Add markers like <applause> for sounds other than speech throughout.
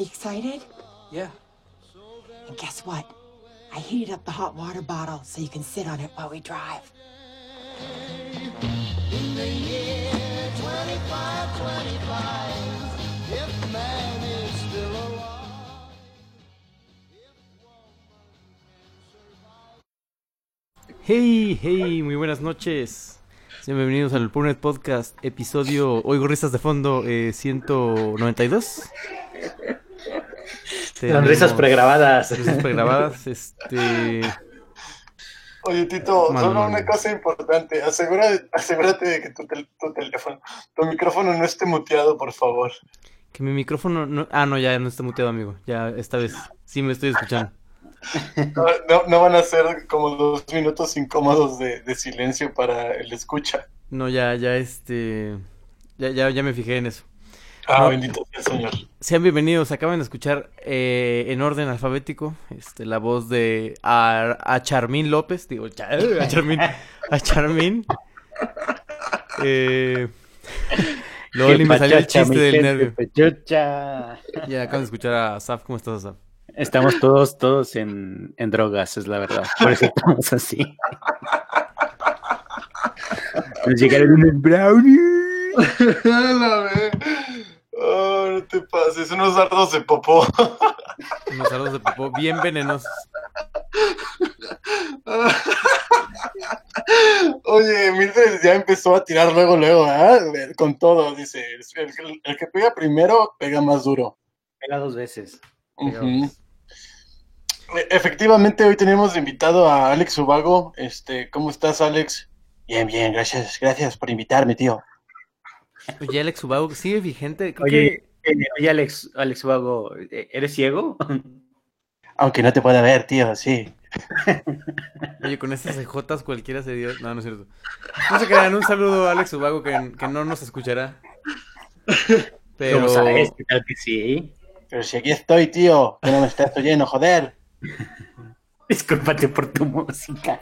you excited? Yeah. And guess what? I heated up the hot water bottle so you can sit on it while we drive. In the year 25, 25, if man is still alive. Hey, hey, muy buenas noches. Sean bienvenidos al Purnet Podcast, episodio Oigo Risas de Fondo eh, 192. Son risas pregrabadas. Risas pregrabadas, <laughs> este... Oye, Tito, solo una cosa importante. Asegura, asegúrate de que tu, tel- tu teléfono, tu micrófono no esté muteado, por favor. Que mi micrófono no... Ah, no, ya no está muteado, amigo. Ya, esta vez sí me estoy escuchando. No, no- no van a ser como dos minutos incómodos de, de silencio para el escucha. No, ya, ya, este... Ya, ya, ya me fijé en eso. Ah, No. bendito sea el Señor. Sean bienvenidos, acaban de escuchar eh, en orden alfabético este, la voz de a, a Charmín López, digo, Cha- a Charmín, a Charmín. Eh, <laughs> <laughs> <laughs> luego ni me salió el chiste del gente, nervio. pechucha. Ya acaban de escuchar a Asaf, ¿cómo estás Asaf? Estamos todos, todos en, en drogas, es la verdad. Por eso estamos así. Nos llegaron unos brownies. Te pases, unos dardos de popó. Unos sardos de popó bien venenosos. Oye, Mildred ya empezó a tirar luego, luego, ¿ah? Con todo, dice. El, el que pega primero, pega más duro. Pega dos veces. E- Efectivamente, hoy tenemos invitado a Alex Ubago. Este, ¿cómo estás, Alex? Bien, bien, gracias, gracias por invitarme, tío. Oye, Alex Ubago, ¿sigue vigente? Creo Oye, que- eh, oye Alex, Alex Vago, ¿eres ciego? Aunque no te pueda ver, tío, sí. <laughs> Oye, con estas cejotas cualquiera se dio. No, no es cierto. No se crean, un saludo a Alex Ubago que, que no nos escuchará. Pero. ¿Cómo sabes? ¿Qué tal que sí? Pero si aquí estoy, tío, que no me estás oyendo, joder. Discúlpate por tu música.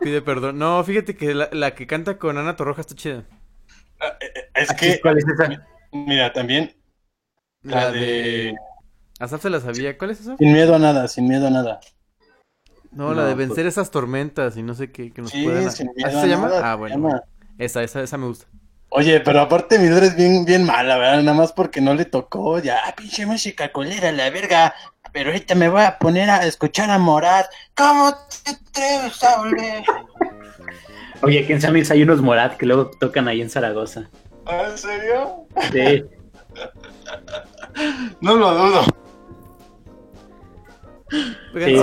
Pide perdón. No, fíjate que la, la que canta con Ana Torroja está chida. Ah, eh, eh, Es que, ¿Cuál es esa? mira, también la de Asaf se la sabía. ¿Cuál es esa? sin miedo a nada, sin miedo a nada. No, la de pues- vencer esas tormentas y no sé qué que nos Sí, puedan. sin ¿Así a se llama? nada. Ah, bueno. llama. Esa, esa, esa me gusta. Oye, pero aparte Mildred es bien, bien mala, ¿verdad? Nada más porque no le tocó, ya, "Ah, pinche música colera, la verga. Pero ahorita me voy a poner a escuchar a Morat. ¿Cómo te atreves a volver? Oye, aquí en San Luis hay unos Morat que luego tocan ahí en Zaragoza. ¿Ah, ¿En serio? Sí. No lo dudo. Sí,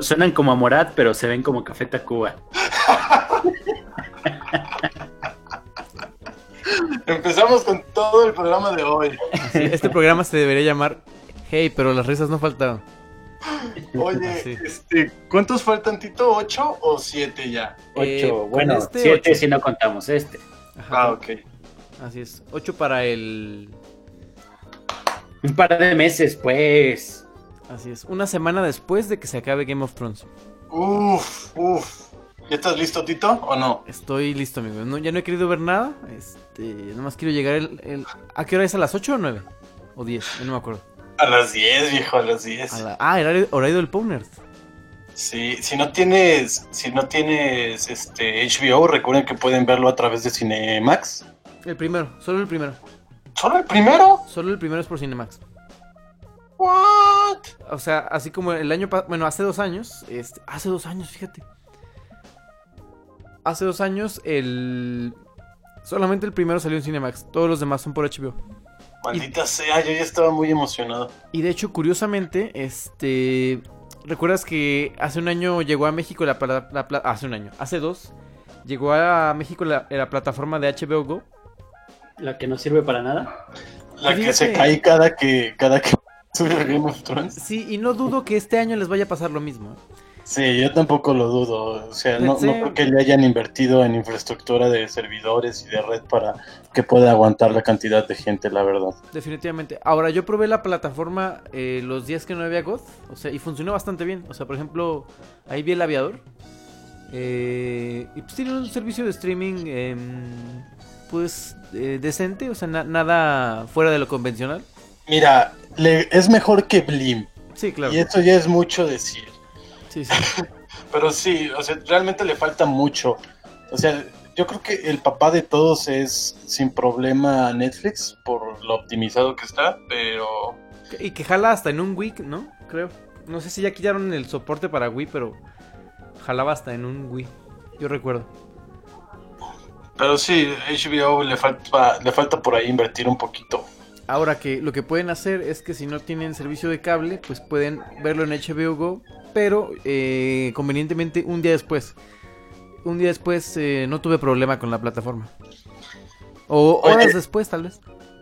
suenan como a Morat, pero se ven como Café Tacuba. Empezamos con todo el programa de hoy. sí, este programa se debería llamar Hey, pero las risas no faltaron. Oye, Sí. este, ¿cuántos faltan, Tito? ¿Ocho o siete ya? Ocho, Eh, bueno, este, siete ocho. si no contamos este. Ajá, Ah, ok. Así es. 8 para el. Un par de meses, pues. Así es. Una semana después de que se acabe Game of Thrones. Uf, uf. ¿Ya estás listo, Tito, o no? Estoy listo, amigo. No, ya no he querido ver nada. Este, nomás quiero llegar el, el- ¿A qué hora es? ¿A las 8 o 9? O 10, ya no me acuerdo. A las 10, viejo, a las 10. A la- Ah, era horario, horario del Powner. Sí, si no tienes, si no tienes este HBO, recuerden que pueden verlo a través de Cinemax. El primero, solo el primero. ¿Solo el primero? Solo el primero es por Cinemax. What? O sea, así como el año pasado, bueno, hace dos años, este, hace dos años, fíjate. Hace dos años, el... Solamente el primero salió en Cinemax, todos los demás son por HBO. Maldita sea, yo ya estaba muy emocionado. Y de hecho, curiosamente, este... ¿Recuerdas que hace un año llegó a México la, la pla- hace un año, hace dos, llegó a México la, la plataforma de HBO Go? La que no sirve para nada. La que se cae cada que, cada que <laughs> sube Game of Thrones. Sí, y no dudo que este año les vaya a pasar lo mismo. ¿eh? Sí, yo tampoco lo dudo. O sea, no, no creo que le hayan invertido en infraestructura de servidores y de red para que pueda aguantar la cantidad de gente, la verdad. Definitivamente. Ahora, yo probé la plataforma eh, los días que no había God. O sea, y funcionó bastante bien. O sea, por ejemplo, ahí vi el aviador. Eh, y pues tiene un servicio de streaming, em, pues, eh, decente. O sea, na- nada fuera de lo convencional. Mira, le- es mejor que Blim. Sí, claro. Y eso ya es mucho decir. Sí, sí. <laughs> Pero sí, o sea, realmente le falta mucho. O sea, yo creo que el papá de todos es sin problema Netflix por lo optimizado que está, pero Y que jala hasta en un Wii, ¿no? Creo. No sé si ya quitaron el soporte para Wii, pero jalaba hasta en un Wii. Yo recuerdo. Pero sí, HBO le falta le falta por ahí invertir un poquito. Ahora que lo que pueden hacer es que si no tienen servicio de cable, pues pueden verlo en HBO Go, pero eh, convenientemente un día después. Un día después eh, no tuve problema con la plataforma. O Oye. horas después, tal vez.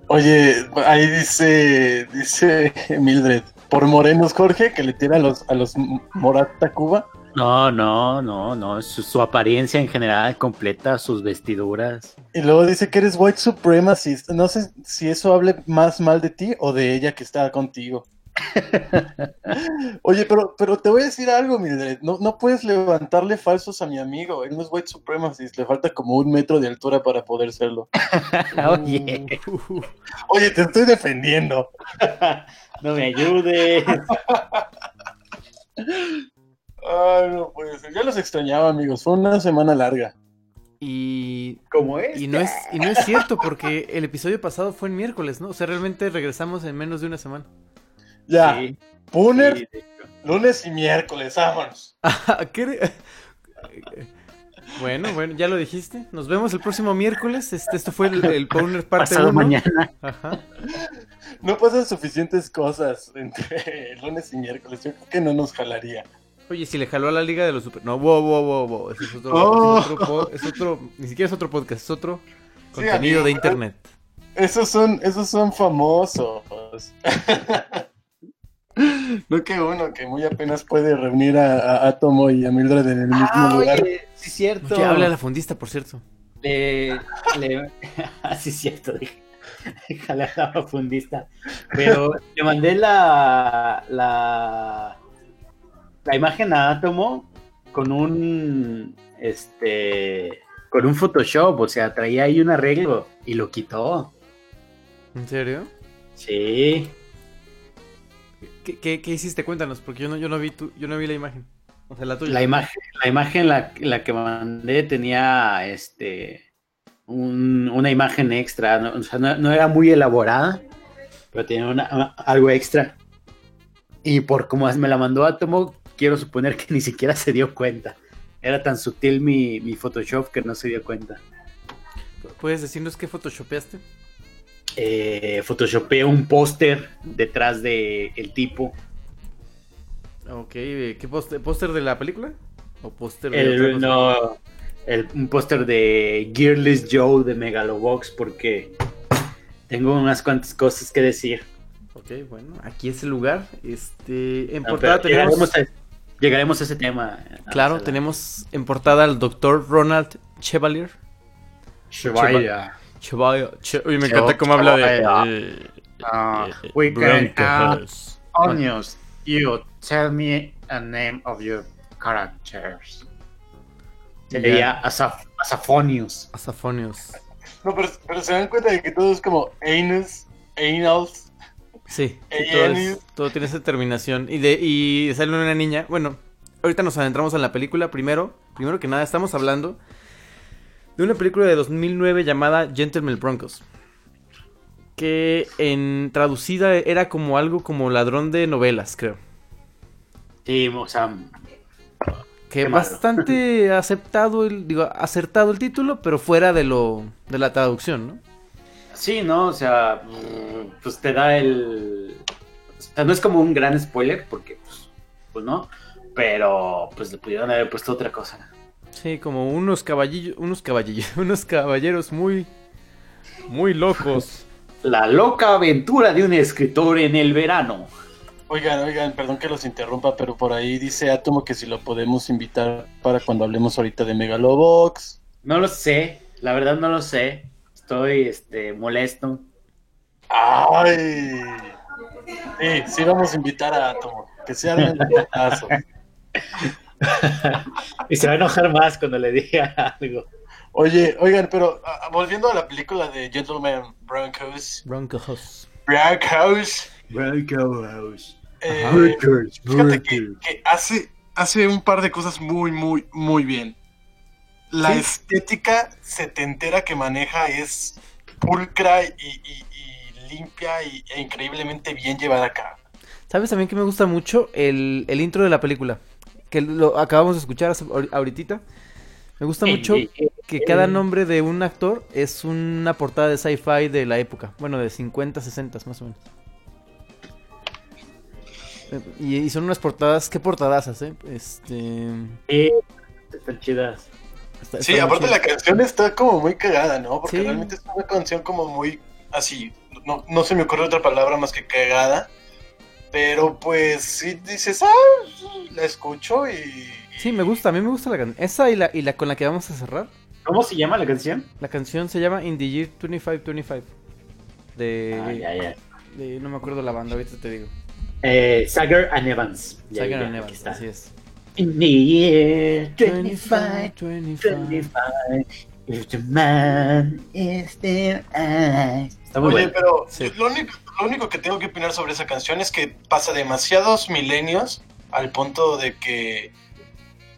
Oye, ahí dice dice Mildred, por morenos Jorge que le tira a los a los Morata Cuba. No, no, no, no. Su, su apariencia en general completa, sus vestiduras. Y luego dice que eres white supremacist. No sé si eso hable más mal de ti o de ella que está contigo. <laughs> Oye, pero, pero te voy a decir algo, Mildred. No, no puedes levantarle falsos a mi amigo. Él no es white supremacist. Le falta como un metro de altura para poder serlo. <laughs> Oye, Uh, <laughs> Oye, te estoy defendiendo. no me ayudes. Ay, no puede ser. Ya los extrañaba, amigos. Fue una semana larga. y, ¿Cómo es? y, no es, y no es cierto porque el episodio pasado fue en miércoles, ¿no? O sea, realmente regresamos en menos de una semana. Ya. Sí, Puner, sí, lunes y miércoles. Vámonos. <laughs> ¿Qué re- Bueno, bueno, ya lo dijiste. Nos vemos el próximo miércoles. Este, esto fue el, el Powner parte Pasado 1. mañana. Ajá. No pasan suficientes cosas entre <laughs> lunes y miércoles. Yo creo que no nos jalaría. Oye, si le jaló a la Liga de los Super. No, wow, wow, wow, wow. Es otro. Oh. es otro, po- es otro- Ni siquiera es otro podcast, es otro Sí, contenido amigo, de internet. Esos son, esos son famosos. <laughs> No que uno que muy apenas puede reunir a, a Atomo y a Mildred en el mismo Ah, lugar. oye, sí, cierto. Oye, habla la fundista, por cierto. Le, le- <laughs> ah, sí, cierto, dije. <laughs> Déjale a la fundista. Pero le mandé la, la, la imagen a Atomo con un, este, con un Photoshop, o sea, traía ahí un arreglo y lo quitó. ¿En serio? Sí. ¿Qué, qué, qué hiciste? Cuéntanos, porque yo no, yo no vi tu, yo no vi la imagen. O sea, la tuya. La imagen, la imagen la, la que mandé tenía este un- una imagen extra, no, o sea, no, no era muy elaborada, pero tenía una- algo extra. Y por como me la mandó Atomo, quiero suponer que <laughs> ni siquiera se dio cuenta. Era tan sutil mi, mi Photoshop que no se dio cuenta. ¿Puedes decirnos qué photoshopeaste? Eh, Photoshopé un póster detrás de el tipo. Ok, eh, ¿qué póster póster de la película? ¿O póster de El, no, el- un póster de Gearless Joe de Megalobox porque tengo unas cuantas cosas que decir. Ok, bueno, aquí es el lugar. Este, en No, portada tenemos... a, llegaremos a ese tema. Claro, Marcela. tenemos en portada al doctor Ronald Chevalier. Chevalier. Chevalier. Che- Uy, me encanta cómo habla de... eh, Ah, eh, we can, uh, Onions, you tell me a name of your characters. Sería Asaf, Asaphonius. Asaphonius. No, pero, pero se dan cuenta de que todo es como anus, anals. Sí, sí, Eh, todo, Annie. es- todo tiene esa terminación. Y, de, y sale una niña. Bueno, ahorita nos adentramos en la película. Primero, primero que nada, estamos hablando de una película de 2009 llamada Gentleman Broncos. Que en traducida era como algo como ladrón de novelas, creo. Sí, o sea, Que Qué bastante <laughs> aceptado, el, digo, acertado el título, pero fuera de lo de la traducción, ¿no? Sí, ¿no? O sea, mm, pues te da el... O sea, no es como un gran spoiler, porque, pues, pues no. Pero, pues le pudieron haber puesto otra cosa. Sí, como unos caballillos, unos caballillos, <laughs> unos caballeros muy, muy locos. <laughs> La loca aventura de un escritor en el verano. Oigan, oigan, perdón que los interrumpa, pero por ahí dice Atomo que si lo podemos invitar para cuando hablemos ahorita de Megalobox. No lo sé, la verdad no lo sé. Estoy este, molesto. ¡Ay! Sí, sí vamos a invitar a Atomo, que sea un putazo. <laughs> Y se va a enojar más cuando le diga algo. Oye, oigan, pero ah, volviendo a la película de Gentleman Broncos, Broncos. Broncos, eh, fíjate que, que hace, hace un par de cosas muy, muy, muy bien. La Sí. estética setentera que maneja es pulcra y, y- y limpia y, e increíblemente bien llevada a cabo. ¿Sabes también que me gusta mucho? El, el intro de la película. Que lo acabamos de escuchar ahorita. Me gusta mucho que cada nombre de un actor es una portada de sci-fi de la época. Bueno, de 50, 60 más o menos. Y, y son unas portadas, ¿qué portadasas, eh? Este... Sí, están chidas. Está- Sí, está aparte la canción está como muy cagada, ¿no? Porque Sí. realmente es una canción como muy así. No, no se me ocurre otra palabra más que cagada. Pero pues sí dices, ah, la escucho y... Sí, me gusta, a mí me gusta la canción. Esa y la, y la con la que vamos a cerrar. ¿Cómo se llama la canción? La canción se llama In the Year 2525. De, Ah, ya, ya. de- No me acuerdo la banda, ahorita te digo. Eh, Sager and Evans. Ya, Sagan ya, and Evans, así es. In the year 25, 25. 25, if the man is still alive. Está muy Oye, pero Sí. lo, único, lo único que tengo que opinar sobre esa canción es que pasa demasiados milenios al punto de que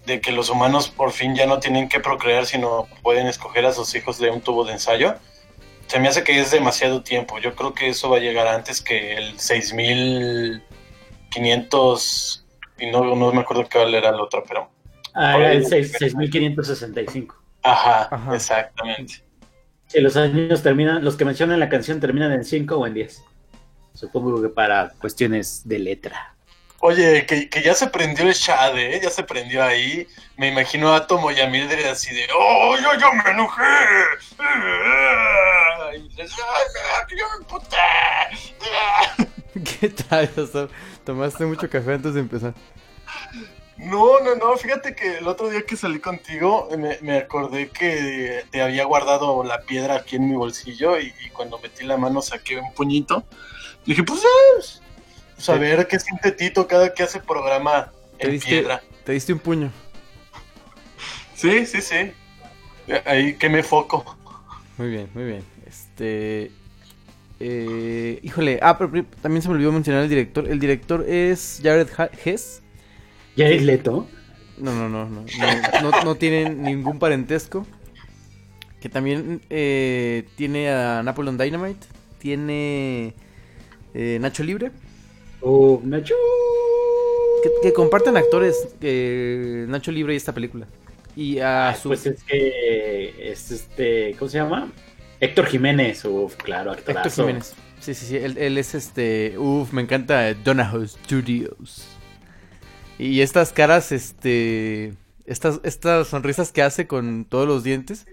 de que los humanos por fin ya no tienen que procrear, sino pueden escoger a sus hijos de un tubo de ensayo. Se me hace que es demasiado tiempo. Yo creo que eso va a llegar antes que el 6500 y no, no me acuerdo cuál era el otro, pero Ah, era el seis- 6565. ajá, Ajá. exactamente. Sí, los años terminan, los que mencionan la canción terminan en 5 o en 10. Supongo que para cuestiones de letra. Oye, que, que ya se prendió el chat, ¿eh? Ya se prendió ahí. Me imagino a Tomo y a Mildred así de ¡Oh, yo, yo me enojé! Y les, ¡Ay, que yo me emputé! <laughs> ¿Qué tal? O sea, Tomaste mucho café antes de empezar. No, no, no, fíjate que el otro día que salí contigo me, me acordé que te había guardado la piedra aquí en mi bolsillo y, y cuando metí la mano saqué un puñito. dije, pues, eh, pues, a ver qué siente Tito cada que hace programa Te en diste, piedra. te diste un puño. Sí, sí, sí. Ahí que me foco. Muy bien, muy bien. Este. Eh, híjole, ah, pero también se me olvidó mencionar el director. El director es Jared Hess. Jared Leto. No, no, no, no. No, no, no tienen ningún parentesco. Que también eh, tiene a Napoleon Dynamite. Tiene eh, Nacho Libre. Oh, Nacho. Que, que comparten actores Nacho Libre y esta película. Y a su. Pues es que es este, ¿cómo se llama? Héctor Jiménez, uf, claro, actorazo. Héctor Jiménez. Sí, sí, sí. Él, él es este. Uf, me encanta Donahoe Studios. Y estas caras, este. Estas, estas sonrisas que hace con todos los dientes.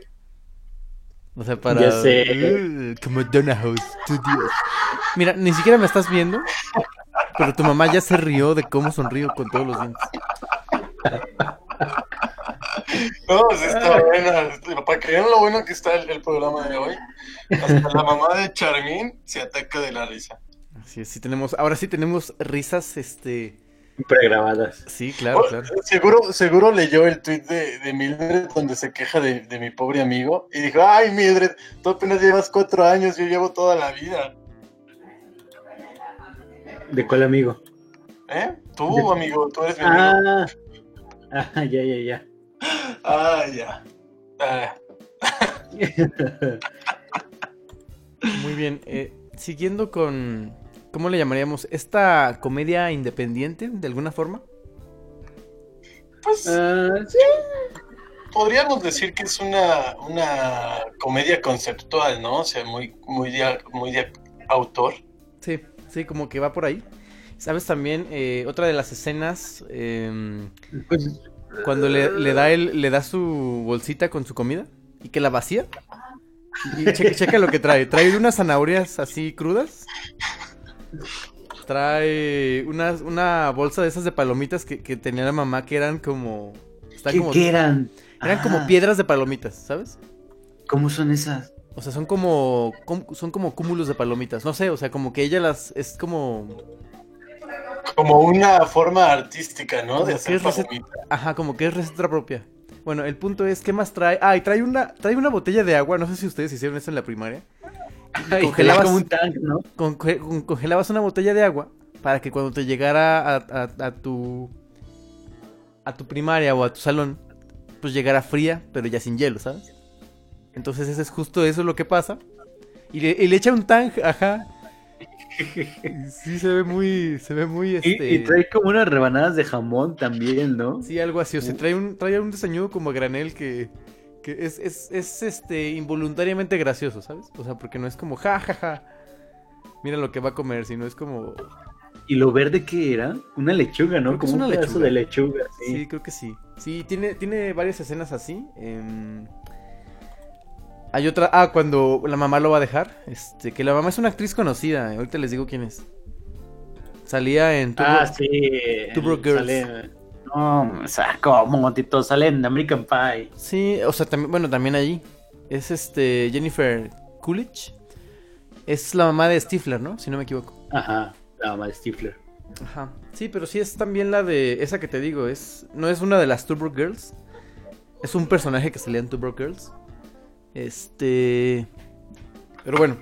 O sea, para. Ya sé. Uh, como Donahoe Studios. Mira, ni siquiera me estás viendo. Pero tu mamá ya se rió de cómo sonrío con todos los dientes. No, sí está buena. Para que vean lo bueno que está el, el programa de hoy. Hasta la mamá de Charmín se ataca de la risa. Así es, sí tenemos. Ahora sí tenemos risas, este. Pregrabadas. Sí, claro, Oh, claro. Seguro, seguro leyó el tweet de, de Mildred donde se queja de, de mi pobre amigo y dijo, ay Mildred, tú apenas llevas cuatro años, yo llevo toda la vida. ¿De cuál amigo? ¿Eh? Tú, amigo, tú eres mi amigo. Ah, ah ya, ya, ya. Ah, ya. Ah, <laughs> Muy bien. eh, siguiendo con. ¿Cómo le llamaríamos? ¿Esta comedia independiente, de alguna forma? pues Ah, sí. podríamos decir que es una, una comedia conceptual, ¿no? O sea, muy, muy, de, muy de autor. Sí, sí, como que va por ahí. ¿Sabes también? eh, otra de las escenas. em, Pues, cuando le, le da el, le da su bolsita con su comida y que la vacía. Y checa, checa lo que trae. Trae unas zanahorias así crudas. Trae unas, una bolsa de esas de palomitas que, que tenía la mamá que eran como. ¿qué, como- qué eran? Eran como Ah, piedras de palomitas, ¿sabes? ¿Cómo son esas? O sea, son como, com- son como cúmulos de palomitas. No sé, o sea, como que ella las es como Como una forma artística, ¿no? Como De hacer receta-. Ajá, como que es receta propia. Bueno, el punto es, ¿qué más trae? Ah, y trae una, trae una botella de agua, no sé si ustedes hicieron eso en la primaria. <laughs> Ay, congelabas- como un tank, ¿no? Con- con- congelabas una botella de agua para que cuando te llegara a, a- a tu a tu primaria o a tu salón, pues llegara fría, pero ya sin hielo, ¿sabes? Entonces ese es justo eso lo que pasa. Y le, y le echa un tang, ajá. <laughs> Sí, se ve muy, se ve muy, Y, este... y trae como unas rebanadas de jamón también, ¿no? Sí, algo así. O sea, trae un, trae un desayuno como a granel que, que es, es, es este involuntariamente gracioso, ¿sabes? O sea, porque no es como ja, ja, ja. Mira lo que va a comer, sino es como. ¿Y lo verde qué era? Una lechuga, ¿no? Creo que es como una un pedazo lechuga. de lechuga, sí. Sí, creo que sí. Sí, tiene, tiene varias escenas así. em, Hay otra. Ah, cuando la mamá lo va a dejar. Este, que la mamá es una actriz conocida. Ahorita les digo quién es. Salía en Turbo- Ah, sí. El- Girls. sale- No, o sea, como Tito, sale en American Pie. Sí, o sea, también, bueno, también allí. Es este Jennifer Coolidge. Es la mamá de Stifler, ¿no? Si no me equivoco. Ajá, la mamá de Stifler. Ajá. Sí, pero sí es también la de esa que te digo, es no es una de las Turbo Girls. Es un personaje que salía en Turbo Girls. Este Pero bueno,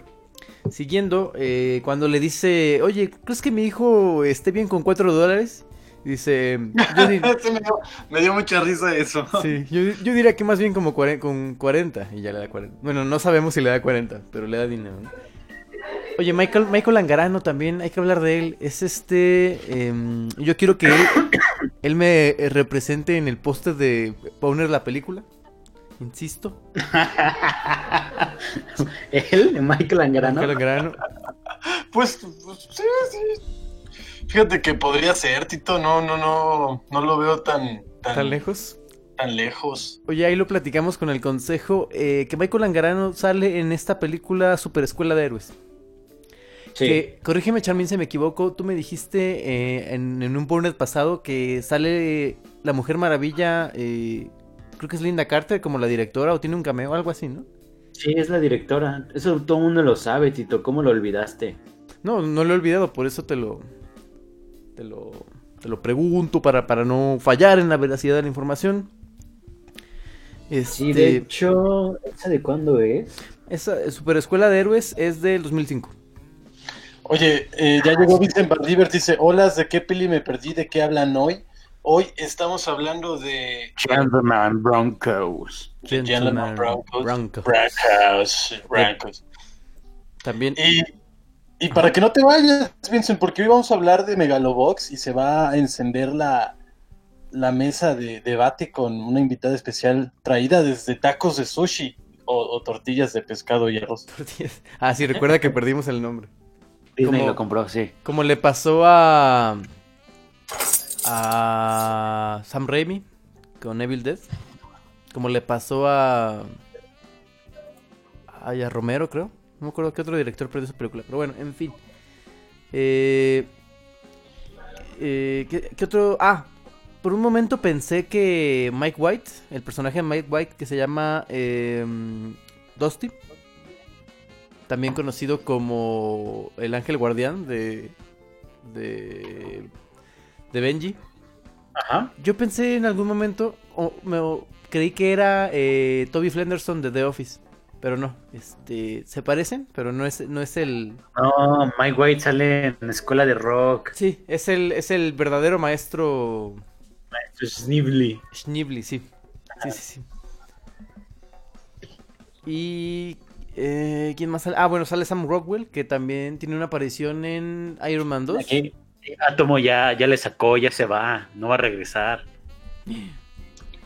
siguiendo, eh, cuando le dice, "Oye, ¿crees que mi hijo esté bien con 4 dólares?" Dice, yo, di- <laughs> Sí, me, dio, me dio mucha risa eso. Sí, yo, yo diría que más bien como cuare- con 40 y ya le da 40. Bueno, no sabemos si le da 40, pero le da dinero. ¿no? Oye, Michael, Michael Angarano también, hay que hablar de él. Es este... em, yo quiero que él, él me represente en el póster de Powner la película. Insisto. <laughs> Él, Michael Angarano. Michael Angarano. Pues, pues, sí, sí. Fíjate que podría ser, Tito. No, no, no, no lo veo tan, tan, ¿Tan lejos? tan lejos. Oye, ahí lo platicamos con el consejo. eh, que Michael Angarano sale en esta película Super Escuela de Héroes. Sí. Que, corrígeme, Charmin, si me equivoco. Tú me dijiste eh, en, en un Burnett pasado que sale la Mujer Maravilla. eh, creo que es Linda Carter como la directora o tiene un cameo, algo así, ¿no? Sí, es la directora. Eso todo el mundo lo sabe, Tito. ¿Cómo lo olvidaste? No, no lo he olvidado, por eso te lo. Te lo. Te lo pregunto para, para no fallar en la veracidad de la información. Sí, Este, de hecho, ¿esa de cuándo es? esa Super Escuela de Héroes es del 2005. Oye, eh, ya llegó Vincent Valdivert, dice, hola, ¿de qué peli me perdí? ¿De qué hablan hoy? Hoy estamos hablando de Gentleman Broncos. de Gentleman Broncos. Broncos. Broncos, Broncos. También. Y, y para que no te vayas, Vincent, porque hoy vamos a hablar de Megalobox y se va a encender la, la mesa de debate con una invitada especial traída desde tacos de sushi o, o tortillas de pescado y arroz. Ah, sí, recuerda que perdimos el nombre. Lo compró, sí. Como le pasó a. a. Sam Raimi con Evil Dead. Como le pasó a. a, y a Romero, creo. No me acuerdo qué otro director perdió esa película. Pero bueno, en fin. Eh, eh, ¿qué, qué otro? Ah, por un momento pensé que Mike White, el personaje de Mike White que se llama eh, Dusty, también conocido como el ángel guardián de, de, de Benji. Ajá. Yo pensé en algún momento, o me, o creí que era eh, Toby Flenderson de The Office, pero no, este, se parecen, pero no es, no es el, No, Mike White sale en la escuela de rock. sí, es el, es el verdadero maestro Snively. Schneebly, sí, sí, sí, sí. Y eh, quién más sale, ah, bueno, sale Sam Rockwell que también tiene una aparición en Iron Man 2. Aquí, Átomo ya, ya le sacó, ya se va, no va a regresar.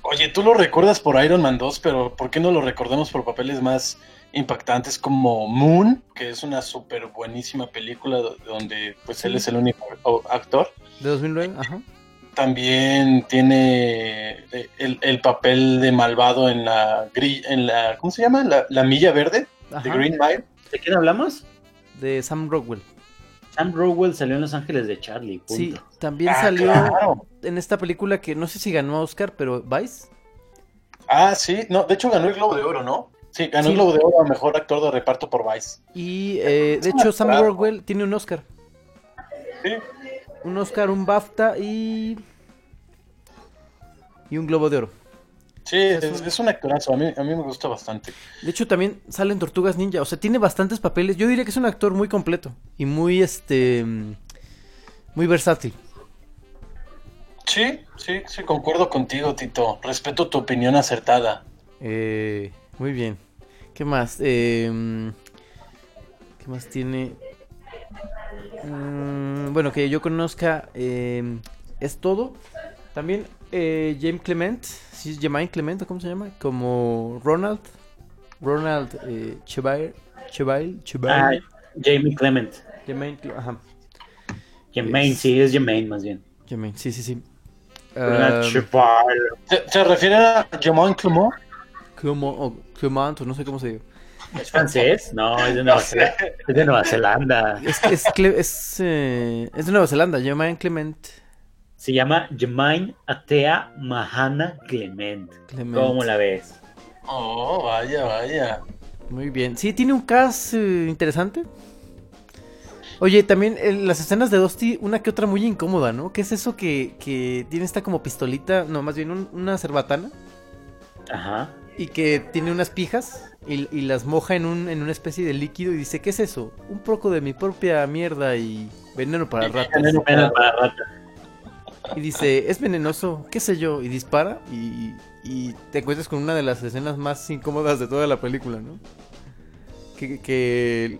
Oye, tú lo recuerdas por Iron Man 2, pero ¿por qué no lo recordamos por papeles más impactantes como Moon, que es una súper buenísima película do- donde pues él es el único actor? De 2009, ajá. También tiene eh, el, el papel de malvado en la, en la ¿cómo se llama? La, la milla verde, Ajá. de Green Mile. ¿De quién hablamos? De Sam Rockwell. Sam Rowell salió en Los Ángeles de Charlie. Punto. Sí, también Ah, salió claro. en esta película que no sé si ganó Oscar, pero Vice. Ah, sí, no, de hecho ganó el Globo de Oro, ¿no? Sí, ganó Sí. el Globo de Oro a Mejor Actor de Reparto por Vice. Y eh, de hecho Sam. Rockwell tiene un Oscar. Sí. Un Oscar, un BAFTA y... Y un Globo de Oro. Sí, es, es un actorazo, a mí, a mí me gusta bastante. De hecho también salen Tortugas Ninja. O sea, tiene bastantes papeles. Yo diría que es un actor muy completo. Y muy, este... Muy versátil. Sí, sí, sí, concuerdo contigo, Tito. Respeto tu opinión acertada. Eh, muy bien. ¿Qué más? Eh, ¿Qué más tiene? Mm, bueno, que yo conozca eh, es todo. También eh, James Clement, ¿sí es Jermaine Clement o cómo se llama? Como Ronald. Ronald eh, Chevail. Chevail. Ah, Chevail. Jamie Clement. Jermaine Cle- ajá. Jermaine, Yes. sí, es Jermaine más bien. Jermaine, sí, sí, sí. Ah, Cheval. ¿Se, se refiere a Jamon Clement? Clement, o Clement, o no sé cómo se dice. ¿Es francés? No, es de Nueva, Zelanda. es de Nueva Zelanda. Es, es, Cle- es, eh, es de Nueva Zelanda, Jermaine Clement. Se llama Jermaine Atea Mahana Clement. Clement. ¿Cómo la ves? Oh, vaya, vaya. Muy bien. Sí, tiene un cast eh, interesante. Oye, también en las escenas de Dusty, una que otra muy incómoda, ¿no? ¿Qué es eso que, que tiene esta como pistolita? No, más bien un- una cerbatana. Ajá. Y que tiene unas pijas y, y las moja en, un, en una especie de líquido y dice, ¿qué es eso? Un poco de mi propia mierda y veneno para ratas. Veneno para rata. Y dice, es venenoso, qué sé yo, y dispara y, y te encuentras con una de las escenas más incómodas de toda la película, ¿no? Que, que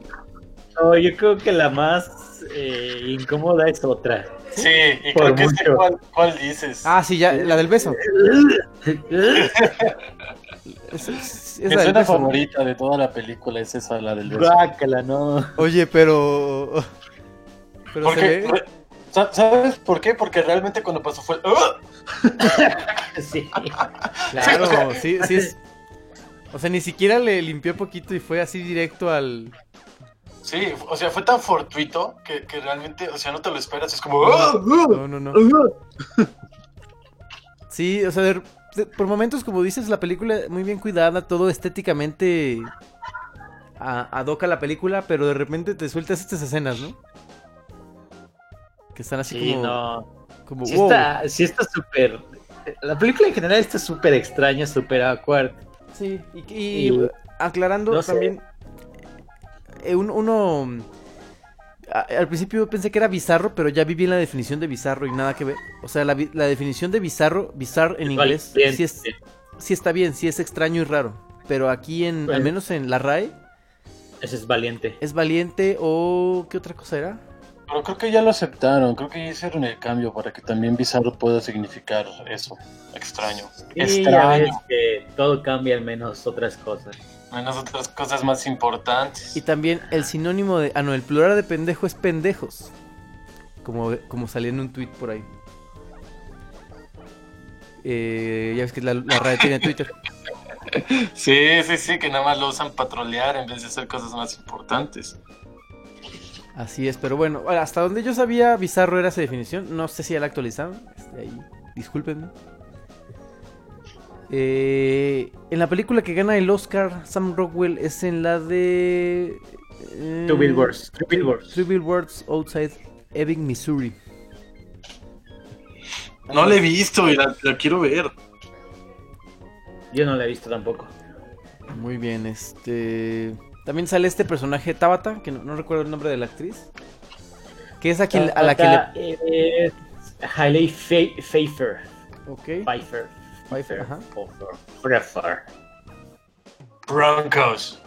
No, yo creo que la más eh, incómoda es otra. Sí, y Por creo que mucho. cuál, cuál dices. Ah, sí, ya, la del beso. <laughs> Es, es- es Mi escena favorita de toda la película es esa, la del beso. Guácala, no. Oye, pero. Pero se ve. ¿Sabes por qué? Porque realmente cuando pasó fue el... ¡Ah! <laughs> Sí. Claro, sí, sí es. O sea, ni siquiera le limpió poquito y fue así directo al. Sí, o sea, fue tan fortuito que, que realmente, o sea, no te lo esperas. Es como. No, no, no. Sí, o sea, de- de- por momentos, como dices, la película muy bien cuidada, todo estéticamente a- adoca la película, pero de repente te sueltas estas escenas, ¿no? Que están así Sí, como, no. como Sí wow. está, sí está súper. La película en general está súper extraña, súper awkward. Sí, y, y Y- aclarando no también, eh, un- uno, a- al principio pensé que era bizarro, pero ya vi bien la definición de bizarro y nada que ver. O sea, la, la definición de bizarro, bizarre en inglés, bien, sí, es, bien. sí está bien, sí es extraño y raro. Pero aquí, en, al Bueno. menos en la RAE, Ese es valiente. es valiente o... ¿Qué otra cosa era? Pero creo que ya lo aceptaron. Creo que ya hicieron el cambio para que también bizarro pueda significar eso. Extraño. Y ya ves Extraño. que todo cambia al menos otras cosas. Menos otras cosas más importantes. Y también el sinónimo de... Ah, no, el plural de pendejo es pendejos. Como, como salía en un tweet por ahí. Eh, ya ves que la, la RAE tiene <laughs> Twitter. Sí, sí, sí, que nada más lo usan para trolear en vez de hacer cosas más importantes. Así es, pero bueno, hasta donde yo sabía, bizarro era esa definición. No sé si ya la actualizaron. este, ahí, discúlpenme. Eh, en la película que gana el Oscar, Sam Rockwell es en la de. eh, Two Billboards. Two Billboards. Three Billboards Outside Ebbing, Missouri. No la he visto y la, la quiero ver. Yo no la he visto tampoco. Muy bien, este. También sale este personaje Tabata, que no, no recuerdo el nombre de la actriz. Que es a, quien, a la que le. Es Hailey Fe- Pfeiffer. Ok. Pfeiffer. Pfeiffer, ajá. Pfeiffer. Broncos.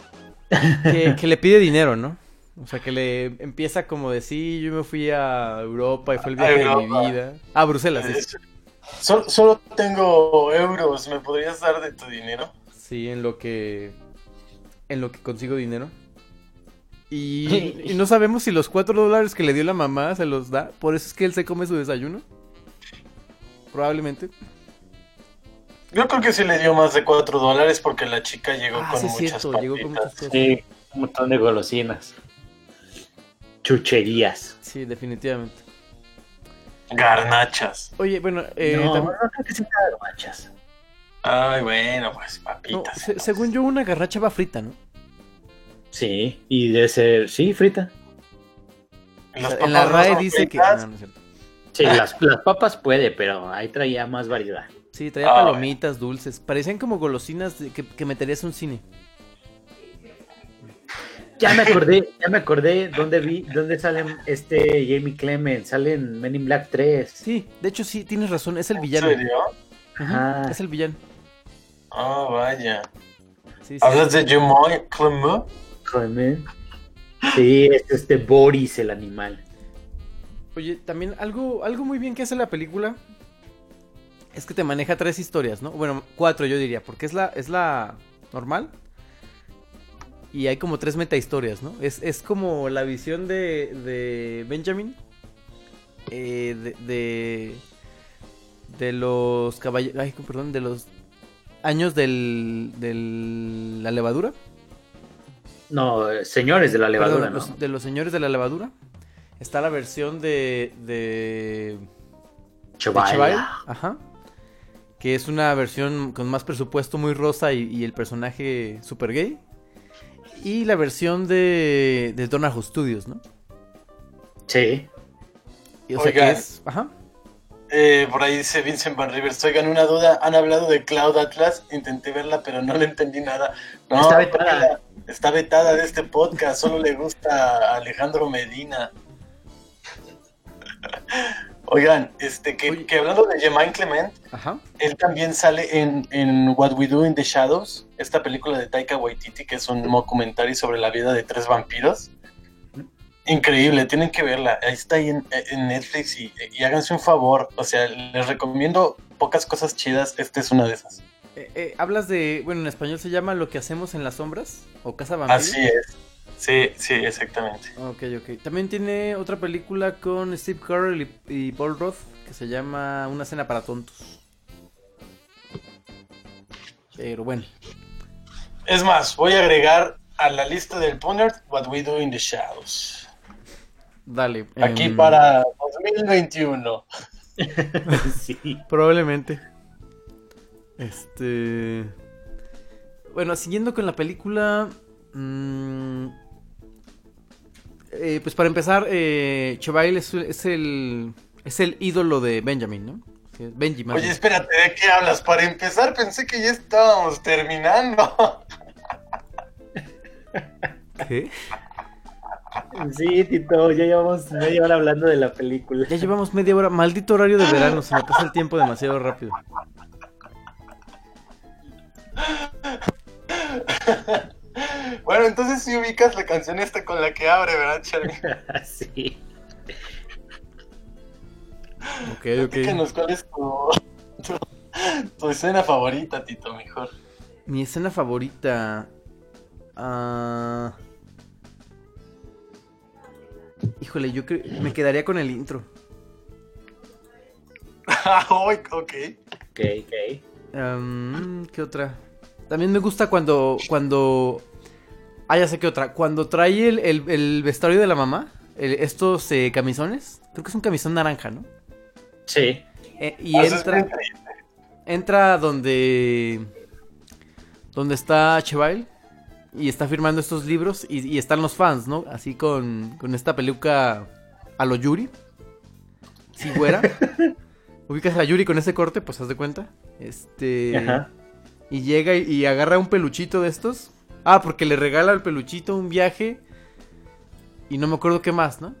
que, que le pide dinero, ¿no? O sea, que le empieza como de sí, yo me fui a Europa y fue el viaje de mi vida. Ah, Bruselas, sí. Es- Solo, solo tengo euros. ¿Me podrías dar de tu dinero? Sí, en lo que. En lo que consigo dinero. Y, y no sabemos si los cuatro dólares que le dio la mamá se los da. Por eso es que él se come su desayuno. Probablemente. Yo creo que sí le dio más de 4 dólares porque la chica llegó Ah, con sí, muchas cierto, llegó con muchas papitas. cosas. Sí, un montón de golosinas. Chucherías. Sí, definitivamente. Garnachas. Oye, bueno, eh, no, tam- no creo que sean garnachas. Ay, bueno, pues no, papitas. se- según yo, una garracha va frita, ¿no? Sí, y debe ser, sí, frita. En la RAE dice que. fritas. no, no es cierto. Sí, las, las papas puede, pero ahí traía más variedad. Sí, traía Ah, palomitas, dulces. Parecían como golosinas de- que, que meterías un cine. Ya me acordé, ya me acordé dónde vi, dónde sale este Jamie Clement, sale en Men in Black 3. Sí, de hecho sí, tienes razón, es el ¿En villano. serio? Ujú, Ajá. Es el villano. Ah, vaya. Sí, sí, ¿Hablas sí. de Jemoy Clement? Clement. Sí, es este Boris el animal. Oye, también algo, algo muy bien que hace la película es que te maneja tres historias, ¿no? Bueno, cuatro yo diría, porque es la, es la normal. Y hay como tres meta historias, ¿no? Es, es como la visión de, de Benjamin. eh, de, de, de los caballeros. Ay, perdón, de los años del, del la levadura. No, eh, señores de la levadura, Perdón, ¿no? los- de los señores de la levadura. Está la versión de. de. Ajá. Que es una versión con más presupuesto, muy rosa y, y el personaje super gay. Y la versión de. de Donajo Studios, ¿no? Sí. Y, o sea que es. Ajá. Eh, por ahí dice Vincent Van Rivers. Oigan, una duda. Han hablado de Cloud Atlas. Intenté verla, pero no le entendí nada. No, Está vetada. Está vetada de este podcast. Solo le gusta a Alejandro Medina. <laughs> Oigan, este, que, hablando de Jemaine Clement, Ajá. él también sale en, en What We Do in the Shadows, esta película de Taika Waititi, que es un documentario sobre la vida de tres vampiros. Increíble, tienen que verla. Ahí está ahí en, en Netflix y, y háganse un favor. O sea, les recomiendo pocas cosas chidas. Esta es una de esas. Eh, eh, Hablas de. Bueno, en español se llama Lo que hacemos en las sombras. O Casa Vampiro. Así es. Sí, sí, exactamente. Ok, ok. También tiene otra película con Steve Carell y, y Paul Roth que se llama Una cena para tontos. Pero bueno. Es más, voy a agregar a la lista del Punert What We Do in the Shadows. Dale. Aquí em, para 2021. <laughs> sí. Probablemente. Este. Bueno, siguiendo con la película. mm, eh, pues para empezar, eh, Chevail es, es el. Es el ídolo de Benjamin, ¿no? Benji, más Oye, bien. espérate, ¿de qué hablas? Para empezar, pensé que ya estábamos terminando. ¿Qué? Sí, Tito, ya llevamos media hora hablando de la película. Ya llevamos media hora. Maldito horario de verano. Se me pasa el tiempo demasiado rápido. Bueno, entonces si ubicas la canción esta con la que abre, ¿verdad, Charlie? <laughs> sí. Ok, Díganos ok. cuál es tu, tu, tu escena favorita, Tito, mejor. Mi escena favorita. ah, Híjole, yo creo. Me quedaría con el intro. <laughs> Ok. Ok, ¿Qué otra? También me gusta cuando. cuando. Ah, ya sé qué otra. Cuando trae el, el- el vestuario de la mamá. el- estos eh, camisones. Creo que es un camisón naranja, ¿no? Sí. Eh, y Ah, eso entra. Entra donde. Donde está Chevail. Y está firmando estos libros. Y, y están los fans, ¿no? Así con, con esta peluca a lo Yuri. Sí, güera. <laughs> Ubicas a Yuri con ese corte, pues haz de cuenta. Este. Ajá. Y llega y, y agarra un peluchito de estos. Ah, porque le regala al peluchito un viaje. Y no me acuerdo qué más, ¿no?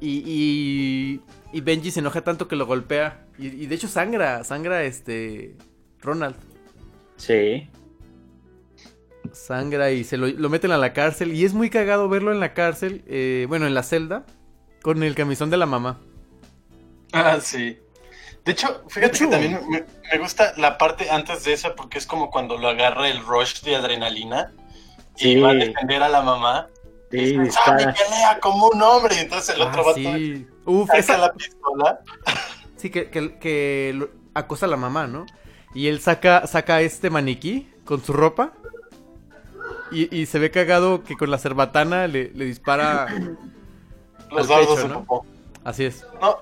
Y, y, y Benji se enoja tanto que lo golpea. Y, y de hecho sangra, sangra este. Ronald. Sí. Sangra y se lo, lo meten a la cárcel. Y es muy cagado verlo en la cárcel. eh, bueno, en la celda. Con el camisón de la mamá. Ah, sí. De hecho, fíjate De hecho- que también me, me gusta la parte antes de esa porque es como cuando lo agarra el rush de adrenalina y va a defender a la mamá. Sí, Dice, "Sammy, dispara. pelea como un hombre. Y entonces el otro Ah, va sí. Uf, saca esa, la pistola. Sí, que, que, que acosa a la mamá, ¿no? Y él saca, saca este maniquí con su ropa. Y, y se ve cagado que con la cerbatana le, le dispara. Los dardos pecho, de ¿no? popó. Así es. No,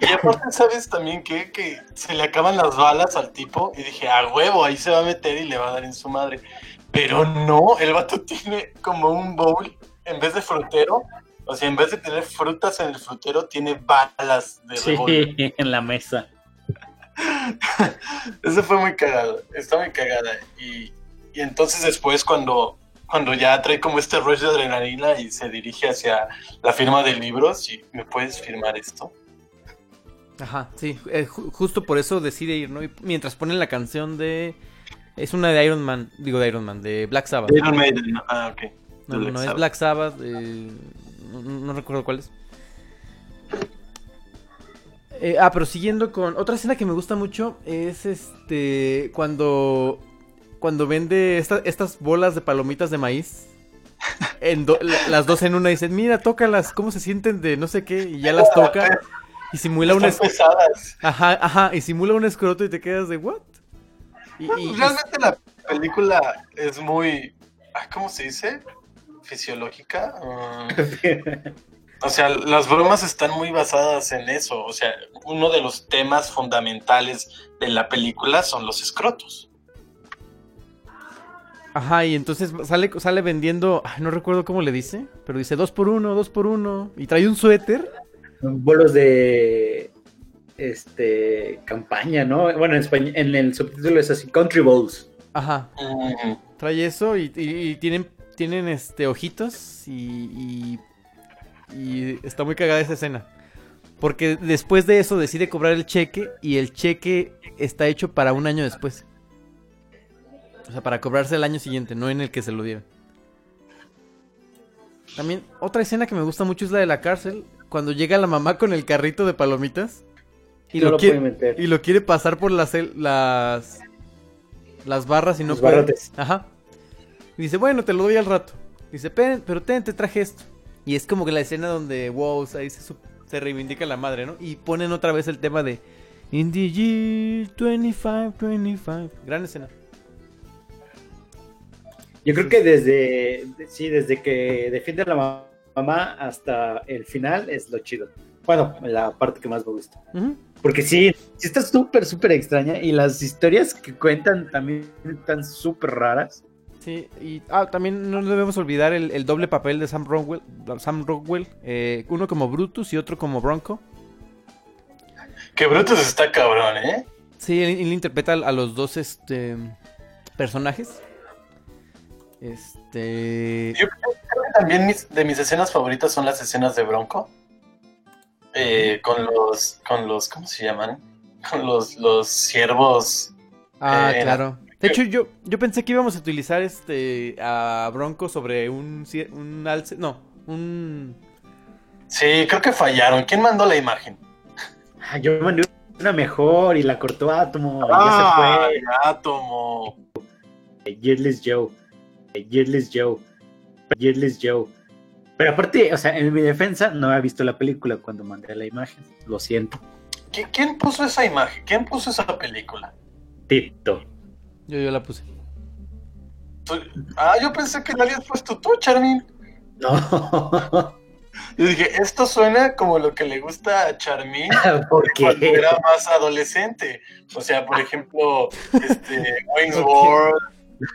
y aparte, ¿sabes también qué? Que se le acaban las balas al tipo y dije, a huevo, ahí se va a meter y le va a dar en su madre. Pero no, el vato <laughs> tiene como un bowl, en vez de frutero, o sea, en vez de tener frutas en el frutero, tiene balas de Sí, <laughs> en la mesa. <laughs> Eso fue muy cagado, está muy cagada. Y, y entonces después cuando, cuando ya trae como este rush de adrenalina y se dirige hacia la firma de libros, y me puedes firmar esto. Ajá, sí. eh, ju- justo por eso decide ir, ¿no? Y mientras ponen la canción de. Es una de Iron Man. Digo de Iron Man, de Black Sabbath. Iron Maiden. Ah, ok. No, no, no, es Black Sabbath. eh, no, no recuerdo cuál es. Eh, ah, pero siguiendo con otra escena que me gusta mucho es este cuando cuando vende esta- estas bolas de palomitas de maíz. En do- la- las dos en una dicen, mira, tócalas, ¿cómo se sienten de no sé qué? Y ya las toca y simula un Están es- pesadas. Ajá, ajá, y simula un escroto y te quedas de what? Y, y- Realmente la película es muy, ah, ¿cómo se dice? Fisiológica. Mm, <laughs> o sea, las bromas están muy basadas en eso. O sea, uno de los temas fundamentales de la película son los escrotos. Ajá, y entonces sale, sale vendiendo, ay, no recuerdo cómo le dice, pero dice dos por uno, dos por uno. Y trae un suéter. Bolos de este campaña, ¿no? Bueno, en español, en el subtítulo es así, Country Bowls. Ajá, Mm, trae eso y, y- y tienen, tienen este ojitos y, y, y está muy cagada esa escena. Porque después de eso decide cobrar el cheque y el cheque está hecho para un año después. O sea, para cobrarse el año siguiente, no en el que se lo dieron. También otra escena que me gusta mucho es la de la cárcel, cuando llega la mamá con el carrito de palomitas y, no lo, lo quiere, meter. y lo quiere pasar por las las las barras y no Los puede. barrotes. Ajá. Y dice, bueno, te lo doy al rato. Dice, "Pen- pero ten, te traje esto. Y es como que la escena donde, wow, ahí se, se reivindica la madre, ¿no? Y ponen otra vez el tema de In the year 25, 25. Gran escena. Yo creo que desde, sí, desde que defiende a la ma- mamá hasta el final es lo chido. Bueno, la parte que más me gusta. Porque sí, sí está súper, súper extraña y las historias que cuentan también están súper raras. Sí, y ah, también no debemos olvidar el, el doble papel de Sam Rockwell, Sam Rockwell eh, uno como Brutus y otro como Bronco. Que Brutus está cabrón, ¿eh? Sí, él, él interpreta a los dos este, personajes. Este. Yo creo que también mis- de mis escenas favoritas son las escenas de Bronco. Eh, con los, con los, ¿cómo se llaman? Con los, los siervos. Ah, eh, claro. De hecho, yo, yo pensé que íbamos a utilizar este a Bronco sobre un, un alce. No, un. Sí, creo que fallaron. ¿Quién mandó la imagen? Ah, yo mandé una mejor y la cortó Átomo. y Ah, ya se átomo. fue. Yearless Joe. Yearless Joe. Yearless Joe. Pero aparte, o sea, en mi defensa no había visto la película cuando mandé la imagen. Lo siento. ¿Qui- ¿Quién puso esa imagen? ¿Quién puso esa película? Tito. Yo, yo la puse. Ah, yo pensé que la habías puesto tú, Charmin. No. Yo dije, esto suena como lo que le gusta a Charmin <laughs> ¿Por cuando era más adolescente. O sea, por ejemplo, este, <laughs> Wayne's. World.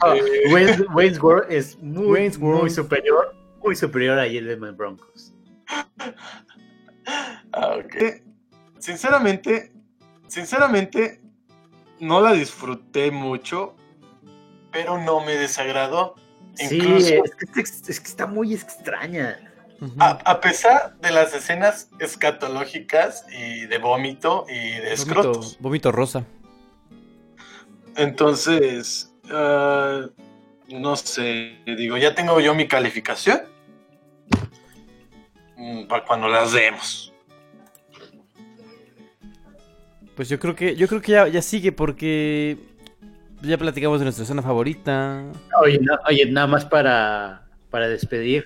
No, eh, Wayne's, Wayne's World es muy, Wayne's muy World. superior. Muy superior a Yellowman Broncos. <laughs> Ah. Sinceramente, sinceramente, no la disfruté mucho, pero no me desagradó. Sí, Incluso, es que, es que está muy extraña. A, a pesar de las escenas escatológicas y de vómito y de escrotos. vómito rosa. Entonces, ah, no sé, digo, ya tengo yo mi calificación. Mm, Para cuando las demos. Pues yo creo que yo creo que ya, ya sigue porque ya platicamos de nuestra escena favorita. Oye, no- oye, nada más para, para despedir.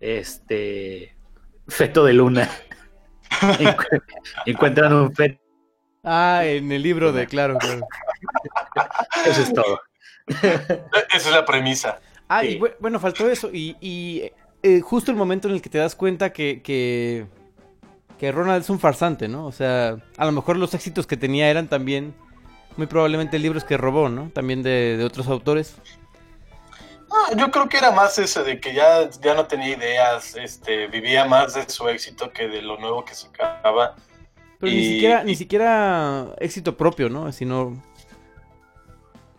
Este. Feto de luna. <laughs> Encu- Encuentran un feto. Ah, en el libro de claro, claro. Eso es todo. Esa es la premisa. Ah, Sí. y bu- bueno, faltó eso. Y, y, eh, justo el momento en el que te das cuenta que, que, que Ronald es un farsante, ¿no? O sea, a lo mejor los éxitos que tenía eran también, muy probablemente libros que robó, ¿no? También de, de otros autores. No, yo creo que era más eso de que ya, ya no tenía ideas, este, vivía más de su éxito que de lo nuevo que sacaba. Pero ni Y- siquiera, ni siquiera éxito propio, ¿no? Sino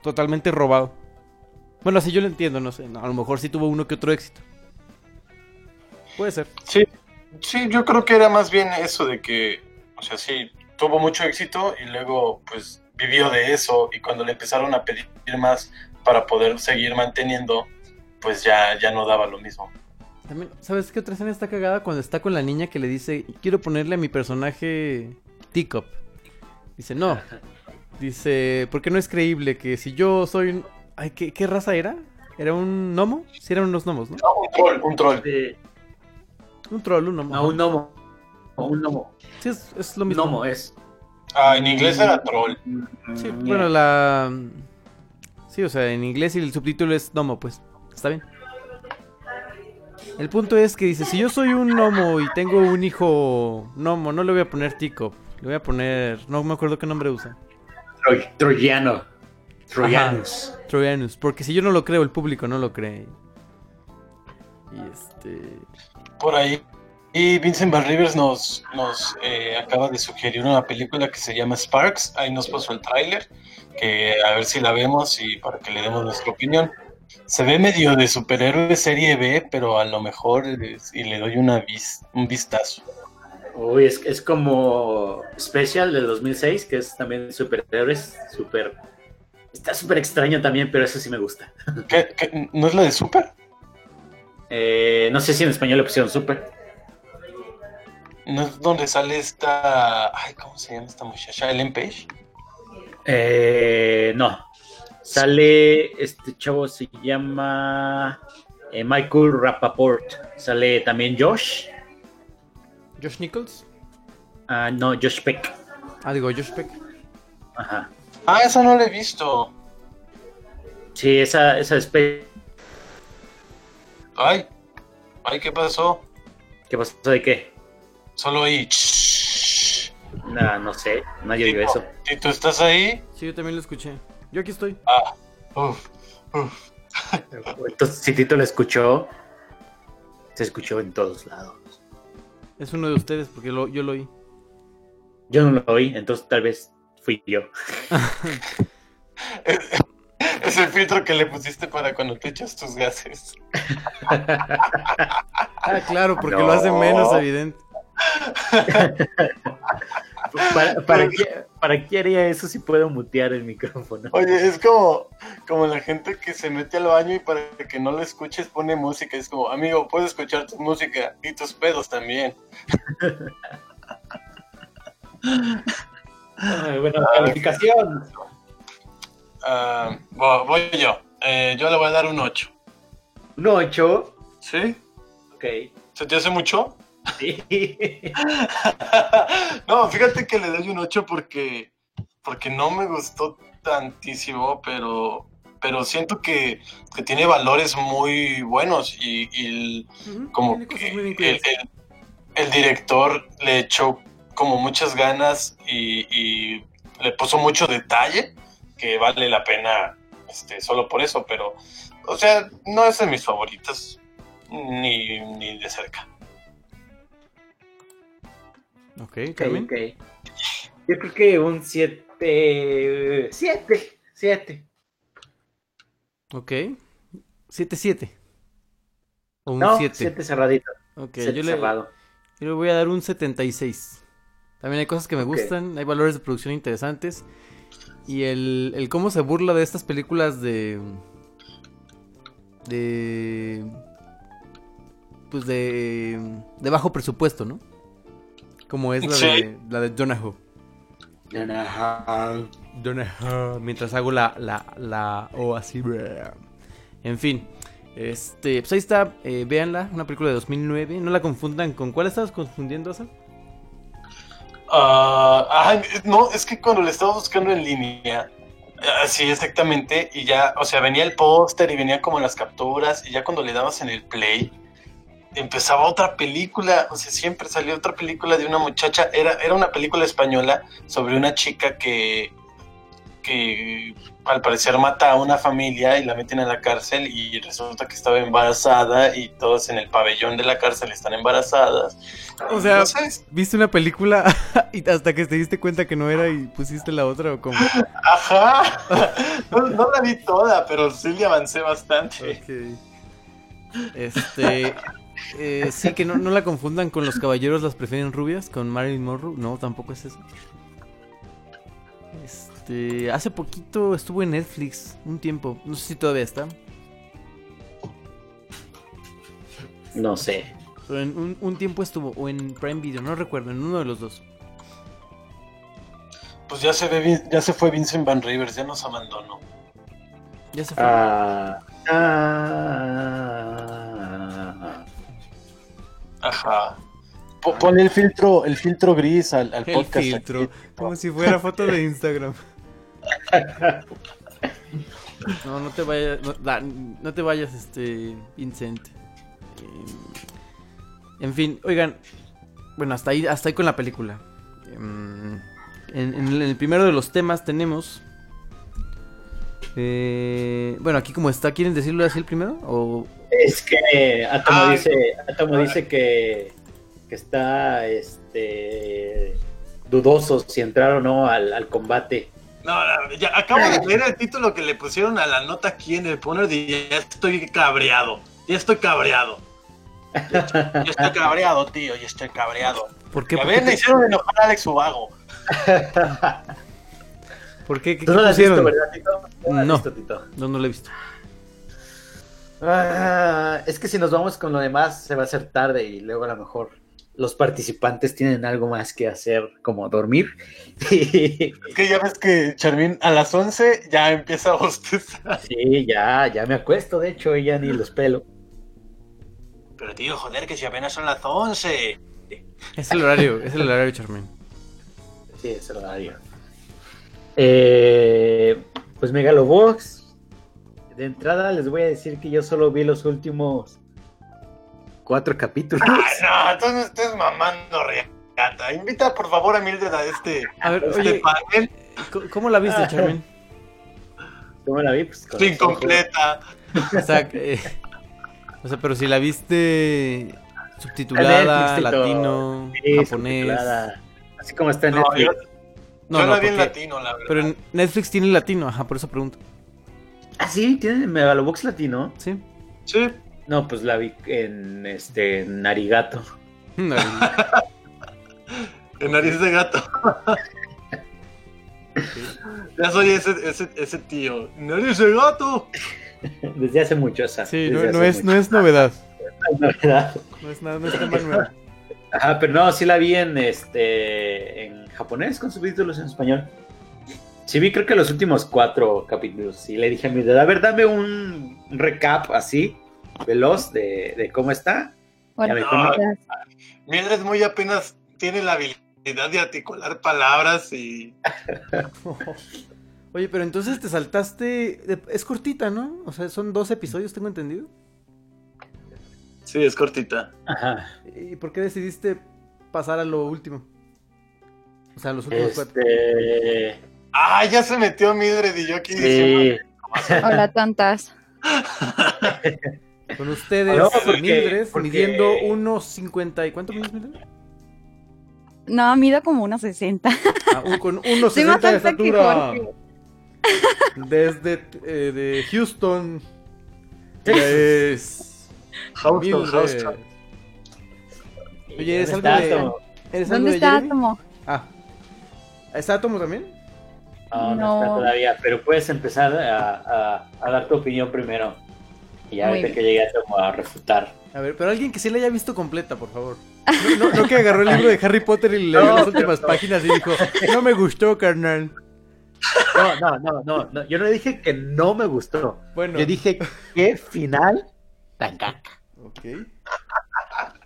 totalmente robado. Bueno, así yo lo entiendo, no sé. A lo mejor sí tuvo uno que otro éxito. Puede ser. Sí, sí, yo creo que era más bien eso de que, o sea, sí, tuvo mucho éxito y luego pues vivió de eso y cuando le empezaron a pedir más para poder seguir manteniendo, pues ya, ya no daba lo mismo. También, ¿sabes qué otra escena está cagada? Cuando está con la niña que le dice, quiero ponerle a mi personaje Teacup. Dice, no. <laughs> Dice, porque no es creíble que si yo soy un... Ay, ¿qué, qué raza era? ¿Era un gnomo? Sí, eran unos gnomos, ¿no? No, un troll, un troll. Eh, Un troll, un gnomo. no, un gnomo. Un gnomo. Sí, es, es lo Un mismo. gnomo es. Ah, en inglés era troll. Sí, Mm, bueno, la... Sí, o sea, en inglés y el subtítulo es gnomo, pues. Está bien. El punto es que dice, si yo soy un gnomo y tengo un hijo gnomo, no le voy a poner Teacup. Le voy a poner... No me acuerdo qué nombre usa. Troy- Troyano. Troyanus. Troyanus. Porque si yo no lo creo, el público no lo cree. Y este... Por ahí. Y Vincent Van Rivers nos, nos eh, acaba de sugerir una película que se llama Sparks. Ahí nos puso el tráiler, que a ver si la vemos y para que le demos nuestra opinión. Se ve medio de superhéroe serie B, pero a lo mejor y le doy una vis- un vistazo. Uy, es, es como Special del 2006, que es también superhéroes. Super. Está súper extraño también, pero eso sí me gusta. <laughs> ¿Qué, qué- no es la de Super? Eh, no sé si en español le pusieron super. ¿No es donde sale esta... Ay, ¿cómo se llama esta muchacha? Ellen Page. Eh, no. Sale, este chavo se llama eh, Michael Rappaport. Sale también Josh. Josh Nichols. Ah, no, Josh Peck. Ah, digo, Josh Peck. Ajá. Ah, esa no la he visto. Sí, esa, esa Special Ay, ay, ¿qué pasó? ¿Qué pasó de qué? Solo ahí. No, no sé, no yo digo eso. ¿Y tú estás ahí? Sí, yo también lo escuché. Yo aquí estoy. Ah, uf, uf. Entonces, si Tito lo escuchó, se escuchó en todos lados. Es uno de ustedes porque lo- yo lo oí. Yo no lo oí, entonces tal vez fui yo. <laughs> Es el filtro que le pusiste para cuando te echas tus gases. Ah, claro, porque No. lo hace menos evidente. <laughs> ¿Para, para qué, ¿Para qué haría eso si puedo mutear el micrófono? Oye, es como, como la gente que se mete al baño y para que no lo escuches pone música. Es como, amigo, puedes escuchar tu música y tus pedos también. Bueno, calificación. Ah, vo- voy yo. Eh, yo le voy a dar un 8. Un 8. ¿Sí? Ok. ¿Se te hace mucho? Sí. <laughs> no, fíjate que le doy un 8 porque, porque no me gustó tantísimo, pero, pero siento que, que tiene valores muy buenos y, y el- como que el director le echó como muchas ganas y, y le puso mucho detalle que vale la pena este, solo por eso, pero, o sea, no es de mis favoritas ni, ni de cerca. Ok, Carmen. ok. Yo creo que un 7. 7. 7. Ok. 7-7. O un No, 7. 7 cerradito. Ok, Siete yo le, cerrado. yo le voy a dar un 76. También hay cosas que me Ok. gustan, hay valores de producción interesantes. Y el, el cómo se burla de estas películas de. de. pues de. de bajo presupuesto, ¿no? Como es la Sí. de. la de Donahoe. Donahoe. Mientras hago la. la. la. o así. En fin. Este, pues ahí está, eh, véanla, una película de 2009, no la confundan con, ¿cuál estabas confundiendo, Asa? Ah, ah, no, es que cuando le estaba buscando en línea, así exactamente, y ya, o sea, venía el póster y venía como las capturas, y ya cuando le dabas en el play, empezaba otra película, o sea, siempre salía otra película de una muchacha, era, era una película española sobre una chica que, que al parecer mata a una familia y la meten en la cárcel y resulta que estaba embarazada y todos en el pabellón de la cárcel están embarazadas. O sea, No ¿Viste una película <laughs> y hasta que te diste cuenta que no era y pusiste la otra o cómo? Ajá. No, no la vi toda, pero sí le avancé bastante. Ok. Este. Eh, sí, que no, no la confundan con los caballeros las prefieren rubias, con Marilyn Monroe. No, tampoco es eso. Este. Hace poquito estuvo en Netflix, un tiempo. No sé si todavía está. No sé. Pero en un, un tiempo estuvo, o en Prime Video, no recuerdo, en uno de los dos. Pues ya se ve, ya se fue Vincent Van Rivers, ya nos abandonó. Ya se fue. Ah, ah, Ajá. Po- Ponle el filtro, el filtro gris al, al El podcast. filtro, aquí. como si fuera foto de Instagram. No, no te vayas, no, te vayas, este, Vincent. En fin, oigan, bueno, hasta ahí, hasta ahí con la película. Em, En, en el primero de los temas tenemos, eh, bueno, aquí como está, ¿quieren decirlo así el primero? O Es que Atomo Ah, dice, Atomo dice que, que está este dudoso si entrar o no al, al combate. No, ya acabo de leer el título que le pusieron a la nota aquí en el poner y ya estoy cabreado. Ya estoy cabreado. Ya, <laughs> ya estoy cabreado, tío, ya estoy cabreado. ¿por qué? A ¿Por ver, qué, le hicieron enojar a Alex Ubago. por qué? ¿Qué- ¿Tú qué no lo has visto, verdad, Tito? No. visto, Tito? No, no lo he visto. Ah, es que si nos vamos con lo demás se va a hacer tarde y luego a lo mejor los participantes tienen algo más que hacer como dormir. <laughs> sí, Es que ya ves que Charmín a las 11 ya empieza a bostezar. ya, ya me acuesto, de hecho, y ya ni los pelo. Pero tío, joder, que si apenas son las 11. Es el horario, es el horario, Charmaine. Sí, es el horario. Eh, pues Megalobox. De entrada les voy a decir que yo solo vi los últimos cuatro capítulos. Ay, no, tú no estés mamando, Riata. Invita por favor a Mildred a este, A ver, este oye, panel ¿cómo- ¿cómo la viste, Charmin? ¿Cómo la vi? Pues, incompleta. O sea, eh, o sea, pero si la viste subtitulada, Netflix, latino, sí, japonés. subtitulada. Así como está en No, Netflix. yo, No, yo no, la vi en latino, la verdad. Pero en Netflix tiene latino, ajá, por eso pregunto. Ah, sí, tiene Megalobox latino. Sí. Sí. No, pues la vi en este en Arigato. No, <laughs> En nariz de gato. <laughs> ya soy ese, ese, ese tío. Nariz de gato. Desde hace mucho, o sea, Sí, no, no es, mucho. no es novedad. <laughs> No es novedad. No es nada, no es tema nuevo. Ajá, pero no, sí la vi en este en japonés con subtítulos en español. Sí vi creo que los últimos cuatro capítulos y le dije a mi dedo, a ver, dame un recap así, veloz de, de cómo está. Bueno, No, Mildred muy apenas tiene la habilidad de articular palabras y... <laughs> Oye, pero entonces te saltaste. de- Es cortita, ¿no? O sea, son dos episodios, tengo entendido. Sí, es cortita. Ajá. ¿Y por qué decidiste pasar a lo último? O sea, a los últimos cuatro. Ah, ya se metió Mildred y yo aquí diciendo... sí. hola tontas. Con ustedes, No, porque- Mildred, porque- midiendo 1.50 y ¿cuánto mides, Mildred? No, mido como unos 60. Ah, un- con 1.60 más de alta que estatura. Desde eh, de Houston. <laughs> Es. Houston. Houston. Oye, ¿eres ¿Dónde algo de. ¿Dónde de está Jeremy? Átomo? Ah. ¿Está Átomo también? No, no, No. está todavía, pero puedes empezar a, a- a dar tu opinión primero. Y ahorita bien. que llegue a como a refutar. A ver, pero alguien que sí la haya visto completa, por favor. <laughs> No, no, no que agarró el libro de Harry Potter y le leyó No, las últimas páginas y dijo, no me gustó, carnal. No, no, no, no, no, Yo no dije que no me gustó. Bueno. Yo dije que final tan caca. Ok.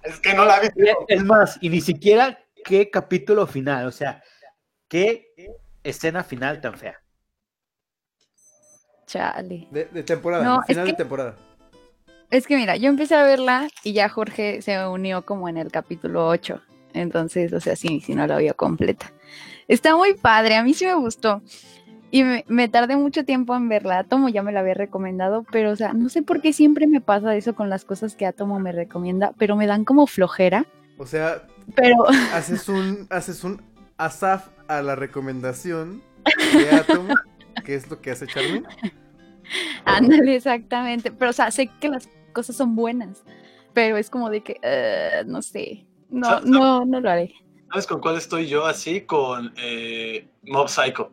Es que no la vi. Es más, y ni siquiera qué capítulo final, o sea, qué escena final tan fea. Chale. De, de temporada, No, es final que- de temporada. Es que mira, yo empecé a verla y ya Jorge se unió como en el capítulo 8. Entonces, o sea, sí, sí no la vio completa. Está muy padre, a mí sí me gustó. Y me, me tardé mucho tiempo en verla. Atomo ya me la había recomendado, pero, o sea, no sé por qué siempre me pasa eso con las cosas que Atomo me recomienda, pero me dan como flojera. O sea, Pero, haces un, haces un asaf a la recomendación de Atom, que es lo que hace Charmin. ándale, exactamente. Pero, o sea, sé que las cosas son buenas, pero es como de que, eh, no sé. No, no, no lo haré. ¿Sabes con cuál estoy yo así? Con eh, Mob Psycho.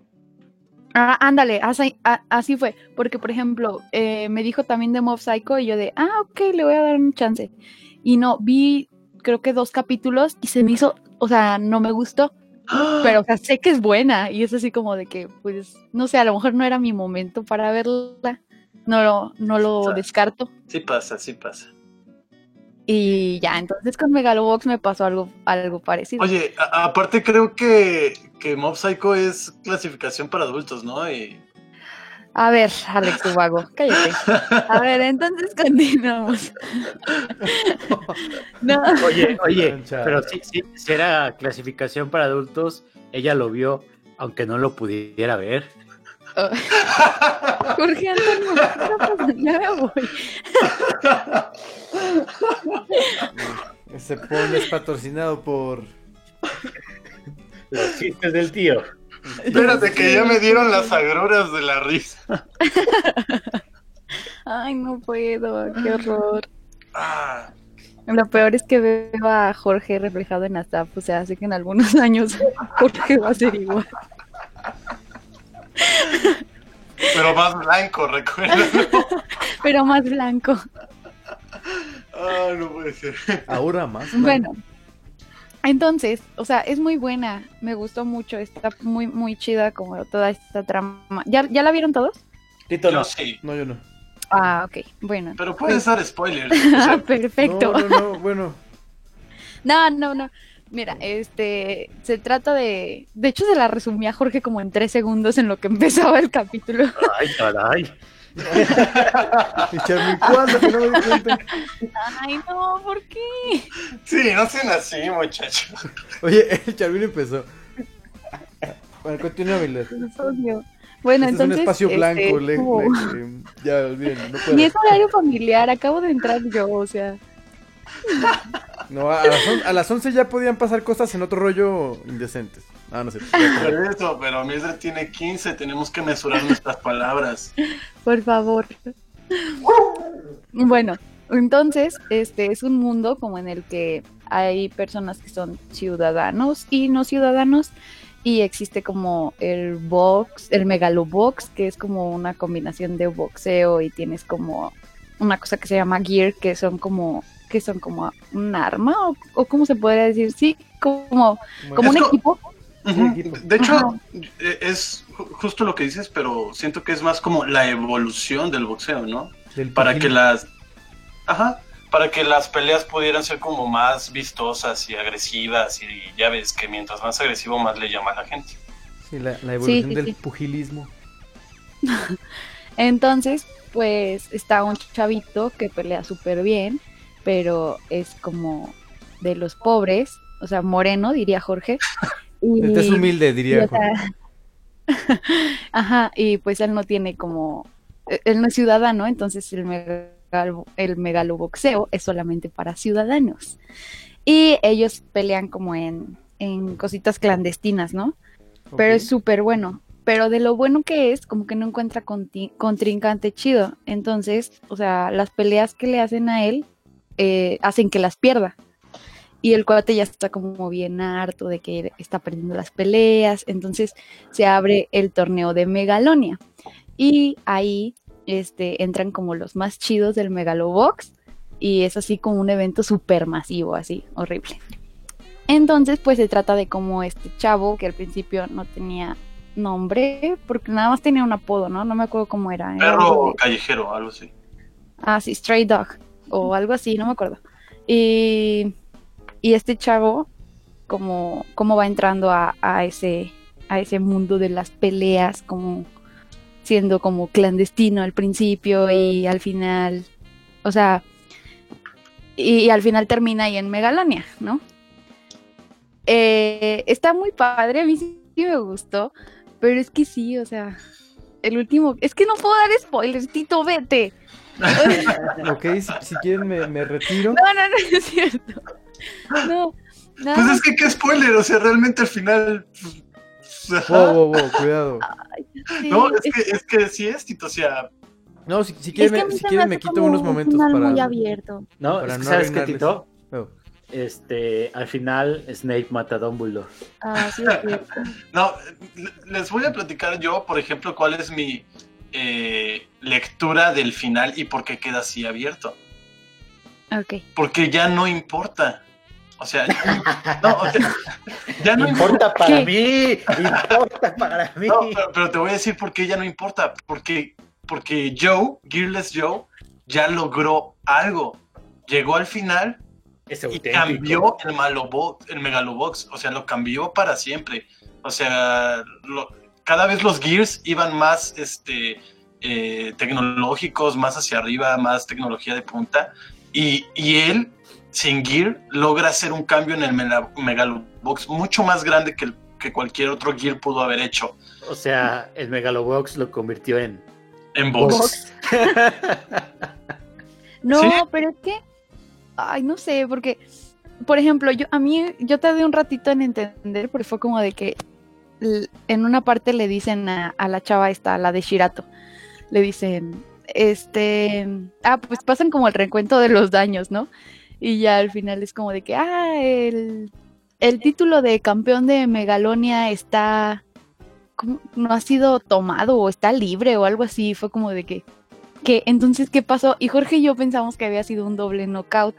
Ah, ándale, así, a- así fue. Porque, por ejemplo, eh, me dijo también de Mob Psycho y yo de, ah, ok, le voy a dar un chance. Y no, vi creo que dos capítulos y se me hizo, o sea, no me gustó. Pero, o sea, sé que es buena y es así como de que, pues, no sé, a lo mejor no era mi momento para verla. No lo, no lo descarto. Sí pasa, sí pasa. Y ya, entonces con Megalobox me pasó algo, algo parecido. Oye, aparte creo que, que Mob Psycho es clasificación para adultos, ¿no? Y... A ver, Alex Ubago, cállate. A ver, entonces continuamos. <laughs> no. Oye, oye, pero sí, sí, si era clasificación para adultos, ella lo vio, aunque no lo pudiera ver. Jorge Antonio, ya me voy. Ese pone es patrocinado por... Los chistes del tío. <laughs> Espérate que ya me dieron las agruras de la risa. <laughs> Ay, no puedo, qué horror. Ah, Lo peor es que veo a Jorge reflejado en Asaf, o sea, sé que en algunos <laughs> años Jorge va a ser igual. pero más blanco, recuerda. Pero más blanco. Ah, no puede ser. Ahora más. Bueno, entonces, o sea, es muy buena, me gustó mucho, está muy, muy chida como toda esta trama. ¿Ya, ¿ya la vieron todos? Tito Yo no. sí, No, yo no. Ah, ok, bueno. pero puede ser spoilers. <laughs> o sea, Perfecto. No, no, no, bueno. No, no, no. Mira, este, se trata de, de hecho se la resumí a Jorge como en tres segundos en lo que empezaba el capítulo. Ay, caray. Y Charmin, ¿cuándo? Que no me di cuenta. Ay, no, ¿por qué? Sí, no sean así, muchachos. Oye, el Charmin empezó. Bueno, continúa, Miller. Bueno, Este es un entonces. espacio este, blanco, le- como- le- le- ya, olviden, no puedo. Ni es horario familiar, acabo de entrar yo, o sea. No, a las, on- a las 11 ya podían pasar cosas en otro rollo indecentes. Ah, no sé. Por eso, pero Mildred tiene 15, tenemos que mesurar nuestras palabras. Por favor. Bueno, entonces, este es un mundo como en el que hay personas que son ciudadanos y no ciudadanos y existe como el box, el megalobox, que es como una combinación de boxeo y tienes como una cosa que se llama gear, que son como que son como un arma o, o cómo se podría decir, sí, como como un co- equipo. De hecho, Ajá. eh, es ju- justo lo que dices, pero siento que es más como la evolución del boxeo, ¿no? Del Para que las... Ajá. Para que las peleas pudieran ser como más vistosas y agresivas y ya ves que mientras más agresivo más le llama a la gente. Sí, la, la evolución sí, del sí. pugilismo. <laughs> Entonces, pues está un chavito que pelea súper bien, pero es como de los pobres, o sea, moreno, diría Jorge. Y, Este es humilde, diría sea, <laughs> Ajá, y pues él no tiene como, eh, él no es ciudadano, entonces el, megalo, el megaloboxeo es solamente para ciudadanos. Y ellos pelean como en, en cositas clandestinas, ¿no? Pero es súper bueno. Pero de lo bueno que es, como que no encuentra contrincante chido. Entonces, o sea, las peleas que le hacen a él eh, hacen que las pierda. Y el cuate ya está como bien harto de que está perdiendo las peleas. Entonces se abre el torneo de Megalonia. Y ahí este, entran como los más chidos del Megalobox. Y es así como un evento súper masivo, así, horrible. Entonces, pues se trata de como este chavo que al principio no tenía nombre, porque nada más tenía un apodo, ¿no? No me acuerdo cómo era. algo Perro de- callejero, algo así. Ah, sí, Stray Dog o algo así, no me acuerdo. Y, y este chavo, como, como va entrando a, a ese, a ese mundo de las peleas, como siendo como clandestino al principio y al final, o sea, y, y al final termina ahí en Megalonia, ¿no? Eh, está muy padre, a mí sí me gustó, pero es que sí, o sea, el último, es que no puedo dar spoilers, Tito, vete. Ok, si, si quieren me, me retiro. No, no, no <laughs> es cierto. <laughs> No, nada Pues es que qué spoiler, o sea, realmente al final... pues. Wow, wow, wow, cuidado. <laughs> sí, No, es es- que, es que sí es, Tito, o sea, No, si, si es quieren, que me, si quieren me quito unos un momentos final para... muy abierto. No, Para es que no sabes que. Tito, Oh. este, al final Snape mata a Dumbledore. Ah, sí es cierto. <laughs> No, le- les voy a platicar yo, por ejemplo, cuál es mi eh, lectura del final y por qué queda así abierto. Ok. Porque ya no importa. O sea, no, o sea, ya no importa para ¿Qué? mí, importa para mí. No, pero, pero te voy a decir por qué ya no importa. Porque, porque Joe, Gearless Joe, ya logró algo. Llegó al final es y auténtico. cambió el Malobox, el Megalobox, o sea, lo cambió para siempre. O sea, lo- cada vez los Gears iban más este, eh, tecnológicos, más hacia arriba, más tecnología de punta. Y, y él, sin Gear, logra hacer un cambio en el Megalobox mucho más grande que, el- que cualquier otro Gear pudo haber hecho O sea, el Megalobox lo convirtió en en Box. <laughs> No, ¿Sí? pero es que, ay, no sé, porque, por ejemplo, yo a mí, yo tardé un ratito en entender, porque fue como de que en una parte le dicen a, a la chava esta, a la de Shirato, le dicen, este, ah, pues pasan como el recuento de los daños, ¿no? Y ya al final es como de que, ah, el, el título de campeón de Megalonia está, no ha sido tomado o está libre o algo así, fue como de que, que entonces qué pasó y Jorge y yo pensamos que había sido un doble knockout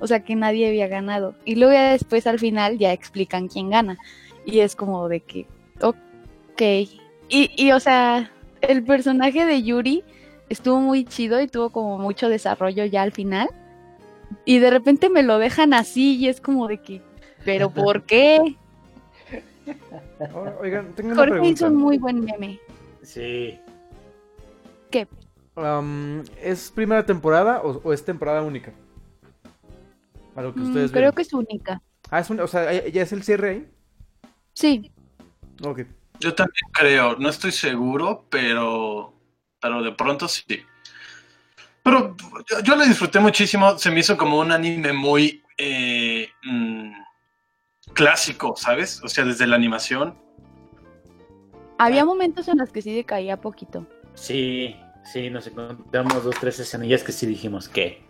o sea que nadie había ganado. Y luego ya después al final ya explican quién gana. Y es como de que ok. Y, y o sea el personaje de Yuri estuvo muy chido y tuvo como mucho desarrollo ya al final y de repente me lo dejan así y es como de que pero <laughs> ¿por qué? Oh, Oigan, tengo una Jorge hizo un muy buen meme Sí. ¿Qué? ¿Es primera temporada o, o es temporada única? A lo que Mm, ustedes creo ven. que es única. Ah, es un- o sea, ¿ya- ¿ya es el cierre ahí? Sí. Ok. Yo también creo, no estoy seguro, pero, pero de pronto sí. Pero yo, yo lo disfruté muchísimo, se me hizo como un anime muy eh, mm, clásico, ¿sabes? O sea, desde la animación. Había momentos en los que sí decaía poquito. Sí, sí, nos encontramos dos, tres escenillas que sí dijimos que.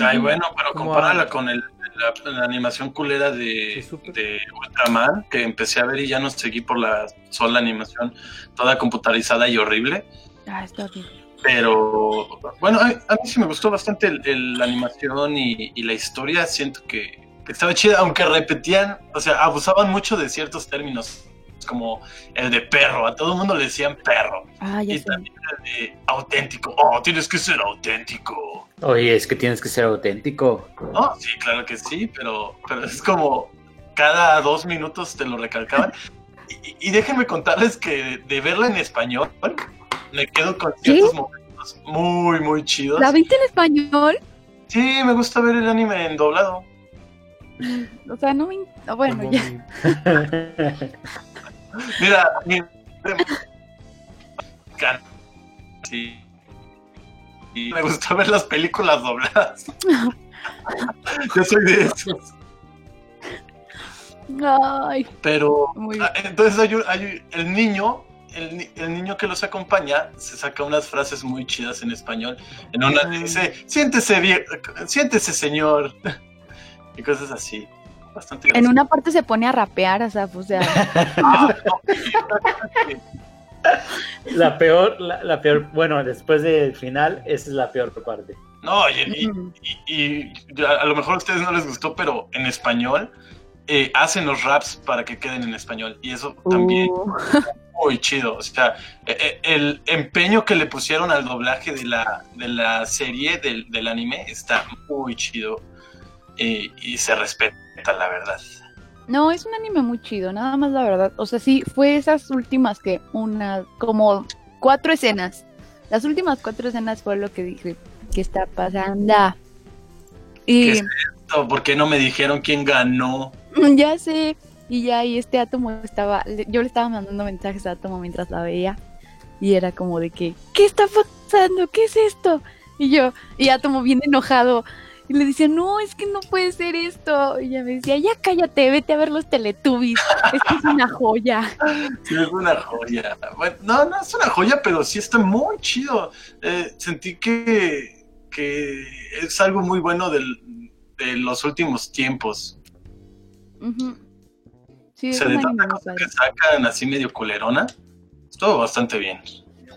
Ay, bueno, pero compárala con el, la, la animación culera de, Sí, de Ultraman, que empecé a ver y ya no seguí por la sola animación, toda computarizada y horrible. Ah, está bien. Pero bueno, a, a mí sí me gustó bastante el- el- la animación y, y la historia. Siento que, que estaba chida, aunque repetían, o sea, abusaban mucho de ciertos términos, como el de perro. A todo el mundo le decían perro. Ah, ya Y sé. también el de auténtico. Oh, tienes que ser auténtico. Oye, es que tienes que ser auténtico. No, sí, claro que sí, pero, pero es como cada dos minutos te lo recalcaban. <laughs> Y, y déjenme contarles que de verla en español, me quedo con ciertos momentos muy, muy chidos. ¿La viste en español? Sí, me gusta ver el anime en doblado. O sea, no me... Bueno, ya. mi- <laughs> Mira, mi- Sí. Y me gusta ver las películas dobladas. <laughs> Yo soy de esos. Ay, Pero ah, entonces hay, un- hay un- el niño, el, ni- el niño que los acompaña, se saca unas frases muy chidas en español. En una Ah. dice, siéntese bien, siéntese señor. <laughs> Y cosas así. Bastante en gracioso. una parte se pone a rapear, o sea, o sea, Ah, La peor, la, la peor, bueno, después del final, esa es la peor parte. No, y, y- mm, y- y a a lo mejor a ustedes no les gustó, pero en español eh, hacen los raps para que queden en español. Y eso también uh, <laughs> muy chido. O sea, eh, eh, el empeño que le pusieron al doblaje de la, de la serie, del, del anime, está muy chido. Y, y se respeta, la verdad. No, es un anime muy chido, nada más la verdad. O sea, sí, fue esas últimas que una, como cuatro escenas. Las últimas cuatro escenas fue lo que dije, ¿qué está pasando? Y ¿Qué es esto? ¿Por qué no me dijeron quién ganó? ya sé, y ya, y este átomo estaba, yo le estaba mandando mensajes a átomo mientras la veía. Y era como de que, ¿qué está pasando? ¿Qué es esto? Y yo, y átomo bien enojado. Y le decía, no, es que no puede ser esto. Y ella me decía, ya cállate, vete a ver los Teletubbies. Esto es una joya. <laughs> Sí, es una joya. Bueno, no, no es una joya, pero sí está muy chido. Eh, sentí que, que es algo muy bueno del- de los últimos tiempos. Ujú. Sí, O sea, de tanta cosa que sacan así medio culerona, estuvo bastante bien.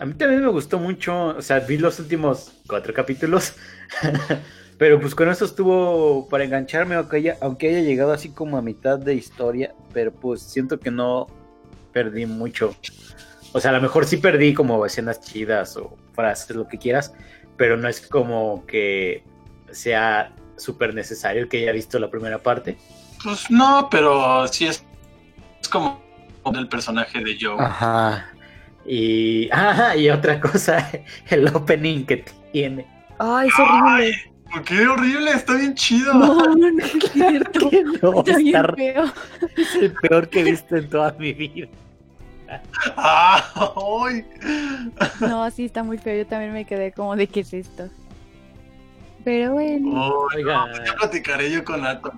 A mí también me gustó mucho, o sea, vi los últimos cuatro capítulos, <laughs> pero pues con eso estuvo para engancharme, aunque haya, aunque haya llegado así como a mitad de historia, pero pues siento que no perdí mucho. O sea, a lo mejor sí perdí como escenas chidas o frases, lo que quieras, pero no es como que sea súper necesario el que haya visto la primera parte. Pues no, pero sí es, es como del personaje de Joe. Ajá. Y, ajá, y otra cosa, <laughs> el opening que tiene. Ay, es horrible. ¿Por qué horrible? Está bien chido. No, no es <laughs> cierto. No, Está bien está- feo. es el peor que he visto en toda mi vida. Ah, ay. No, sí, está muy feo. Yo también me quedé como de qué es esto. Pero bueno. Ay, Oiga. no, ya platicaré yo con Atom.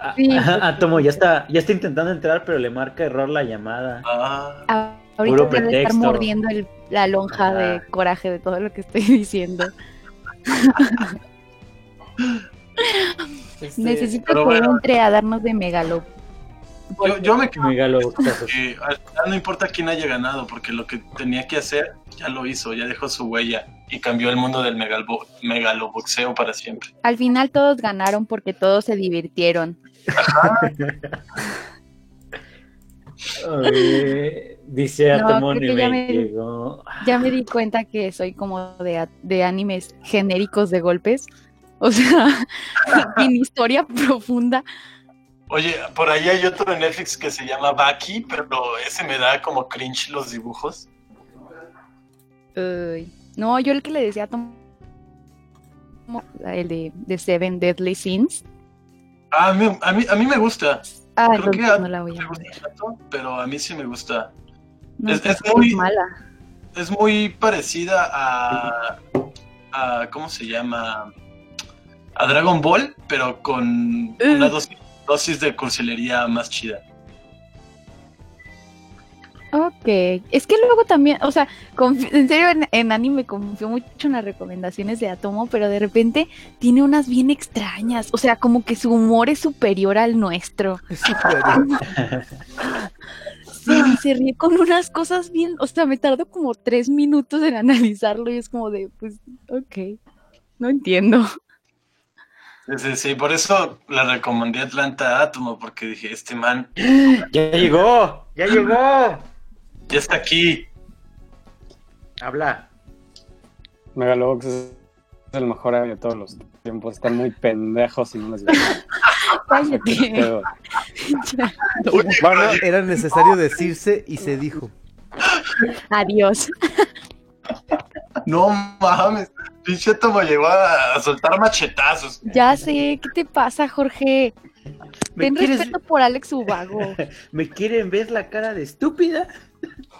Ah, Sí. Átomo ya está, ya está intentando entrar, pero le marca error la llamada. Ah, a- Ahorita Puro debe estar pretexto. mordiendo el- la lonja de coraje de todo lo que estoy <laughs> diciendo. Este, Necesito que bueno. entre a darnos de megalo. yo, yo me quedo Megaloboxazos. que al final no importa quién haya ganado, porque lo que tenía que hacer ya lo hizo, ya dejó su huella y cambió el mundo del megalbo- megaloboxeo para siempre. Al final todos ganaron porque todos se divirtieron. <laughs> Oye, dice No, Átomo creo y ya me. Ya me di cuenta que soy como de, de animes genéricos de golpes. O sea, <laughs> sin historia profunda. Oye, por ahí hay otro en Netflix que se llama Baki, pero ese me da como cringe los dibujos. Uy, No, yo el que le decía a Tom, el de, de Seven Deadly Sins. Ah, a mí, a mí, a mí me gusta. Ah, Creo que a- no la voy a gusta ver. tanto, pero a mí sí me gusta. No, es- es es muy- mala. Es muy parecida a, a ¿cómo se llama? A Dragon Ball, pero con una dosis, dosis de cursilería más chida. Ok, es que luego también, o sea, en serio en, en anime confío mucho en las recomendaciones de Atomo, pero de repente tiene unas bien extrañas, o sea, como que su humor es superior al nuestro. <laughs> Es súper- Sí, se ríe con unas cosas bien, o sea, me tardo como tres minutos en analizarlo y es como de, pues, ok, no entiendo. Sí, sí, sí, por eso le recomendé Atlanta Atomo, porque dije, este man <gasps> Ya llegó, ya llegó. Ya está aquí. Habla. Megalobox es el mejor de todos los tiempos. Están muy pendejos y no les. Cállate. Bueno, Era necesario decirse y se dijo. Adiós. No mames, pinche Atomo llegó a, a soltar machetazos. Ya sé, ¿qué te pasa, Jorge? ¿Me Ten quieres- respeto por Alex Ubago. <laughs> ¿Me quieren ver la cara de estúpida?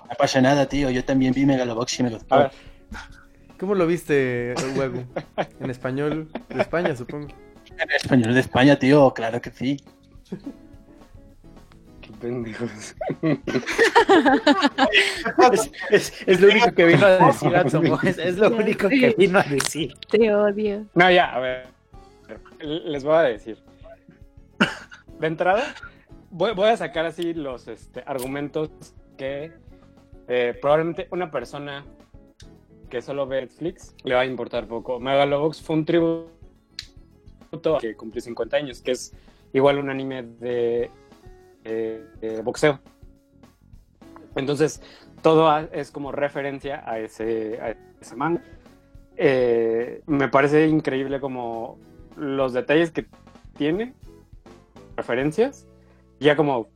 No pasa nada, tío. Yo también vi Megalobox y me a ver, ¿Cómo lo viste, Huevo? En español de España, supongo. En español de España, tío, claro que sí. qué pendejos. <laughs> Es, es- es lo único que vino a decir es lo único que vino a decir. Te odio. No, ya, a ver. Les voy a decir. De entrada, voy, voy a sacar así los este, argumentos que eh, probablemente una persona que solo ve Netflix le va a importar poco. Megalobox fue un tributo que cumplió 50 años, que es igual un anime de, eh, boxeo. Entonces, todo es como referencia a ese, a ese manga. Eh, me parece increíble como los detalles que tiene, referencias, ya como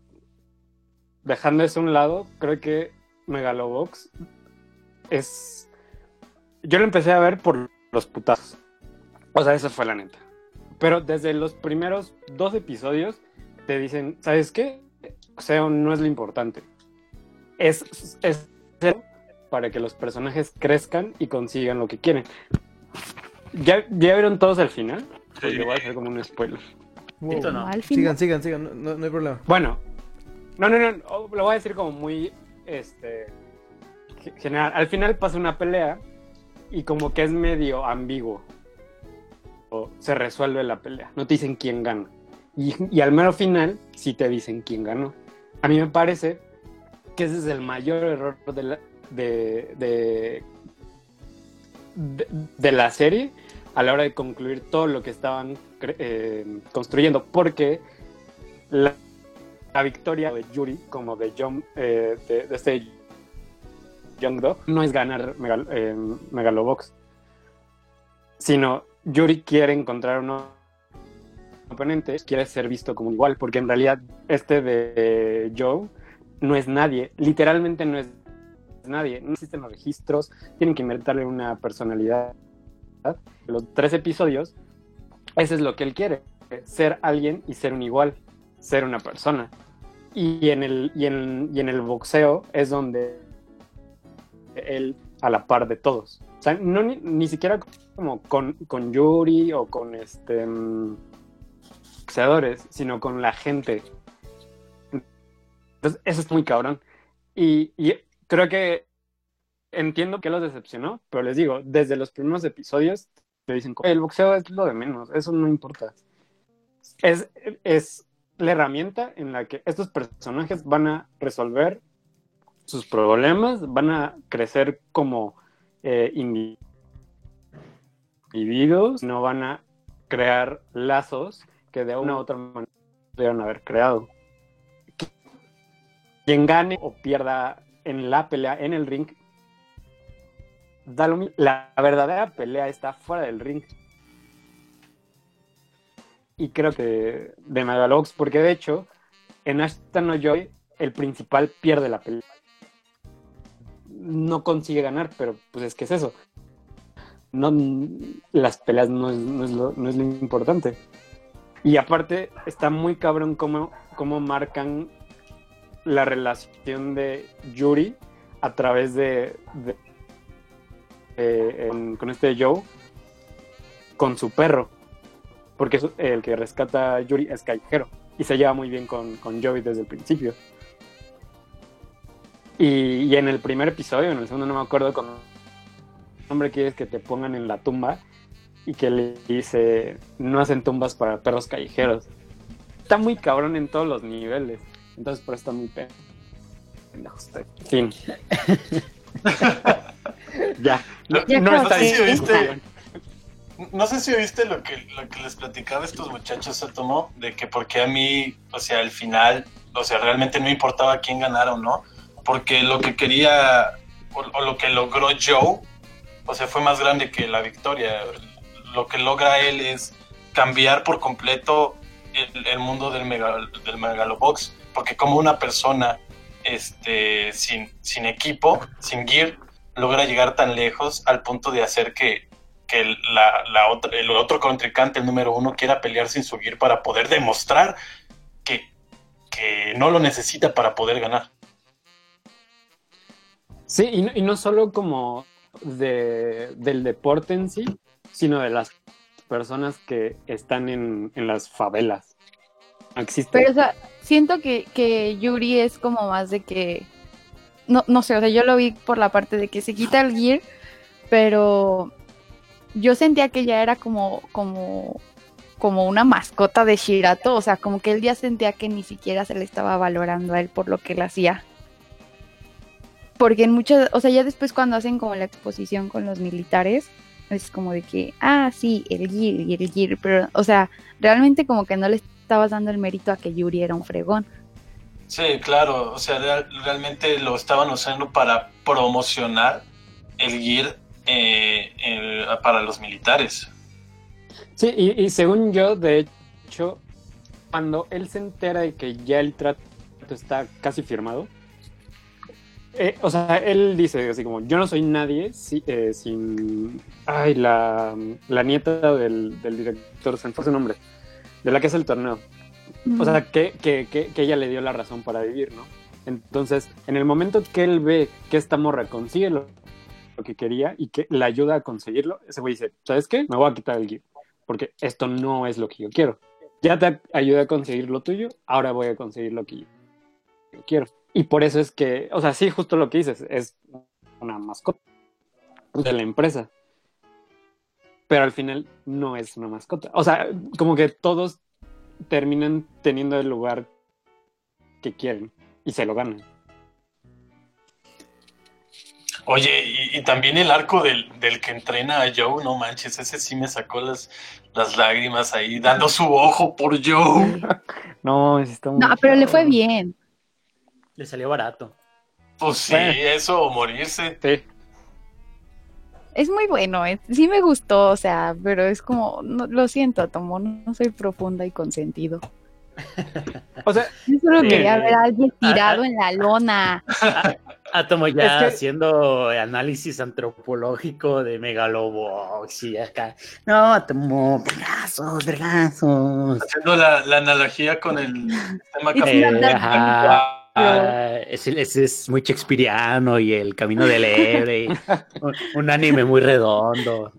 dejando eso a un lado, creo que Megalobox es... Yo lo empecé a ver por los putazos. O sea, esa fue la neta. Pero desde los primeros dos episodios te dicen, ¿sabes qué? O sea, no es lo importante. Es, es para que los personajes crezcan y consigan lo que quieren. ¿Ya, ya vieron todos el final? Porque Sí. voy a hacer como un spoiler. Wow. No. Al final. Sigan, sigan, sigan, no, no- no hay problema. Bueno, no, no, no, lo voy a decir como muy, este, ge- general. Al final pasa una pelea y como que es medio ambiguo. O se resuelve la pelea. No te dicen quién gana. Y, y al mero final sí te dicen quién ganó. A mí me parece que ese es el mayor error de la, de, de, de, la serie a la hora de concluir todo lo que estaban eh, construyendo. Porque la, la victoria de Yuri como de, John, eh, de, este Young Dog no es ganar Megal- eh, Megalobox, sino Yuri quiere encontrar un oponente, quiere ser visto como igual, porque en realidad este de Joe no es nadie, literalmente no es nadie, no existen los registros, tienen que inventarle una personalidad. Los tres episodios, eso es lo que él quiere, ser alguien y ser un igual, ser una persona. Y en el, y en, y en el boxeo es donde él a la par de todos. O sea, no ni, ni siquiera como con, con Yuri o con este mm, boxeadores, sino con la gente. Entonces, eso es muy cabrón. Y, y creo que entiendo que los decepcionó, pero les digo, desde los primeros episodios te dicen, el boxeo es lo de menos, eso no importa. Es, es la herramienta en la que estos personajes van a resolver sus problemas, van a crecer como eh, individuos, no van a crear lazos que de una u otra manera pudieran haber creado. Quien gane o pierda en la pelea, en el ring, da lo mismo. La verdadera pelea está fuera del ring. Y creo que de Megalobox, porque de hecho, en Ashton no Joy, el principal pierde la pelea. No consigue ganar, pero pues es que es eso. no, las peleas no es, no es lo, no es lo importante. Y aparte, está muy cabrón cómo, cómo marcan la relación de Yuri a través de, con este Joe con su perro. Porque es- el que rescata a Yuri es callejero. Y se lleva muy bien con, con Joey desde el principio. Y, y en el primer episodio, en el segundo no me acuerdo, cuando un hombre quieres que te pongan en la tumba y que le dice, no hacen tumbas para perros callejeros. Está muy cabrón en todos los niveles. Entonces por eso está muy pe- pendejo. Fin. <laughs> ya. No, Ya no está no sé si oíste lo que, lo que les platicaba estos muchachos, se tomó, de que porque a mí, o sea, al final, o sea, realmente no importaba quién ganara o no, porque lo que quería, o, o lo que logró Joe, o sea, fue más grande que la victoria. Lo que logra él es cambiar por completo el, mundo del, mega, del Megalobox, porque como una persona este, sin, sin equipo, sin gear, logra llegar tan lejos al punto de hacer que, que el- la, la otra, el otro contrincante, el número uno, quiera pelear sin su gear para poder demostrar que, que no lo necesita para poder ganar. Sí, y no, y no solo como de, del deporte en sí, sino de las personas que están en, en las favelas. Existe. Pero, o sea, siento que, que Yuri es como más de que. No, no sé, o sea, yo lo vi por la parte de que se quita el gear, pero yo sentía que ya era como, como, como una mascota de Shirato, o sea, como que él ya sentía que ni siquiera se le estaba valorando a él por lo que él hacía. Porque en muchas, o sea, ya después cuando hacen como la exposición con los militares, es como de que, ah, sí, el gear y el gear, pero, o sea, realmente como que no le estabas dando el mérito a que Yuri era un fregón. Sí, claro, o sea, real- realmente lo estaban usando para promocionar el gear eh, para los militares. Sí, y, y según yo, de hecho, cuando él se entera de que ya el trato está casi firmado, eh, o sea, él dice así como, yo no soy nadie si- eh, sin... Ay, la, la nieta del, del director, se me fue su nombre, de la que es el torneo. O sea, que, que, que, que ella le dio la razón para vivir, ¿no? Entonces, en el momento que él ve que esta morra consigue lo, lo que quería y que le ayuda a conseguirlo, ese güey dice, ¿sabes qué? Me voy a quitar el gear, porque esto no es lo que yo quiero. Ya te ayudé a conseguir lo tuyo, ahora voy a conseguir lo que yo quiero. Y por eso es que, o sea, sí, justo lo que dices, es una mascota de la empresa. Pero al final no es una mascota. O sea, como que todos terminan teniendo el lugar que quieren y se lo ganan. Oye, y, y también el arco del, del que entrena a Joe, no manches, ese sí me sacó las, las lágrimas ahí, dando su ojo por Joe. No, está muy No, pero le fue bien. Le salió barato. Pues sí, Bueno. eso morirse. Sí. Es muy bueno, eh, sí me gustó, o sea, pero es como, no, lo siento, Tomo, no, no soy profunda y consentido. O sea, Yo solo Sí. quería ver a alguien tirado en la lona. <laughs> Átomo ya Es que- haciendo análisis antropológico de megalobox y acá. No, Átomo, vergazos, vergazos. Haciendo la, la analogía con el tema ajá. Ah, ese, ese es muy shakespeariano y el camino del héroe. <laughs> un, un anime muy redondo.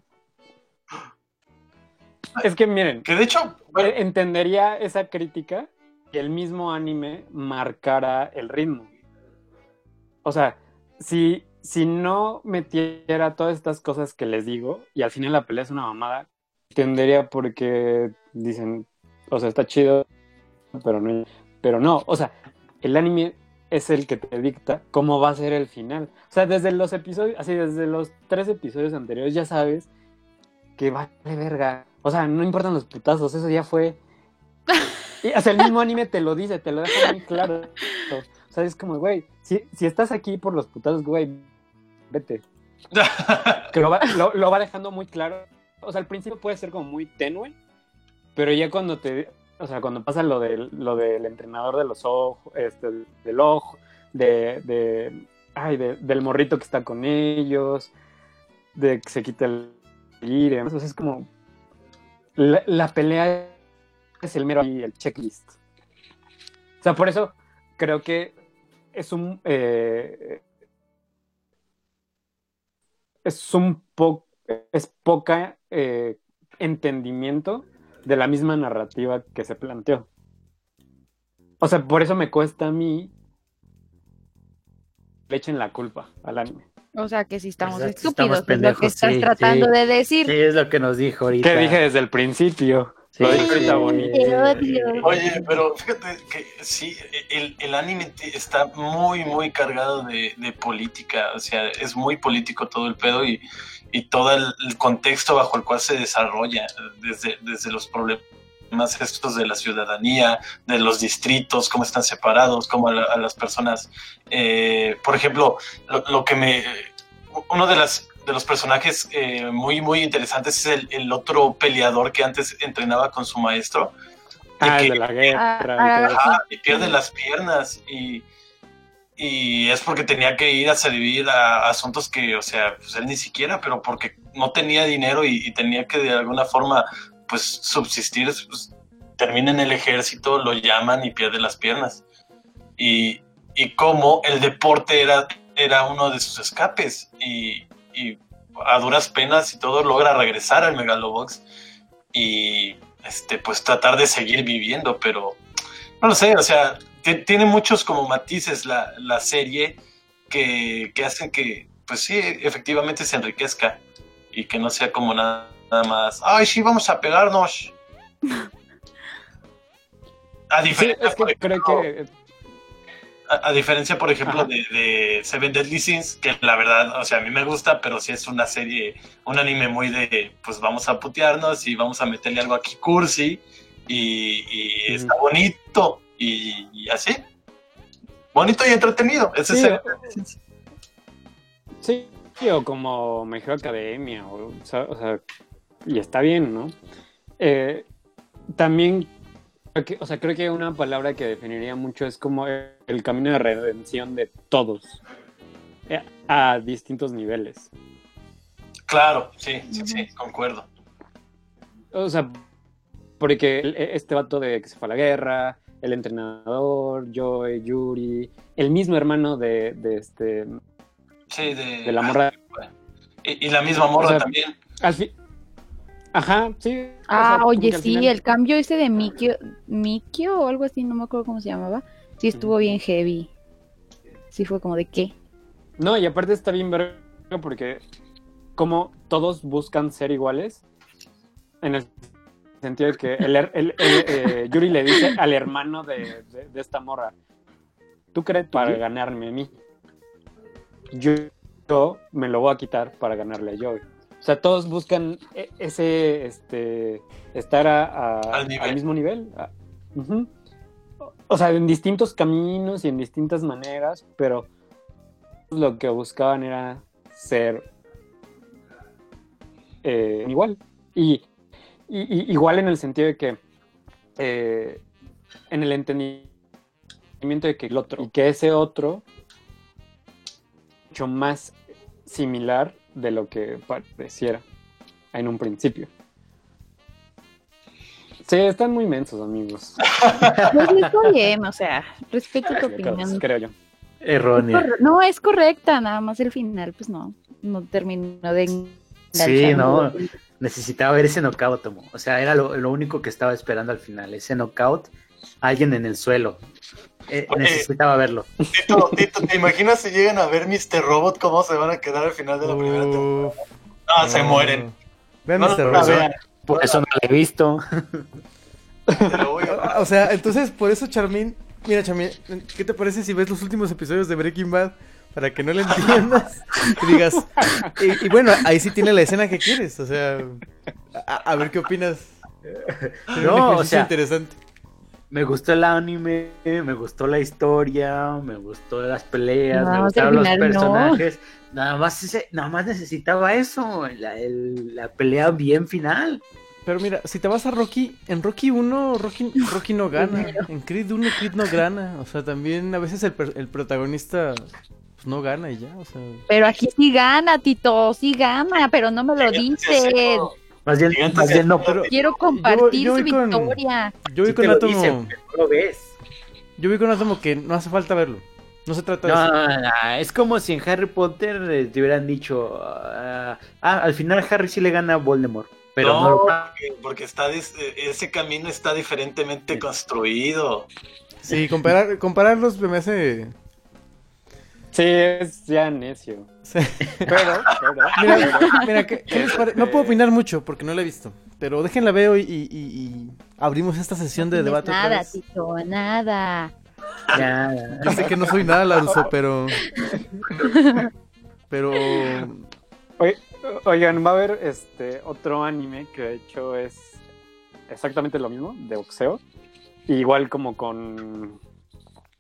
es que miren, Que de hecho, bueno, Eh, entendería esa crítica que el mismo anime marcara el ritmo. O sea, si, si no metiera todas estas cosas que les digo y al final la pelea es una mamada, entendería porque dicen, o sea, está chido, pero no, pero no, o sea, el anime es el que te dicta cómo va a ser el final. O sea, desde los episodios, así desde los tres episodios anteriores ya sabes que vale verga. O sea, no importan los putazos, eso ya fue. <laughs> Y, o sea, el mismo anime te lo dice, te lo deja muy claro. O sea, es como, güey, si, si estás aquí por los putazos, güey, vete. <laughs> Que lo va, lo, lo va dejando muy claro. O sea, al principio puede ser como muy tenue, pero ya cuando te. O sea, cuando pasa lo del, lo del entrenador de los ojos, este, del ojo, de, de, ay, de- del morrito que está con ellos, de que se quita el y demás. O sea, es como. La, la pelea es el mero ahí, el checklist. O sea, por eso creo que es un. eh, es un poco. Es poca eh, entendimiento de la misma narrativa que se planteó. O sea, por eso me cuesta a mí le echen la culpa al anime. O sea, que si estamos Exacto, estúpidos, estamos es lo que estás sí, tratando sí. de decir. Sí, es lo que nos dijo ahorita. Que dije desde el principio. Sí, Lo dije ahorita bonito. Te odio. Oye, pero fíjate que sí, el, el anime está muy, muy cargado de, de política, o sea, es muy político todo el pedo y, y todo el, el contexto bajo el cual se desarrolla, desde, desde los problemas estos de la ciudadanía, de los distritos, cómo están separados, cómo a, la- a las personas, eh, por ejemplo, lo, lo que me... Uno de las de los personajes eh, muy, muy interesantes es el, el otro peleador que antes entrenaba con su maestro. y Ah, el que- de la guerra. y Ah. Ajá, y pierde las piernas y, y es porque tenía que ir a servir a asuntos que, o sea, pues él ni siquiera, pero porque no tenía dinero y, y tenía que de alguna forma, pues, subsistir, pues, termina en el ejército, lo llaman y pierde las piernas. Y, y cómo el deporte era, era uno de sus escapes y, y a duras penas y todo logra regresar al Megalobox y este pues tratar de seguir viviendo, pero no lo sé, o sea, ti- tiene muchos como matices la, la serie que, que hacen que pues sí, efectivamente se enriquezca y que no sea como nada, nada más, ay, sí, vamos a pegarnos. <laughs> A Sí, diferencia, es que creo que. A, a diferencia, por ejemplo, de, de Seven Deadly Sins, que la verdad, o sea, a mí me gusta, pero sí es una serie, un anime muy de, pues vamos a putearnos y vamos a meterle algo aquí cursi y, y está bonito y, y así. Bonito y entretenido. Ese Sí, es el- Sí, o como Me Hero Academia, o, o sea, o sea, y está bien, ¿no? Eh, también, o sea, creo que una palabra que definiría mucho es como el, camino de redención de todos, eh, a distintos niveles. Claro, sí, sí, sí, concuerdo. O sea, porque el- este vato de que se fue a la guerra, el entrenador, Joy, Yuri, el mismo hermano de, de este, Sí, de, de la morra. Y, y la misma morra O sea, también. Al fin. Ajá, sí. o Ah, sea, oye, sí, final- el cambio ese de Mikio, Mikio o algo así, no me acuerdo cómo se llamaba. Sí, estuvo bien heavy. Sí, fue como de qué. No, y aparte está bien verga porque como todos buscan ser iguales, en el sentido de que el, el- el, eh, Yuri le dice al hermano de, de- de esta morra, tú crees para ganarme a mí. Yo, yo me lo voy a quitar para ganarle a Joey. O sea, todos buscan e- ese, este, estar a- a- Al nivel. al mismo nivel. O- sea, en distintos caminos y en distintas maneras, pero lo que buscaban era ser eh, igual. Y- igual en el sentido de que eh, en el entendimiento de que el otro y que ese otro mucho más similar de lo que pareciera en un principio. Sí, están muy mensos, amigos. <laughs> Pues está bien, o sea, respeto tu opinión. Creo yo. Errónea. No, es correcta, nada más el final, pues no, no terminó de Sí, no. Necesitaba ver ese knockout, Tomo. O sea, era lo, lo único que estaba esperando al final. Ese knockout, alguien en el suelo. Eh, necesitaba verlo. Tito, Tito, ¿te imaginas si llegan a ver Mr. Robot cómo se van a quedar al final de la primera temporada? Uf, Ah, se no. mueren. Vean No, Mr. no, Robot. Por eso no lo he visto. Te lo voy a- O sea, entonces por eso Charmin, mira Charmin, ¿qué te parece si ves los últimos episodios de Breaking Bad para que no le entiendas <laughs> y digas y, y bueno, ahí sí tiene la escena que quieres, o sea, a, a ver qué opinas. No, o sea, interesante. Me gustó el anime, me gustó la historia, me gustó las peleas, Nada me gustaron los final, no. personajes. Nada más ese, nada más necesitaba eso, la, el- la pelea bien final. Pero mira, si te vas a Rocky, en Rocky 1 Rocky, Rocky no gana, <laughs> en Creed 1 Creed no gana, o sea, también a veces el, per- el protagonista pues no gana y ya, o sea. Pero aquí sí gana, Tito, sí gana, pero no me lo dicen. Más bien, Gigantes más bien no, pero Quiero compartir yo su con- victoria. Yo vi sí con Átomo. lo ves. Yo vi con Átomo que no hace falta verlo. No se trata de No, eso. no, no, es como si en Harry Potter eh, te hubieran dicho, ah, ah, al final Harry sí le gana a Voldemort, pero no, no, lo- porque, porque está dis- eh, ese camino está diferentemente construido. Sí, comparar, compararlos me hace. Sí, es ya necio. Sí. Pero, pero, Mira, mira, ¿qué- qué les pare- no puedo opinar mucho porque no la he visto. Pero déjenla veo y, y- y- y abrimos esta sesión de No debate. nada. Tito, nada. ya, Yo sé que no soy nada Laruso, pero. Pero. Oigan, va a haber este otro anime que de hecho es exactamente lo mismo, de boxeo. Igual como con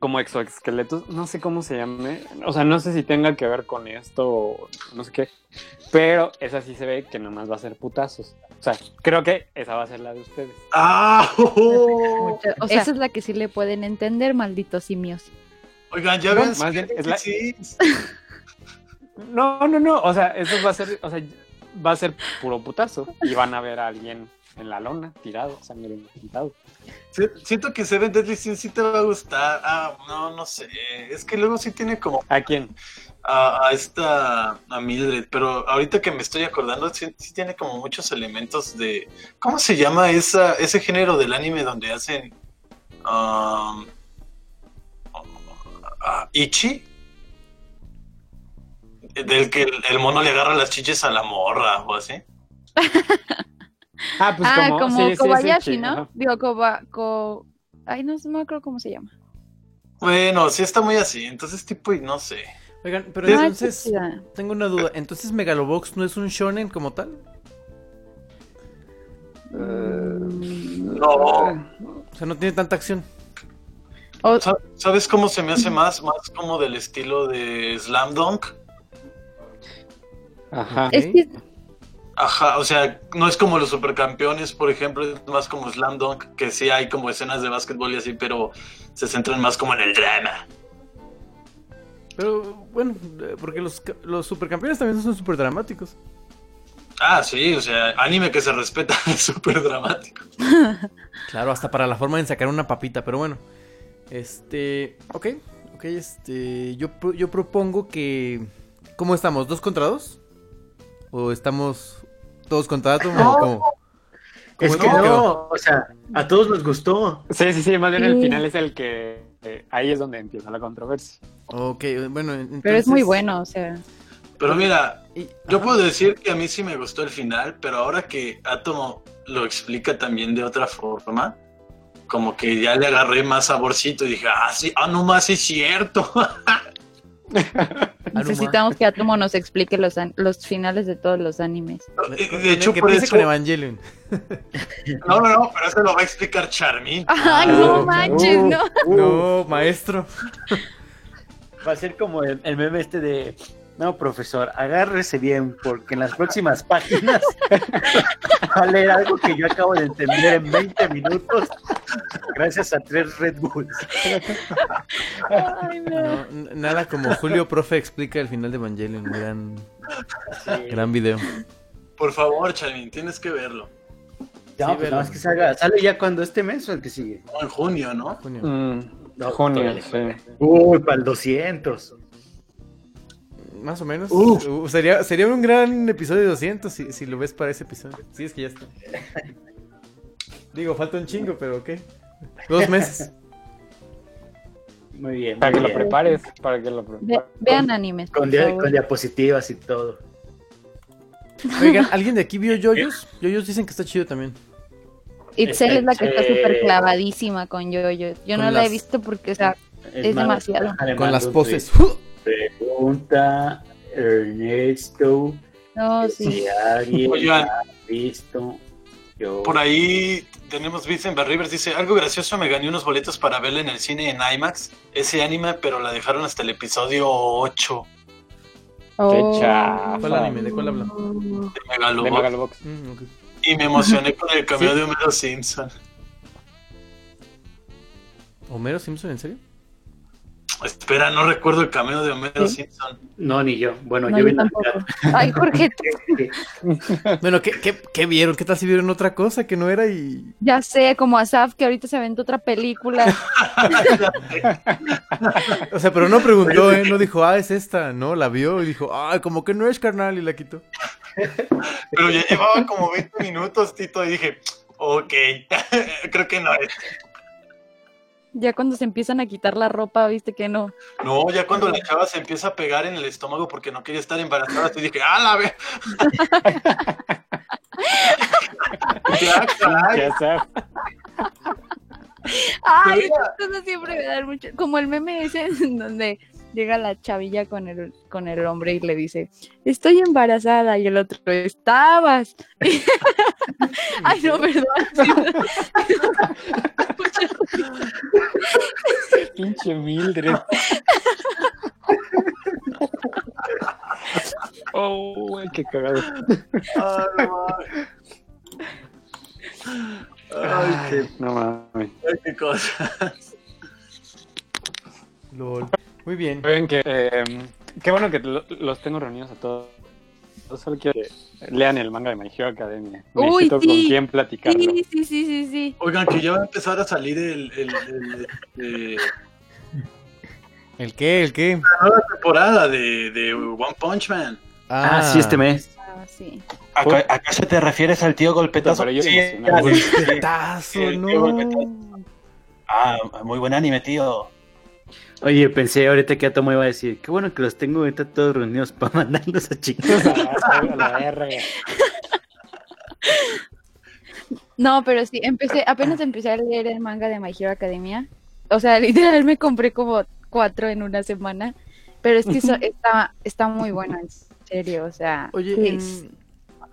como exoesqueletos, no sé cómo se llame, o sea, no sé si tenga que ver con esto o no sé qué, pero esa sí se ve que nomás va a ser putazos. O sea, creo que esa va a ser la de ustedes. ¡Ah! <laughs> Mucha- O sea- Esa es la que sí le pueden entender, malditos simios. Oigan, ya No, ven. más bien es la- Sí. No, no, no, o sea, eso va a ser, o sea, va a ser puro putazo y van a ver a alguien en la lona tirado, sangre pintado. Si- Siento que Seven Deadly Sins sí te va a gustar. Ah, no, no sé. Es que luego sí tiene como ¿A quién? a, a esta a Mildred, pero ahorita que me estoy acordando, sí, sí tiene como muchos elementos de. ¿Cómo se llama esa, ese género del anime donde hacen. um, ah, Ichi? Del que el, el mono le agarra las chiches a la morra o así. <laughs> Ah, pues ah, como, como sí, sí, Kobayashi, Ichi, ¿no? ajá. Digo, Koba, ko... Ay, no, no me acuerdo cómo se llama. Bueno, sí está muy así. Entonces, tipo, y no sé. Oigan, pero entonces. Tengo una duda. ¿Entonces Megalobox no es un shonen como tal? No. O sea, no tiene tanta acción. ¿Sabes cómo se me hace más? Más como del estilo de Slam Dunk. Ajá. Es que Ajá, o sea, no es como los supercampeones, por ejemplo, es más como Slam Dunk, que sí hay como escenas de básquetbol y así, pero se centran más como en el drama. Pero bueno, eh, porque los, los supercampeones también son súper dramáticos. Ah, sí, o sea, anime que se respeta <laughs> es súper dramático. <laughs> Claro, hasta para la forma de sacar una papita, pero bueno. Este. Ok, ok, este. Yo, yo propongo que. ¿Cómo estamos? ¿Dos contra dos? ¿O estamos todos contra Atom? ¿O cómo? es ¿Cómo- que quedó? no, o sea, a todos nos gustó. Sí, sí, sí, más bien el final es el que eh, ahí es donde empieza la controversia. Ok, bueno, entonces... pero es muy bueno, o sea. Pero mira, yo puedo decir que a mí sí me gustó el final, pero ahora que Atomo lo explica también de otra forma, como que ya le agarré más saborcito y dije, ah, sí, ah, no más, es cierto. <laughs> <laughs> Necesitamos que Atomo nos explique los, an- los finales de todos los animes. de hecho, que por eso... con Evangelion. <laughs> No, no, no, pero eso lo va a explicar Charmin. <laughs> ¡Ay, Ah, no manches, Uh, no! uh, No, maestro. Va a ser como el, el meme este de, no, profesor, agárrese bien, porque en las próximas páginas <laughs> va a leer algo que yo acabo de entender en 20 minutos, gracias a tres Red Bulls. Ay, no. Nada como Julio Profe explica el final de Evangelion. Gran, gran video. Por favor, Charmin, tienes que verlo. No, Sí, pues nada más que salga, sale ya cuando este mes o el que sigue. No, en junio, ¿no? Junio. Mm, No, junio, sí. Uy, para el 200. Más o menos. Uf. Uh, sería, sería un gran episodio 200 si, si lo ves para ese episodio. Sí, es que ya está. Digo, falta un chingo, pero ¿qué? Dos meses. Muy bien, Para que lo prepares, para que lo Ve- prepares. vean animes. Con, dia- con diapositivas y todo. Oigan, ¿alguien de aquí vio Yoyos? Yoyos dicen que está chido también. Itzel es la que está Eh, súper clavadísima con yo, yo. Yo no Con la he visto porque, o sea, Es más, demasiado. Con las poses. tweet. Pregunta Ernesto no, si sí. Oigan. ha visto. Yo. Por ahí tenemos Vincent Rivers, dice, algo gracioso, me gané unos boletos para verla en el cine en IMAX, ese anime, pero la dejaron hasta el episodio 8 Oh. Qué chafa. ¿Cuál anime? ¿De cuál hablan? de De Megalobox. Megalobox. Mm. Y me emocioné con el <laughs> cameo Sí. de Homero Simpson. ¿Homero Simpson, en serio? Espera, no recuerdo el cameo de Homero Sí. Simpson. No, ni yo. Bueno, No, yo vi. <laughs> Ay, Jorge, <laughs> Bueno, ¿qué, qué, qué vieron? ¿Qué tal si vieron otra cosa que no era y... ya sé, como Asaf, que ahorita se aventó otra película. <laughs> O sea, pero no preguntó, ¿eh? No dijo, ah, es esta. No, la vio y dijo, ah, como que no es carnal y la quitó. Pero ya llevaba como 20 minutos, Tito, y dije, ok, creo que no es. Ya cuando se empiezan a quitar la ropa, viste que no. No, ya cuando la chava se empieza a pegar en el estómago porque no quería estar embarazada, te dije, ¡ah, la ve! <laughs> ya. Ya sabes. Ay, cosas siempre me dan mucho. Como el meme ese <laughs> en donde llega la chavilla con el, con el hombre y le dice, estoy embarazada. Y el otro, estabas. <laughs> Ay, no, perdón. Pinche Mildred. <laughs> Oh, güey, qué cagado. Ay, no. Ay, qué, No mames. ay, qué cosa. Lol. Muy bien. Ven que eh, qué bueno que lo- los tengo reunidos a todos. Yo solo quiero que lean el manga de My Hero Academia. Uy, Necesito sí. con quién platicarlo. Sí, sí, sí, sí, sí. Oigan, que ya va a empezar a salir el, el- el- ¿El qué? ¿El qué? la nueva temporada de, de One Punch Man. Ah, sí, este mes. Ah, sí. ¿Aca- ¿Acaso te refieres al tío golpetazo? Pero yo Sí. Golpetazo, El tío no. golpetazo. Ah, muy buen anime, tío. Oye, pensé ahorita que Atomo iba a decir, qué bueno que los tengo ahorita todos reunidos para <laughs> mandarlos a chicos. A la verga. No, pero sí, empecé, apenas empecé a leer el manga de My Hero Academia. O sea, literal me compré como cuatro en una semana. Pero es que eso <laughs> está, está muy bueno, en serio. O sea, Oye, ¿en,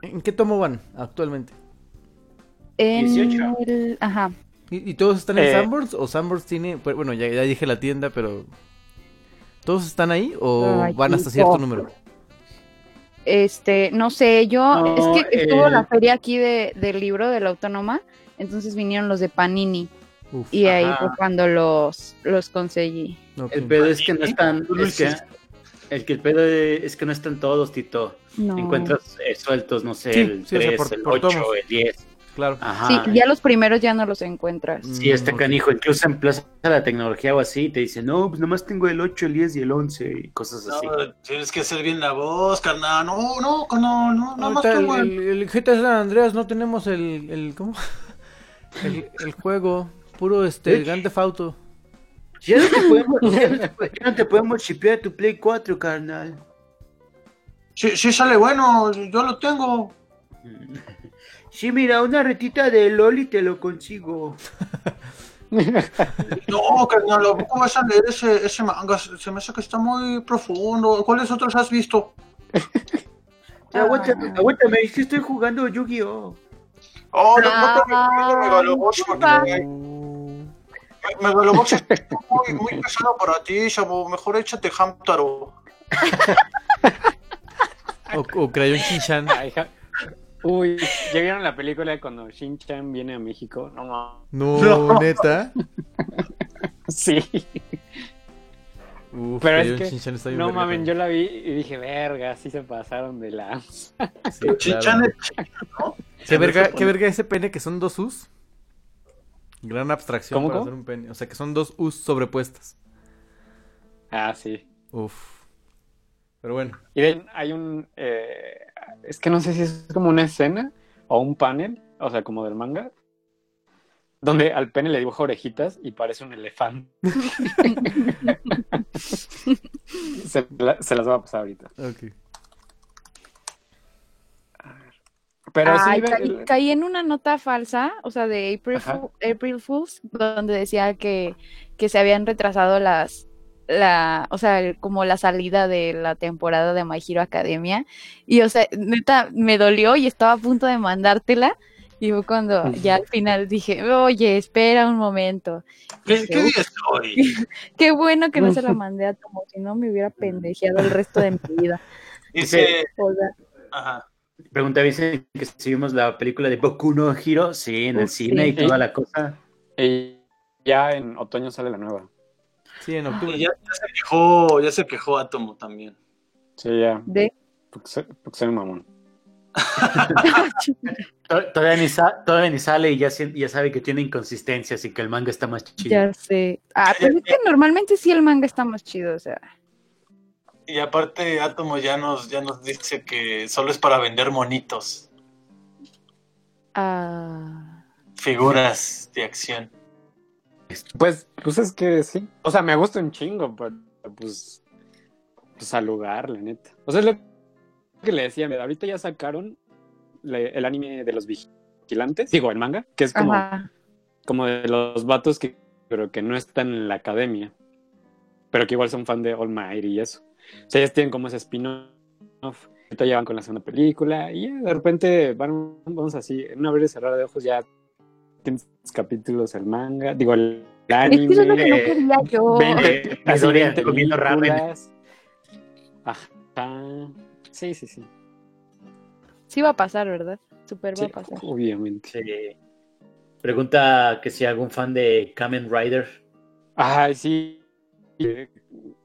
¿en qué tomo van actualmente? en 18. el- ajá. ¿Y, y todos están en Eh. Sanborns? ¿O Sanborns tiene.? pues, Bueno, ya, ya dije la tienda, pero. ¿Todos están ahí o Ay, van hasta cierto número? Este, no sé, yo, No, es que estuvo la feria aquí de, del libro de la autónoma, entonces vinieron los de Panini Uf, y ahí Ajá. fue cuando los, los conseguí. ok. El pedo es que no están, es que, el que el pedo es que no están todos, Tito. No. Encuentras eh, sueltos, no sé, Sí, el sí, o sea, 3, por- el por 8, tomos. el 10. Claro. Ajá. Sí, ya los primeros ya no los encuentras. Sí, está Mm, canijo. Incluso en Plaza de la Tecnología o así, te dicen, no, pues nomás tengo el 8, el 10 y el 11 y cosas así. No, tienes que hacer bien la voz, carnal. No, no, no, no, nada más tengo el, el... el, el GTA San Andreas no tenemos el. el ¿Cómo? <laughs> El, el juego. Puro este. ¿Eh? Grand Theft Auto. Ya no te <laughs> podemos, ya no te, ya no te podemos shipear tu Play 4, carnal. Sí, sí sale bueno, yo lo tengo. Sí, mira, una retita de Loli te lo consigo. <laughs> No, carnal, ¿cómo vas a leer ese, ese manga? Se me hace que está muy profundo. ¿Cuáles otros has visto? <laughs> Aguántame, aguántame, es que estoy jugando Yu-Gi-Oh! Oh, no. Me- me- Megalobox es muy, muy pesado para ti, Shabu. Mejor échate Hamtaro. <laughs> O, o Crayon Shinchan. Uy, ¿ya vieron la película de cuando Shin-Chan viene a México? No mames. <laughs> No, neta. <laughs> Sí. Uf, Pero es que, Shinchan está bien no mames, yo la vi y dije, verga, sí se pasaron de la... Sí, claro. es ¿no? ¿Qué verga, qué verga ese pene que son dos U's? Gran abstracción ¿Cómo, para cómo? hacer un pene. O sea, que son dos U's sobrepuestas. Ah, sí. Uf. Pero bueno. Y ven, hay un... eh, es que no sé si es como una escena o un panel, o sea, como del manga, donde al pene le dibuja orejitas y parece un elefante. <laughs> se, la- se las va a pasar ahorita. Ok. Pero Ay, caí, caí en una nota falsa, o sea, de April. Fool- April Fools, donde decía que, que se habían retrasado las, la, o sea, el- como la salida de la temporada de My Hero Academia. Y, o sea, neta, me dolió y estaba a punto de mandártela. Y fue cuando ya al final dije, oye, espera un momento. ¿Qué, Dije, qué "Uf, día es hoy? <laughs> qué bueno que no se la mandé a Tomo, si no me hubiera pendejeado el resto de mi vida. Dice... O sea, Ajá. Pregunta, ¿viste que si vimos la película de Boku no Hero? Sí, en el Uf, cine sí. y toda la cosa. Y ya en otoño sale la nueva. Sí, en octubre. Y ya, ya se quejó, ya se quejó Atomo también. Sí, ya. De... Porque soy, porque soy un mamón. <laughs> To- Todavía ni, sa- todavía ni sale y ya, ya sabe que tiene inconsistencias y que el manga está más chido. Ya sé. Ah, pero es que normalmente sí el manga está más chido, o sea. Y aparte Atomo ya nos, ya nos dice que solo es para vender monitos, Ah. figuras de acción. Pues, pues es que sí. O sea, me gusta un chingo, pero pues, pues al lugar, la neta. O sea, es lo que le decía, ahorita ya sacaron le- el anime de los vigilantes, digo, el manga, que es como, Ajá. como de los vatos que pero que no están en la academia, pero que igual son fan de All Might y eso. O sea, ellos tienen como ese spin-off. Ahorita ya van con la segunda película y de repente van, vamos así, en una abrir y cerrar de ojos ya tienes capítulos el manga, digo el Es anime. que eso es lo que no quería yo. 20, Eh, así Midoriya 20 comiendo ramen. películas. Ajá. Sí, sí, sí. Sí va a pasar, ¿verdad? Super va Sí, a pasar. obviamente. Sí. Pregunta que si algún fan de Kamen Rider. Ay, sí.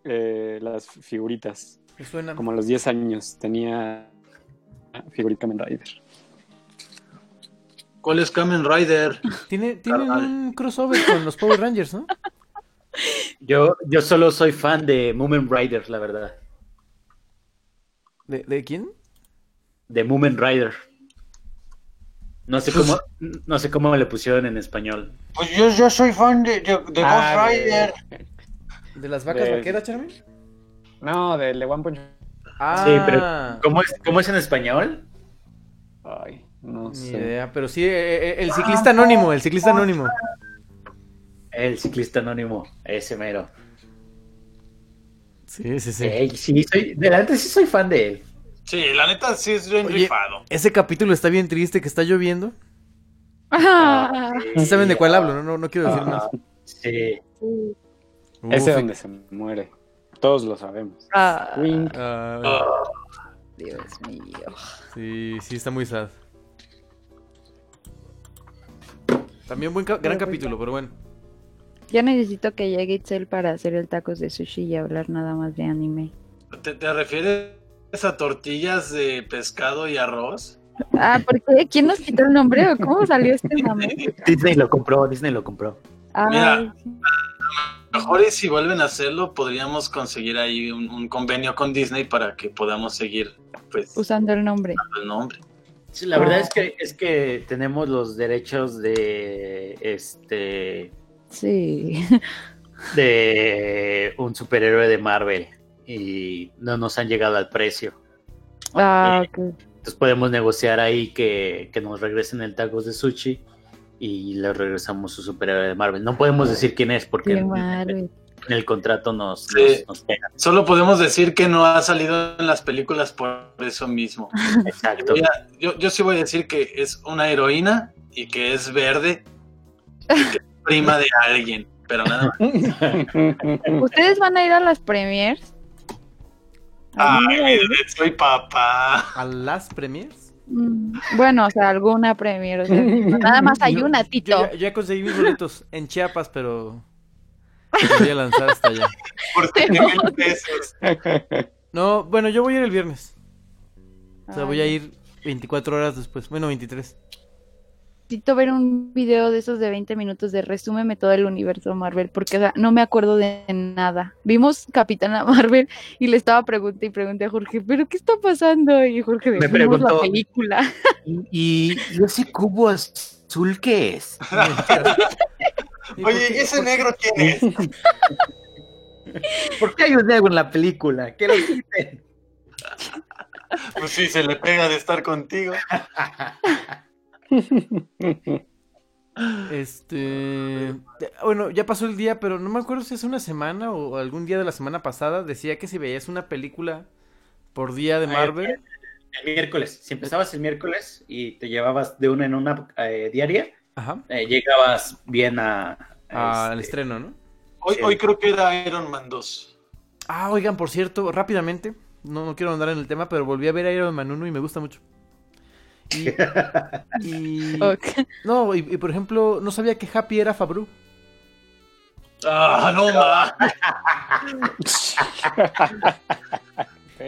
Eh, las figuritas. Me suena. Como a los 10 años tenía figurita Kamen Rider. ¿Cuál es Kamen Rider? Tiene, tienen un crossover con los Power Rangers, ¿no? Yo, yo solo soy fan de Moomin Rider, la verdad. ¿De, de quién? De Moomin Rider. No sé cómo, no sé cómo le pusieron en español. Pues yo, yo soy fan de, de, de Ah, Ghost de- Rider. ¿De las vacas De- vaqueras, Charmin? No, de Le One Punch. Ah, Sí, pero ¿cómo es, cómo es en español? Ay, no Ni sé. idea, pero sí, eh, eh, el ciclista anónimo, el ciclista anónimo. El ciclista anónimo, ese mero. Sí, sí, sí. Ey, sí, soy, delante sí soy fan de él. Sí, la neta sí es bien Oye, rifado. Ese capítulo está bien triste, que está lloviendo. Ah, Sí saben de cuál hablo, no, no, no quiero decir más. Sí. Ese Uf, donde se muere. Todos lo sabemos. ah, Wink. ah, Dios mío. sí, sí, está muy sad. También buen ca- gran capítulo, pero bueno. Ya necesito que llegue Itzel para hacer el tacos de sushi y hablar nada más de anime. ¿Te, te refieres a tortillas de pescado y arroz? Ah, ¿por qué? ¿Quién nos quitó el nombre o cómo salió este mame? <laughs> Disney lo compró, Disney lo compró. Ay, Mira. Mejor y si vuelven a hacerlo, podríamos conseguir ahí un, un convenio con Disney para que podamos seguir pues usando el nombre. el nombre. Sí, la verdad es que es que tenemos los derechos de este Sí. de un superhéroe de Marvel y no nos han llegado al precio. Ah. Entonces podemos negociar ahí que, que nos regresen el tacos de sushi y le regresamos su superhéroe de Marvel. No podemos decir quién es porque en, el contrato nos, Sí. nos, nos pega. Solo podemos decir que no ha salido en las películas por eso mismo. Exacto. A- yo, yo sí voy a decir que es una heroína y que es verde y que es prima de alguien, pero nada más. ¿Ustedes van a ir a las premiers? ¿Alguna Ay, soy papá. ¿A las premiers? Mm, Bueno, o sea, alguna premier. O sea, <laughs> nada más hay Yo- una, Yo Tito. ya, ya conseguí mis boletos en Chiapas, pero me voy a lanzar hasta allá. <laughs> Por 7 mil pesos. No, bueno, yo voy a ir el viernes. O sea, Ay, voy a ir 24 horas después. Bueno, 23. Necesito ver un video de esos de 20 minutos de resúmeme todo el universo Marvel, porque o sea, no me acuerdo de nada. Vimos Capitana <laughs> Marvel y le estaba preguntando y pregunté a Jorge, ¿pero qué está pasando? Y Jorge, Me preguntó- la película. <laughs> ¿Y, y ese cubo azul qué es? ¿Y <laughs> por Oye, ¿y ese negro quién es? ¿Por qué hay un negro en la película? ¿Qué lo quiten? Pues sí, se le pega de estar contigo. Este. Bueno, ya pasó el día, pero no me acuerdo si hace una semana o algún día de la semana pasada decía que si veías una película por día de Marvel. El miércoles. Si empezabas el miércoles y te llevabas de una en una eh, diaria, Ajá. eh, llegabas bien a, a Al este- estreno, ¿no? Hoy, Sí. hoy creo que era Iron Man 2. Ah, oigan, por cierto, rápidamente. No, no quiero andar en el tema, pero volví a ver a Iron Man 1 y me gusta mucho. Y. <laughs> no, y, y por ejemplo, no sabía que Happy era Fabru. Ah, no <laughs> ma.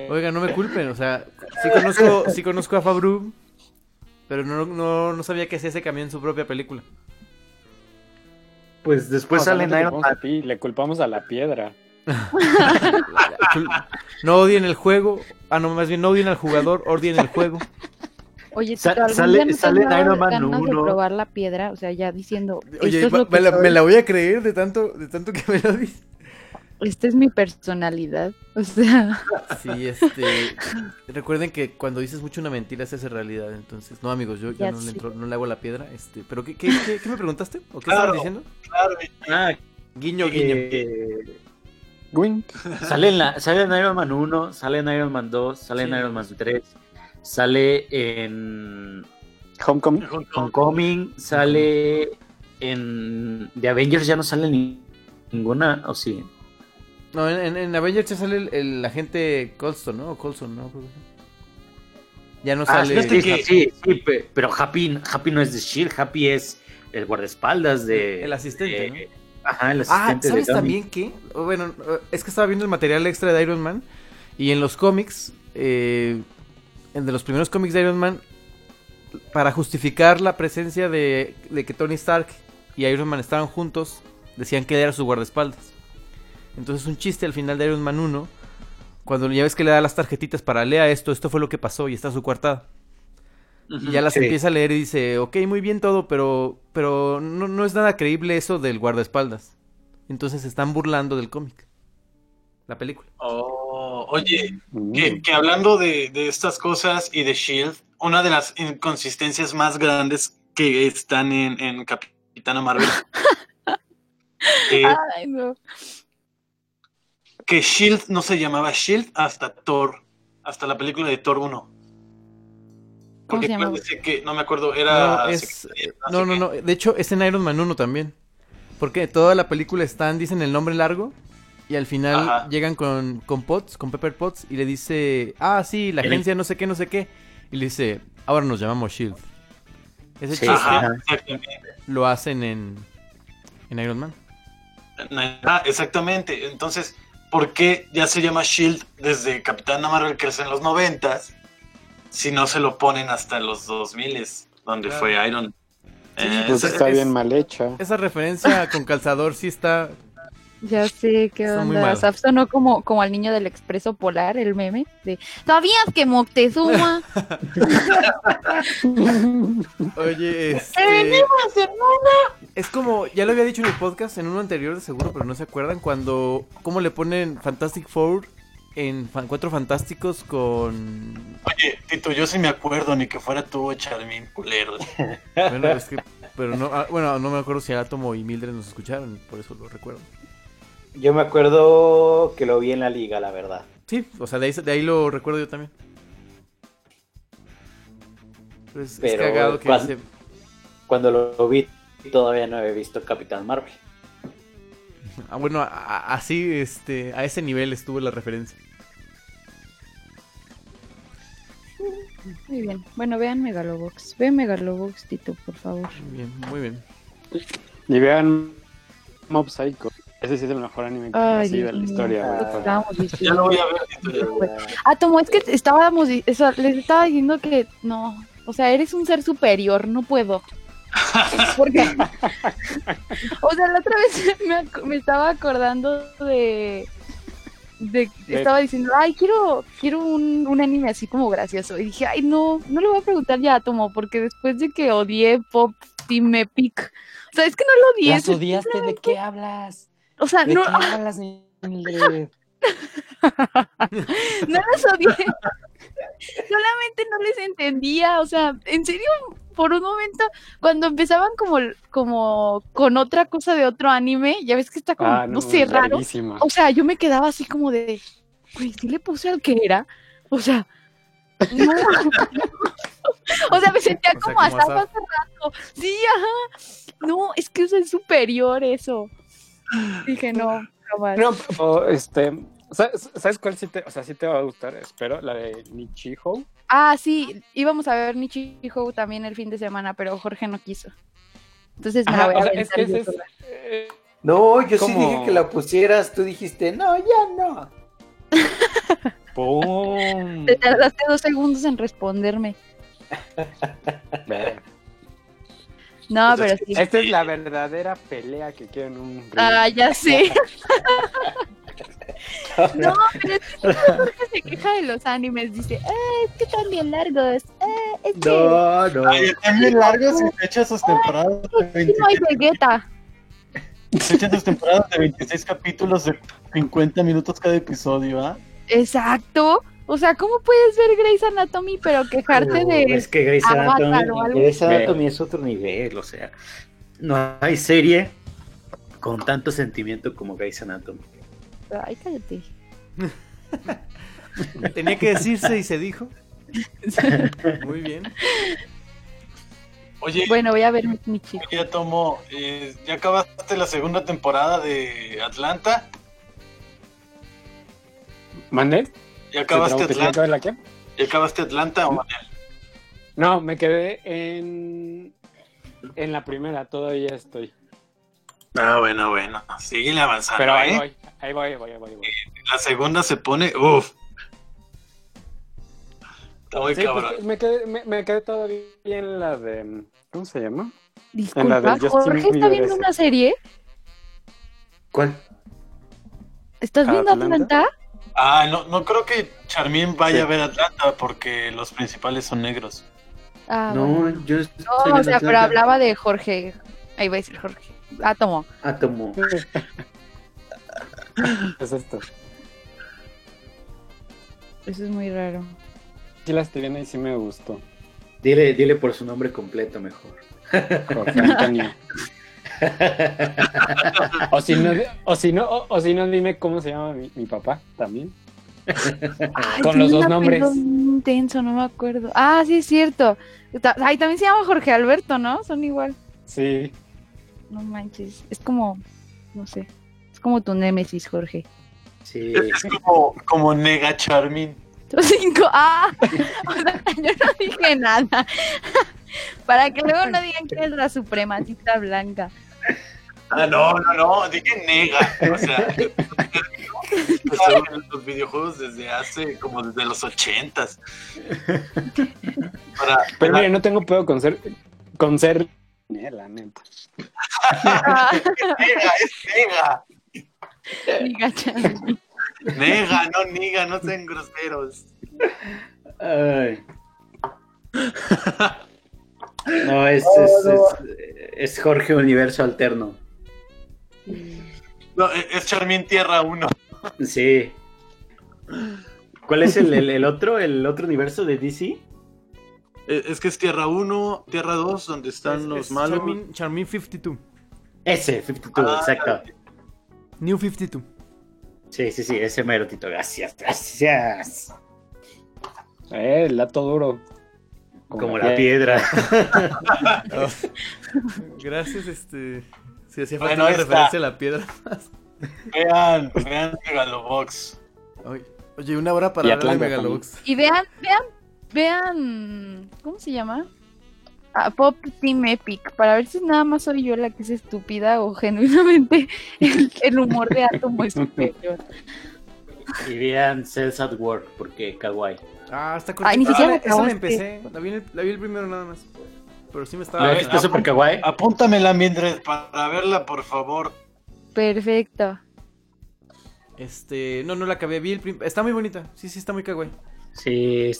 Oiga, no me culpen, o sea, sí conozco, sí conozco a Fabru, pero no, no, no sabía que hacía ese cambio en su propia película. Pues después O sea, sale no Iron Man. ti, le culpamos a la piedra. <laughs> No odien el juego, ah, no, más bien no odien al jugador, odien el juego. Oye, Sa- ¿tú algún sale- no sale en Iron Man ganas de 1. probar la piedra? O sea, ya diciendo, Oye, esto es va- lo que me, la, soy, me la voy a creer de tanto, de tanto que me lo dices. esta es mi personalidad. O sea, Sí, este. Recuerden que cuando dices mucho una mentira se hace realidad. Entonces, no, amigos, yo, yo Ya no, le entro- no le hago la piedra. Este, ¿Pero qué, qué, qué, qué me preguntaste? ¿O qué Claro. estabas diciendo? Claro, Ah, Guiño, guiño. eh, Wink. sale, en la, sale en Iron Man 1, sale en Iron Man 2, sale en Sí. Iron Man 3, sale en Homecoming. Homecoming, sale en The Avengers, ya no sale ni- ninguna, o sí. No, en, en, en Avengers ya sale el, el agente Colston, ¿no? O Colson, ¿no? Que. Ya no Ah, sale. sí, sí, sí, sí, pe- pero Happy, Happy no es de Shield, Happy es el guardaespaldas de. El asistente, de- ¿no? Ajá, el Ah, asistente ¿sabes de Tony. también qué? O Bueno, es que estaba viendo el material extra de Iron Man y en los cómics, eh, en de los primeros cómics de Iron Man, para justificar la presencia de, de que Tony Stark y Iron Man estaban juntos, decían que él era su guardaespaldas. Entonces un chiste al final de Iron Man 1, cuando ya ves que le da las tarjetitas para lea esto, esto fue lo que pasó y está su coartada. Y ya las Sí. empieza a leer y dice, ok, muy bien todo, pero, pero no, no es nada creíble eso del guardaespaldas. Entonces se están burlando del cómic. La película. Oh, oye, Mm. que, que hablando de, de estas cosas y de Shield, una de las inconsistencias más grandes que están en, en Capitana Marvel <laughs> ay, no. que Shield no se llamaba Shield hasta Thor, hasta la película de Thor 1. ¿Cómo Porque se parece que, no me acuerdo, era... no, es, no, no. De hecho, es en Iron Man 1 también. Porque toda la película están, dicen el nombre largo. Y al final Ajá. llegan con, con Potts, con Pepper Potts. Y le dice, ah, sí, la agencia no sé qué, no sé qué. Y le dice, ahora nos llamamos Shield. Ese Sí, chiste Ajá, lo hacen en, en Iron Man. Ah, exactamente. Entonces, ¿por qué ya se llama Shield desde Capitana Marvel que es en los noventas si no se lo ponen hasta los 2000 donde Claro. fue Iron? Eh, Pues es- está es- bien mal hecha. Esa referencia con calzador sí está... Ya sé qué muy onda. sonó como, como al niño del expreso polar, el meme. De, ¿Sabías que Moctezuma? <laughs> Oye, este... Es como, ya lo había dicho en el podcast, en uno anterior de seguro, pero no se acuerdan, cuando, cómo le ponen Fantastic Four en Fan- Cuatro Fantásticos con... Oye, Tito, yo sí me acuerdo, ni que fuera tú, Charmin, culero. Bueno, es que, pero no, ah, bueno, no me acuerdo si Átomo y Mildred nos escucharon, por eso lo recuerdo. Yo me acuerdo que lo vi en la liga, la verdad. Sí, o sea, de ahí, de ahí lo recuerdo yo también. Pero es, cagado que. Cuando lo vi, todavía no había visto Capitán Marvel. <laughs> Ah, bueno, a- a- así, este, a ese nivel estuvo la referencia. Muy bien. Bueno, vean Megalobox. Ve Megalobox, Tito, por favor. Muy bien, muy bien. Y vean Mob Psycho. Ese sí es el mejor anime que Ay, así de la historia, güey. Ya lo voy a ver. Ah, Tomo, es que estábamos, di- eso, les estaba diciendo que no, o sea, eres un ser superior, no puedo. <laughs> Porque, o sea, la otra vez me, estaba acordando de, de, De- estaba diciendo, ay, quiero, quiero un, un anime así como gracioso. Y dije, ay, no, no le voy a preguntar ya a Tomo, porque después de que odié Pop Team Epic, o sea, es que no lo odié. ¿Las odiaste? ¿De qué hablas? O sea, ¿De no, qué hablas, <laughs> no los odié. Solamente no les entendía. O sea, en serio, por un momento, cuando empezaban como, como con otra cosa de otro anime, ya ves que está como, Ah, no, no, sé, raro. O sea, yo me quedaba así como de, güey, ¿sí le puse al que era? O sea, no. <laughs> o sea, me sentía O sea, como como hasta hace rato. Sí, ajá. No, es que eso es superior eso. Dije, no, jamás. No, pero, este, ¿sabes, ¿sabes cuál sí te, o sea, sí te va a gustar? Espero, la de Nichiho. Ah, sí, íbamos a ver Nichiho también el fin de semana, pero Jorge no quiso. Entonces me la voy a o sea, es aventar que yo ese es, sola. eh, No, yo sí dije que la pusieras, tú dijiste, no, ya no. <laughs> ¡Pum! Te tardaste dos segundos en responderme. No, pero sí. Esta es la verdadera pelea que quiero en un ring. Ah, ya <laughs> sé. <laughs> No, pero es que Jorge se queja de los animes. Dice, ah, es que están bien largos. Ah, es que No, no. Ay, están bien largos y se echan sus temporadas de aquí 26, no hay Vegeta. se echan sus temporadas de 26 capítulos de 50 minutos cada episodio, ¿ah? Exacto. O sea, ¿cómo puedes ver Grey's Anatomy pero quejarte Uh, de... Es que Grey's Anatomy, Grey's. Anatomy es otro nivel, o sea, no hay serie con tanto sentimiento como Grey's Anatomy. Ay, cállate. <laughs> Tenía que decirse y se dijo. Muy bien. Oye, Bueno, voy a ver mi, mi chico. ya tomo, eh, ¿ya acabaste la segunda temporada de Atlanta? ¿Mandé? ¿Ya acabaste ¿Se trabó- ¿Te Atlanta? acabé la qué? ¿Ya acabaste Atlanta o No, me quedé en. En la primera, todavía estoy. Ah, bueno, bueno, síguele avanzando, Pero ahí ¿eh? voy, ahí voy, ahí voy, ahí voy. ahí voy. La segunda se pone, uff. Está muy Sí, cabrón. pues, me, quedé, me, me quedé todavía en la de. ¿Cómo se llama? En la Disculpa, Justin Jorge está Bieber viendo ese. una serie. ¿Cuál? ¿Estás viendo ¿Atlanta? Atlanta? Ah, no, no creo que Charmín vaya a ver Atlanta porque los principales son negros. Ah, bueno. No, yo estoy No, o sea, pero hablaba de Jorge. Ahí va a decir Jorge. Átomo. Átomo. <laughs> Es esto. Eso es muy raro. Sí la estoy viendo y sí me gustó. Dile, dile por su nombre completo mejor. Jorge Antonio. <laughs> <laughs> o si no, o si no, o, o si no, dime cómo se llama mi, mi papá también. Ay, Con los dos nombres. Intenso, no me acuerdo. Ah, sí, es cierto. Ay, también se llama Jorge Alberto, ¿no? Son igual. Sí. No manches. Es como, no sé. Es como tu némesis, Jorge. Sí. Es como, como nega Charmín. Cinco. <laughs> Ah, <laughs> o sea, yo no dije nada. Para que luego no digan que es la supremacista blanca. Ah, no, no, no, dije nega. O sea, <laughs> en los videojuegos desde hace, como desde los ochentas. Para, Pero mire, no tengo pedo con ser. Con ser. La neta. Nega, es nega. Nega, no niga, no sean groseros. Ay. <laughs> No, es, es, es, es Jorge Universo Alterno. No, e, es Charmín Tierra 1. Sí. ¿Cuál es el, el, el otro, el otro universo de DC? Eh, Es que es Tierra 1, Tierra 2, donde están Es- los es malos. Charmin, Charmin 52. Ese, 52, Ah, exacto. New 52. Sí, sí, sí, ese mero Tito. Gracias, gracias. Eh, el dato duro. Como la piedra. <laughs> Gracias, este. Si hacía Bueno, falta una está. referencia a la piedra más. Vean, vean Megalobox. Oye, Oye, una hora para Y hablar de Megalobox. Y vean, vean, vean. ¿Cómo se llama? Ah, Pop Team Epic. Para ver si nada más soy yo la que es estúpida o genuinamente <laughs> el, el humor de Atomo es <laughs> superior. Y vean Cells at Work, porque kawaii. Ah, está cortita. Ay, ni siquiera Ah, la esa la empecé. La vi, el, la vi el primero nada más. Pero sí me A estaba. ver, ¿Verdad que está super kawaii? Apúntamela, Mildred, para verla, por favor. Perfecto. Este. No, no la acabé. Vi el prim- Está muy bonita. Sí, sí, está muy kawaii. Sí, es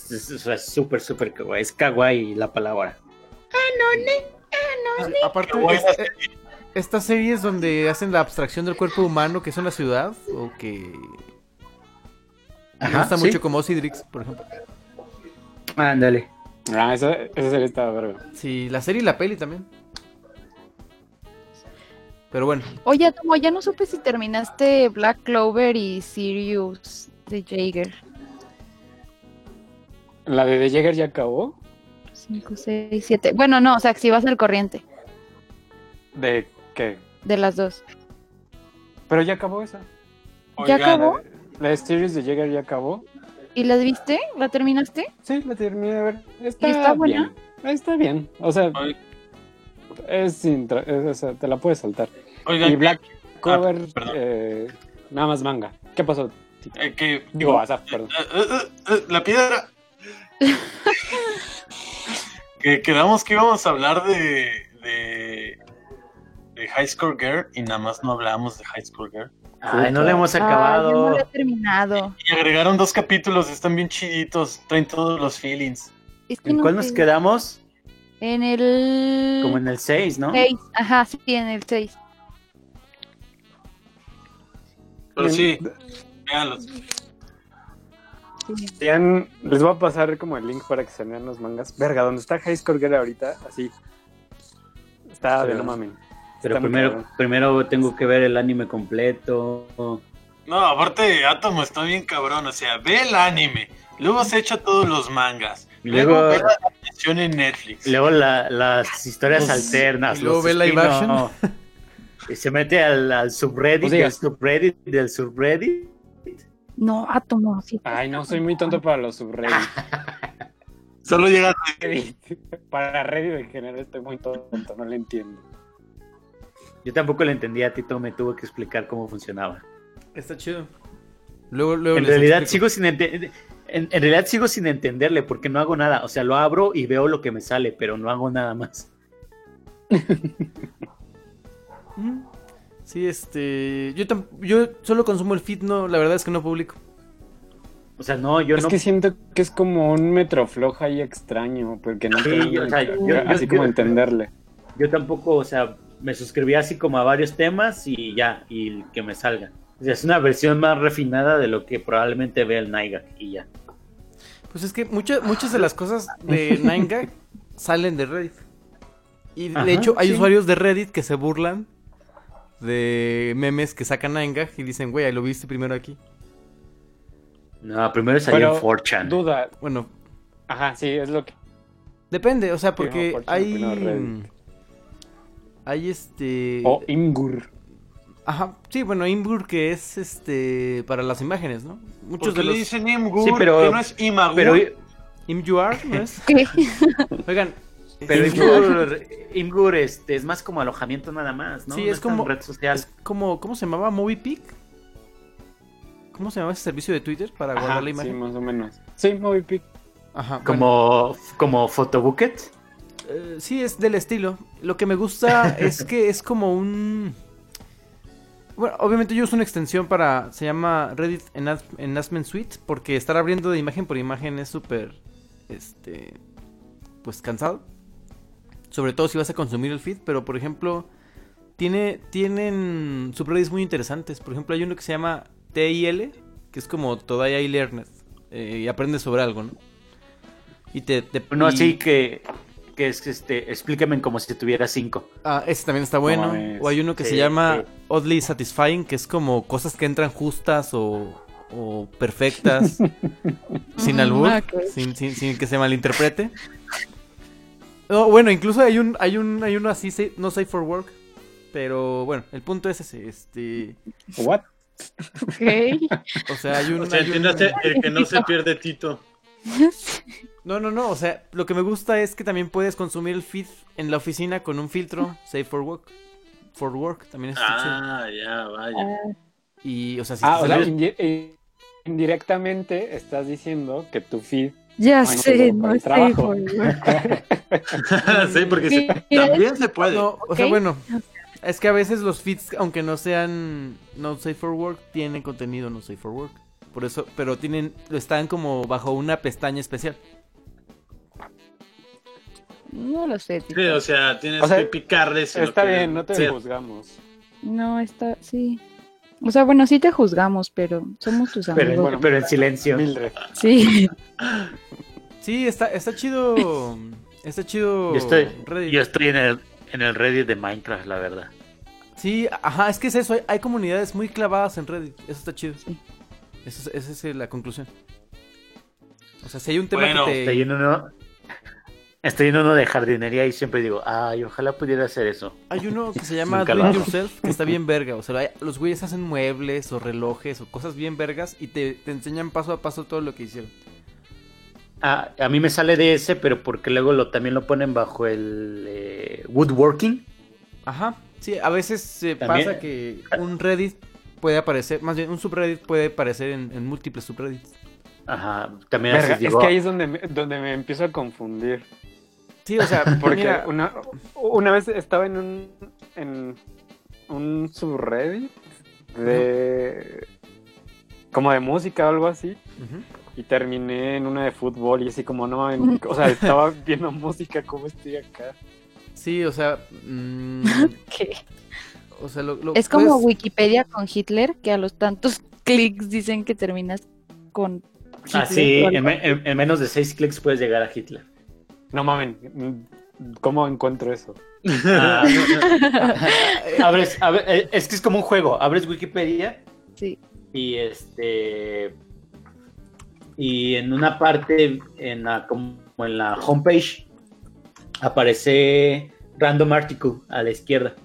súper, súper kawaii. Es kawaii la palabra. Aparte, Kawaii es- eh, estas series donde hacen la abstracción del cuerpo humano, que es una ciudad, o que. Me Ajá, gusta sí. mucho como Osidrix, por ejemplo. Ándale. Ah, esa, esa serie estaba verga. Sí, la serie y la peli también. Pero bueno, Oye, ya no supe si terminaste Black Clover y Sirius de Jaeger. ¿La de The Jäger ya acabó? 5, 6, 7. Bueno, no, o sea, que si vas al corriente ¿De qué? de las dos. Pero ya acabó esa. ¿Ya Oigan, acabó? La Series de Jäger ya acabó. ¿Y las viste? ¿La terminaste? Sí, la terminé de ver. Está, ¿Y está buena? bien. Está bien. O sea, es, intra- es- o sea, te la puedes saltar. Oigan, Y Black, tocó Ah, ver perdón. eh, nada más manga. ¿Qué pasó? Tito? Eh, que, Digo, Asaf, perdón. Eh, eh, eh, eh, la piedra. <laughs> que quedamos que íbamos a hablar de, de, de High School Girl y nada más no hablábamos de High School Girl. Ay, no le hemos Ay, yo no acabado. lo he terminado. Y agregaron dos capítulos, están bien chiditos, traen todos los feelings. Es que ¿En no cuál nos quedamos? En el... Como en el 6, ¿no? 6. Ajá, sí, en el 6. Pero sí, véanlos. Vean, les voy a pasar como el link para que se vean los mangas. Verga, donde está High Score Girl ahorita, así. Está de no mamen. Pero primero, cabrón. primero tengo que ver el anime completo. No, aparte Atomo está bien cabrón, o sea, ve el anime, luego se echa todos los mangas, luego, Luego- ve la en Netflix. Luego la- las historias Pues, alternas. y luego los ve live spin-off. Y se mete al, al subreddit, Pues diga. del subreddit, del subreddit. No, átomo, sí. Ay, no, soy muy tonto para los subreddits. <laughs> Solo llega Reddit. <laughs> Para Reddit en general estoy muy tonto, no le entiendo. Yo tampoco le entendía a Tito, me tuvo que explicar cómo funcionaba. Está chido. Luego, luego En les realidad explico. sigo sin en, en realidad sigo sin entenderle porque no hago nada. O sea, lo abro y veo lo que me sale, pero no hago nada más. Sí, este. Yo, tam- yo solo consumo el feed, no, la verdad es que no publico. O sea, no, yo es no. que siento que es como un metrofloja y extraño, porque no Sí, tengo yo- o sea, yo- así yo- como yo- entenderle. Yo tampoco, o sea, me suscribí así como a varios temas y ya, y que me salga. O sea, es una versión más refinada de lo que probablemente vea el Naiga y ya. Pues es que muchas muchas de las cosas de <laughs> 9gag salen de Reddit. Y de Ajá, hecho, hay sí. usuarios de Reddit que se burlan de memes que sacan 9gag y dicen, güey, lo viste primero aquí. No, primero salió en 4chan. Duda. Bueno, Ajá, sí, es lo que. depende, o sea, porque primero hay. Hay este. O Imgur. Ajá, sí, bueno, Imgur que es este. para las imágenes, ¿no? Muchos ¿Por qué de le los. dicen Imgur? Sí, pero- que no es Imagur? Pero, Imgur, ¿no es? ¿Qué? Oigan. pero Imgur, Imgur, este, es más como alojamiento nada más, ¿no? Sí, No es como- red social. Es como, ¿cómo se llamaba? MoviePic. ¿Cómo se llamaba ese servicio de Twitter para guardar Ajá, la sí, imagen? más o menos. Sí, MoviePic. Ajá. bueno, Como, como Photobucket. Eh, sí, es del estilo. Lo que me gusta <laughs> es que es como un. Bueno, obviamente yo uso una extensión para. Se llama Reddit Enhance- Enhancement Suite. Porque estar abriendo de imagen por imagen es súper. Este. Pues cansado. Sobre todo si vas a consumir el feed. Pero por ejemplo. Tiene, tienen subreddits muy interesantes. Por ejemplo, hay uno que se llama TIL. Que es como Todavía I Learned. eh, y aprendes sobre algo, ¿no? Y te. y- así que, que es este, explícame como si tuviera cinco. Ah, ese también está bueno. o hay uno que se llama sí. Oddly Satisfying, que es como cosas que entran justas o, o perfectas, <laughs> sin albur, Ah, sin, sin, sin que se malinterprete. No, bueno, incluso hay un, hay un, hay uno así, no safe for work. Pero bueno, el punto es ese, este. ¿What? Ok. O sea, hay un. O sea, hay un- entiéndase, el que no se pierde Tito. <laughs> No, no, no. O sea, lo que me gusta es que también puedes consumir el feed en la oficina con un filtro, safe for work. For work, también chido. Ah, ya, vaya. Y, o sea, si Ah, o sea, indi- eh, indirectamente estás diciendo que tu feed. Ya sé, no el sé. trabajo. por- <laughs> <laughs> sí, porque se- también se puede. No, o sea, bueno, es que a veces los feeds, aunque no sean no safe for work, tienen contenido no safe for work. Por eso, pero tienen, lo están como bajo una pestaña especial. No lo sé. Sí, Tito. o sea, tienes O sea, que picarle. si lo Está bien, no te juzgamos. No, está, sí. O sea, bueno, sí te juzgamos, pero somos tus amigos. Pero, bueno. pero en silencio. Mildred. Sí. <laughs> Sí, está, está chido. Está chido. Yo estoy, Reddit. yo estoy en el, en el Reddit de Minecraft, la verdad. Sí, ajá, es que es eso. Hay, hay comunidades muy clavadas en Reddit. Eso está chido. Sí. Eso es- esa es la conclusión. O sea, si hay un tema Bueno, que te. en uno, estoy en uno de jardinería y siempre digo, ay, ojalá pudiera hacer eso. Hay uno que se <laughs> llama Do It. Yourself, que está bien <laughs> verga. O sea, los güeyes hacen muebles o relojes o cosas bien vergas y te, te enseñan paso a paso todo lo que hicieron. Ah, a mí me sale de ese, pero porque luego lo, también lo ponen bajo el eh, woodworking. Ajá. Sí, a veces se También- pasa que un Reddit puede aparecer, más bien un subreddit puede aparecer en, en múltiples subreddits. Ajá, también Verga, así es llegó- que ahí es donde me, donde me empiezo a confundir. Sí, o sea, <laughs> Porque mira, una, una vez estaba en un, en un subreddit de... como de música o algo así. Y terminé en una de fútbol y así como, no mames, o sea, estaba <laughs> viendo música, ¿cómo estoy acá? Sí, o sea, mm, <laughs> ¿Qué? o sea, lo, lo Es como Wikipedia con Hitler, que a los tantos clics dicen que terminas con Hitler. Ah, en, me- en- en menos de seis clics puedes llegar a Hitler. No mames, ¿cómo encuentro eso? Ah, <laughs> abres, abre- eh, es que es como un juego. Abres Wikipedia Sí. y este y en una parte en la como en la homepage aparece random article a la izquierda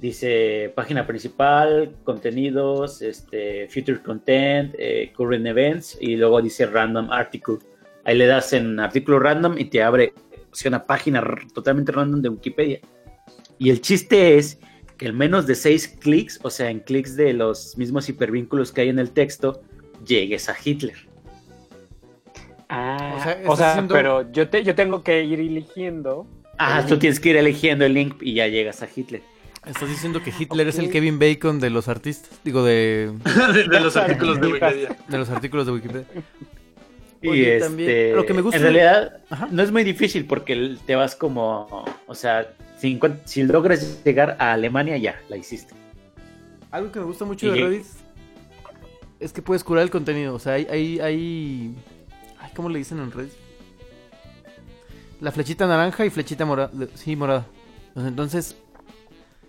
dice página principal contenidos este future content eh, current events y luego dice random article ahí le das en artículo random y te abre o sea, una página totalmente random de Wikipedia y el chiste es que en menos de seis clics, o sea, en clics de los mismos hipervínculos que hay en el texto, llegues a Hitler. Ah, O sea, o pero yo, te, yo tengo que ir eligiendo. Ah, el tú link. tienes que ir eligiendo el link y ya llegas a Hitler. Estás diciendo que Hitler es el Kevin Bacon de los artistas, digo, de, de, <laughs> de los artículos de Wikipedia. de los artículos de Wikipedia. Y Oye, este, también, lo que me gusta- en realidad Ajá. no es muy difícil porque te vas como, o sea, si, logras llegar a Alemania ya, la hiciste. Algo que me gusta mucho Y de Reddit es que puedes curar el contenido. O sea, hay, hay, hay... ay, ¿Cómo le dicen en Reddit? La flechita naranja y flechita morada. Sí, morada. Entonces,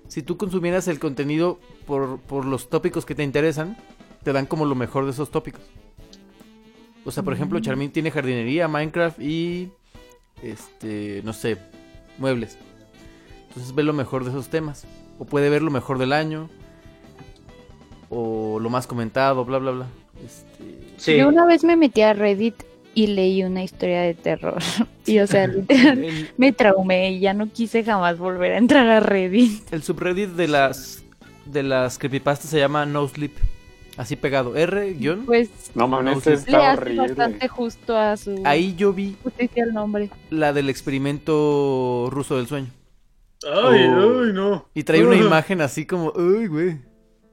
si tú consumieras el contenido por, por los tópicos que te interesan, te dan como lo mejor de esos tópicos. O sea, por ejemplo, Mm. Charmin tiene jardinería, Minecraft y... Este, no sé, muebles. Entonces ve lo mejor de esos temas. O puede ver lo mejor del año. O lo más comentado, bla, bla, bla. Este, Sí. Yo una vez me metí a Reddit y leí una historia de terror. <laughs> Y o sea, <laughs> literal, me traumé y ya no quise jamás volver a entrar a Reddit. el subreddit de las de las creepypastas se llama No Sleep. Así pegado. R guion. Pues No mames, este sí. le está hace horrible. bastante justo a su Ahí yo vi justicia el nombre. la del experimento ruso del sueño. Ay, Oh. ay, no. Y trae una <laughs> imagen así como, uy, güey.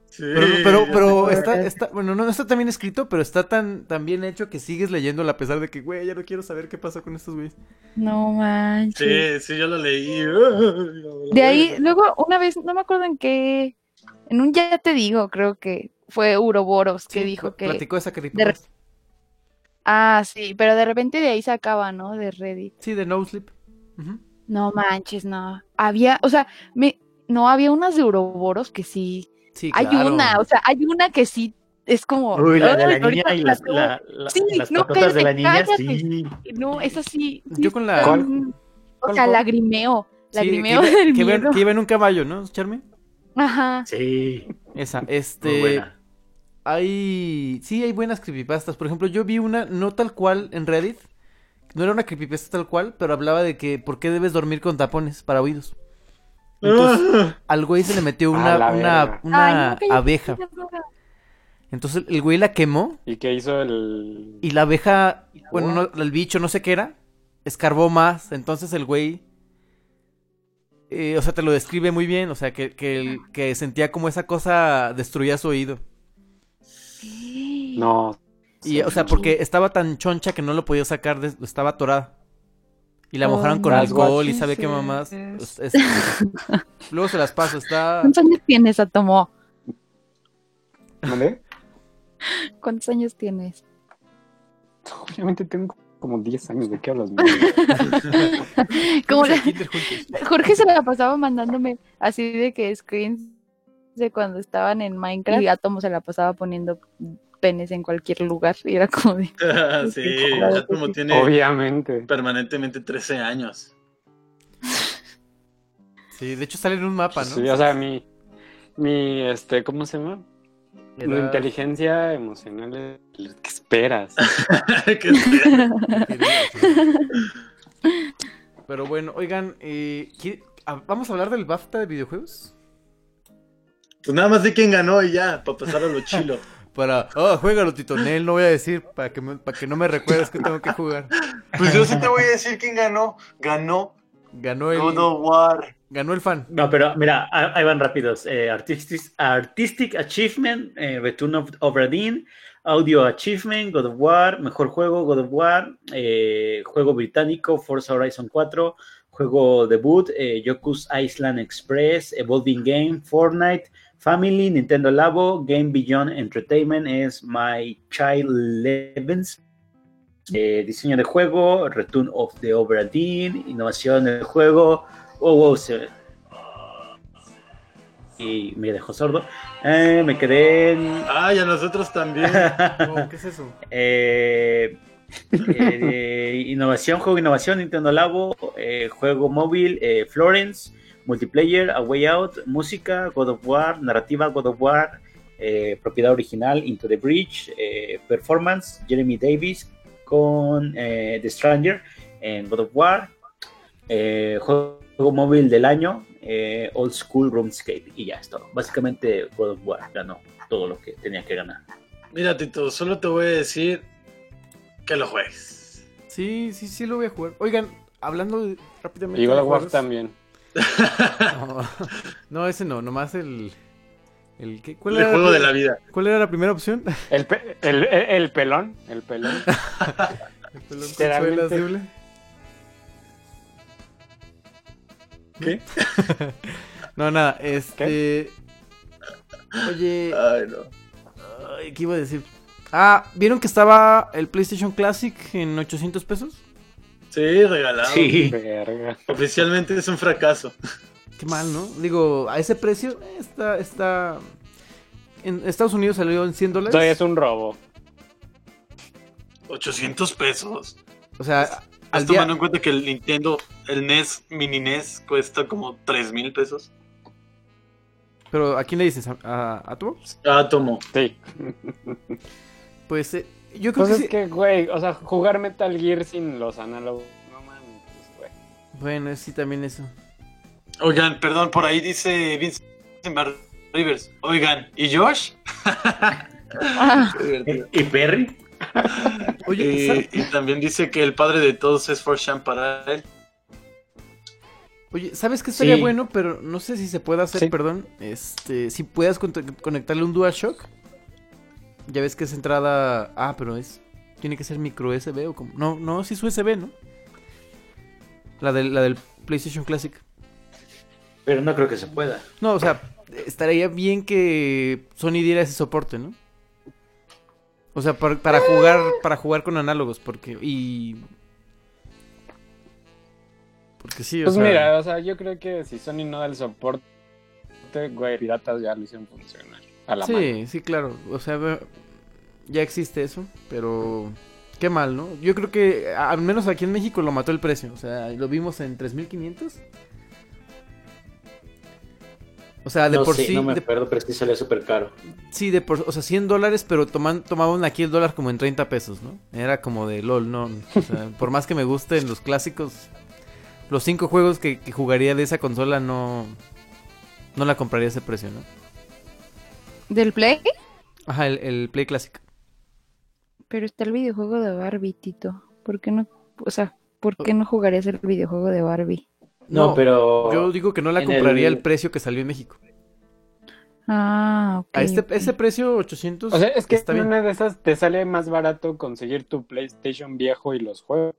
Sí, Pero, pero, pero está, está, bueno, no, no está tan bien escrito, pero está tan, tan bien hecho que sigues leyéndolo a pesar de que, güey, ya no quiero saber qué pasó con estos güeyes. No manches. Sí, sí, yo lo leí. Ay, De ahí, luego, una vez, no me acuerdo en qué, en un ya te digo, creo que fue Uroboros que Sí, dijo que... Platicó esa creepypasta. Ah, sí, pero de repente de ahí se acaba, ¿no? De Reddit. Sí, de No Sleep. Ujú. No manches, no. Había, o sea, me, no, había unas de Uroboros que sí. Sí, Hay claro. una, o sea, hay una que sí es como. Uy, la de "Ay, la niña y la las, tengo". la- la- Sí, las no, de la cállate, niña, cállate. sí. No, esa sí. sí Yo con la- ¿Cuál? O ¿Cuál, sea, cuál? lagrimeo. Sí, Lagrimeo que, iba- del que iba, miedo. que iba en un caballo, ¿no, Charmy? Ajá. Sí, Esa, muy este... buena. Hay... Sí, hay buenas creepypastas. Por ejemplo, yo vi una, no tal cual, en Reddit. No era una creepypasta tal cual, pero hablaba de que por qué debes dormir con tapones para oídos. Entonces, Ah, al güey se le metió una, una, verga. una Ay, no, cállate, abeja. Entonces el güey la quemó ¿Y qué hizo el...? y la abeja, bueno, no- el bicho, no sé qué era, escarbó más. Entonces el güey, eh, o sea, te lo describe muy bien. O sea, que, que, el- que sentía como esa cosa destruía su oído. No. Y, o sea, porque estaba tan choncha que no lo podía sacar, de- estaba atorada. Y la Oh, mojaron con alcohol y she sabe qué mamás. Es- es- Luego se las paso, está... ¿Cuántos años tienes, Atomo? ¿Vale? ¿Cuántos años tienes? Obviamente tengo como 10 años. ¿De qué hablas? <laughs> Como la-. Jorge se la pasaba mandándome así de que screens de cuando estaban en Minecraft y Atomo se la pasaba poniendo penes en cualquier lugar y era como de... <laughs> sí, sí. tiene Obviamente. permanentemente 13 años. Sí, de hecho sale en un mapa, ¿no? Sí, o sea, mi... Mi, este, ¿cómo se llama? Era- inteligencia emocional es... <laughs> ¿Qué esperas? <laughs> ¿Qué espera? Pero bueno, oigan, eh, ¿qui- a- ¿vamos a hablar del BAFTA de videojuegos? Pues nada más de quién ganó y ya, para pasar a lo chilo. <laughs> Para, oh, juégalo, Titonel, no voy a decir, para que, me- para que no me recuerdes que tengo que jugar. Pues yo sí te voy a decir quién ganó. Ganó Ganó el, God of War. Ganó el fan. No, pero mira, ah- ahí van rápidos. Eh, Artistic, Artistic Achievement, eh, Return of Obra Dinn, Audio Achievement, God of War, Mejor Juego, God of War, eh, Juego Británico, Forza Horizon 4, Juego Debut, eh, Yoku's Island Express, Evolving Game, Fortnite, Family, Nintendo Labo, Game Beyond Entertainment es My Child Levens, eh, diseño de juego, Return of the Obra Dinn, innovación del juego, oh, wow, se- y me dejó sordo. Eh, me quedé en. Ay, a nosotros también. <laughs> Oh, ¿Qué es eso? eh, eh, innovación, juego innovación, Nintendo Labo, eh, juego móvil, eh, Florence, multiplayer, A Way Out, música, God of War, narrativa, God of War, eh, propiedad original, Into the Bridge, eh, performance, Jeremy Davis con eh, The Stranger en God of War, eh, juego móvil del año, eh, Old School RuneScape y ya es todo. Básicamente God of War ganó todo lo que tenía que ganar. Mira, Tito, solo te voy a decir que lo juegues. Sí, sí, sí lo voy a jugar. Oigan, hablando de- rápidamente. Y God of War también. No, <laughs> no, ese no, nomás el. el ¿qué? ¿Cuál El era juego de la vida. ¿Cuál era la primera opción? El, pe- el, el- el pelón, el pelón. <laughs> El pelón ¿Qué? <laughs> No, nada, este. Oye. Ay, no. ay, ¿Qué iba a decir? Ah, ¿vieron que estaba el PlayStation Classic en 800 pesos? Sí, regalado. Sí. Verga. Oficialmente es un fracaso. Qué mal, ¿no? Digo, a ese precio eh, está. está... En Estados Unidos salió en 100 dólares. Todavía es un robo. 800 pesos. O sea, Estás día. tomando en cuenta que el Nintendo, el NES, mini NES, cuesta como 3 mil pesos. Pero ¿a quién le dices? ¿A, a, a tu? Átomo. Sí. <laughs> Pues eh, yo creo Pues que es sí. que, güey, o sea, jugar Metal Gear sin los análogos. No mames, pues, güey. Bueno, sí, también eso. Oigan, perdón, por ahí dice Vincent Bar- Rivers. Oigan, ¿y Josh? Ah. <laughs> <laughs> ¿Y Perry? <laughs> Oye, Y, también dice que el padre de todos es Forshan para él. Oye, ¿sabes qué estaría Sí. bueno? Pero no sé si se puede hacer, Sí. perdón. Este, si puedas conectarle un DualShock. Ya ves que es entrada. Ah, pero es. Tiene que ser micro USB o como. No, no, sí es USB, ¿no? La del, la del PlayStation Classic. Pero no creo que se pueda. No, o sea, estaría bien que Sony diera ese soporte, ¿no? O sea, para, para jugar, para jugar con análogos, porque. Y. Porque sí, o Pues sea. mira, o sea, yo creo que si Sony no da el soporte, güey, piratas ya lo hicieron funcionar. A la mano. Sí, sí, claro. O sea, ya existe eso, pero qué mal, ¿no? Yo creo que al menos aquí en México lo mató el precio. O sea, lo vimos en 3500. O sea, de no por sí, no me de- acuerdo, pero sí salió súper caro. sí, de por, o sea, 100 dólares, pero toman, tomaban aquí el dólar como en 30 pesos, ¿no? Era como de LOL, no. O sea, <laughs> por más que me gusten los clásicos, los cinco juegos que, que jugaría de esa consola no, no la compraría a ese precio, ¿no? ¿Del Play? Ajá, el, el Play Classic. Pero está el videojuego de Barbie, Tito. ¿Por qué no? O sea, ¿por qué no jugarías el videojuego de Barbie? No, pero. Yo digo que no la compraría el- el... precio que salió en México. Ah, ok. A este, ok. ese precio, 800. O sea, es que está en bien. una de esas te sale más barato conseguir tu PlayStation viejo y los juegos,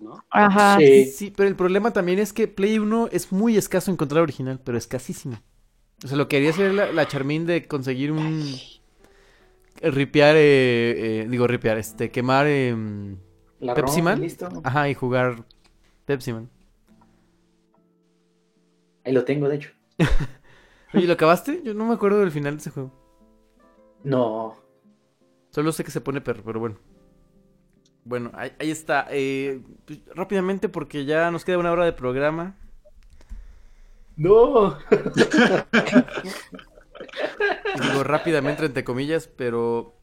¿no? Ajá. Sí. Sí, pero el problema también es que Play 1 es muy escaso encontrar original, pero escasísimo. O sea, lo que haría sería la, la charmín de conseguir un. Ripear, eh, eh, digo, ripear, este, quemar eh, La Pepsi Man. listo. Ajá, y jugar Pepsi Man. Ahí lo tengo, de hecho. <laughs> Oye, ¿lo acabaste? Yo no me acuerdo del final de ese juego. No. Solo sé que se pone perro, pero bueno. Bueno, ahí, ahí está. Eh, pues, rápidamente, porque ya nos queda una hora de programa. No. <laughs> Digo rápidamente, entre comillas, pero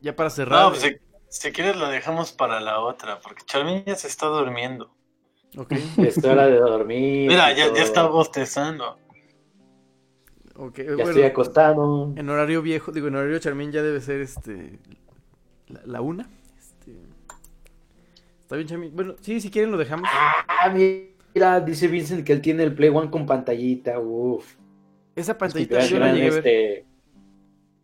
ya para cerrar. No, pues si, si quieres lo dejamos para la otra, porque Charmin ya se está durmiendo. Ok. <laughs> Es hora de dormir. Mira, ya, ya está bostezando. Ok, Ya bueno, estoy acostado. En horario viejo, digo, en horario Charmín ya debe ser este. La, la una. Este. Está bien, Charmín. Bueno, sí, si quieren lo dejamos. Ah, mira, dice Vincent que él tiene el Play One con pantallita. Uf. Esa pantallita yo la a ver.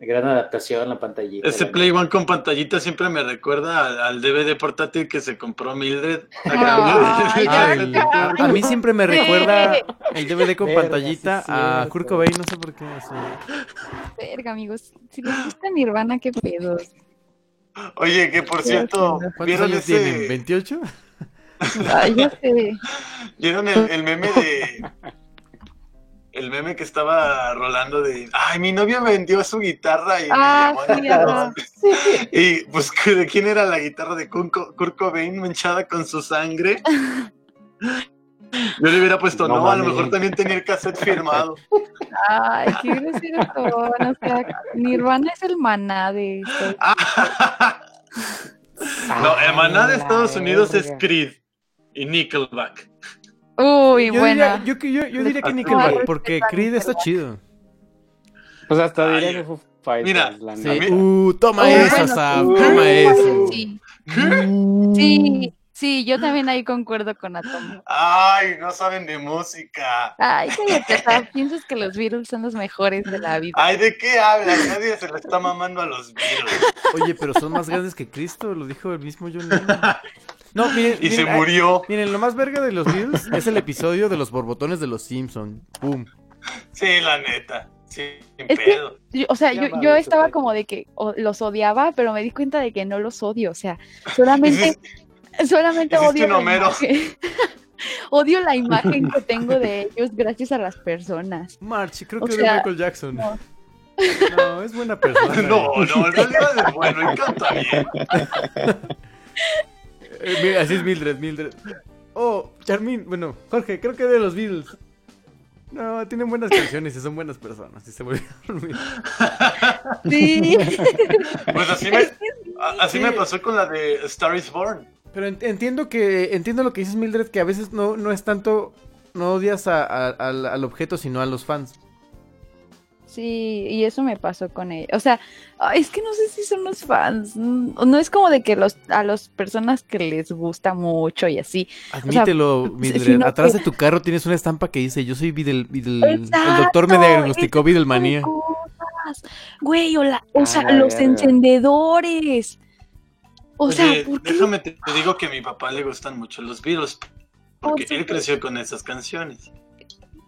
Gran adaptación la pantallita. Ese la Play One con pantallita siempre me recuerda al, al DVD portátil que se compró Mildred. <laughs> Ay, Ay, a, mí siempre me Sí. recuerda el DVD con Verga, pantallita sí a. Kurt Cobain, no sé por qué. sea. Verga, amigos. Si les gusta Nirvana, qué pedos. Oye, que por cierto, ¿Cuántos ¿vieron años ese? tienen? ¿28? Ay, ya sé. <laughs> ¿Vieron el, el meme de. El meme que estaba rolando de. Ay, mi novio vendió su guitarra y me Ah, llamó sí. <laughs> Y pues, ¿de quién era la guitarra de Kurt Kurt Cobain manchada con su sangre? <laughs> Yo le hubiera puesto, No no, a lo mejor también tenía el cassette firmado. Ay, qué grosero son. O sea, Nirvana es el maná de esto. No, el maná de Estados Unidos es. Creed y Nickelback. Uy, Yo buena. diría, yo, yo, yo diría que Nickelback, porque Creed está chido. Pues hasta diría que Foo Fighters. mira, la Sí. Uh, toma Uy, eso, bueno, Sam, uh, toma eso. Sí, ¿Qué? sí, sí, yo también ahí concuerdo con Atom. Ay, no saben de música. Ay, cállate, Sam, piensas que los Beatles son los mejores de la vida. Ay, ¿de qué hablan? Nadie se lo está mamando a los Beatles. Oye, pero son más grandes que Cristo, lo dijo el mismo John Lennon. <laughs> No, miren, Y se ay, murió. Miren, lo más verga de los Beatles es el episodio de los borbotones de los Simpson. Pum. Sí, la neta. Sí, que- pedo. Yo- o sea, yo, estaba como de que los odiaba, pero me di cuenta de que no los odio. O sea, solamente, solamente odio un la, Homero. imagen, <laughs> odio la imagen que tengo de ellos gracias a las personas. March, creo O que sea, de Michael Jackson. no. No, es buena persona. <laughs> No, no, en realidad es bueno y canta bien. <laughs> Eh, mira, así es Mildred, Mildred. Oh, Charmin, bueno, Jorge, creo que de los Beatles. No, tienen buenas canciones y son buenas personas. Y se volvieron. <laughs> Sí. Pues así me, así me pasó con la de Star is Born. Pero ent- entiendo que entiendo lo que dices Mildred, que a veces no, no es tanto, no odias a- a- al, al objeto, sino a los fans. Sí, y eso me pasó con ella. O sea, es que no sé si son los fans. mm, No es como de que los a las personas que les gusta mucho y así. Admítelo, sino Atrás que- de tu carro tienes una estampa que dice, yo soy Videl, Videl- el doctor me diagnosticó Videlmanía. Güey, o, la- o Ah, sea, los encendedores. O Oye, sea, ¿por qué? déjame te, te digo que a mi papá le gustan mucho los Beatles. Porque Por él creció con esas canciones.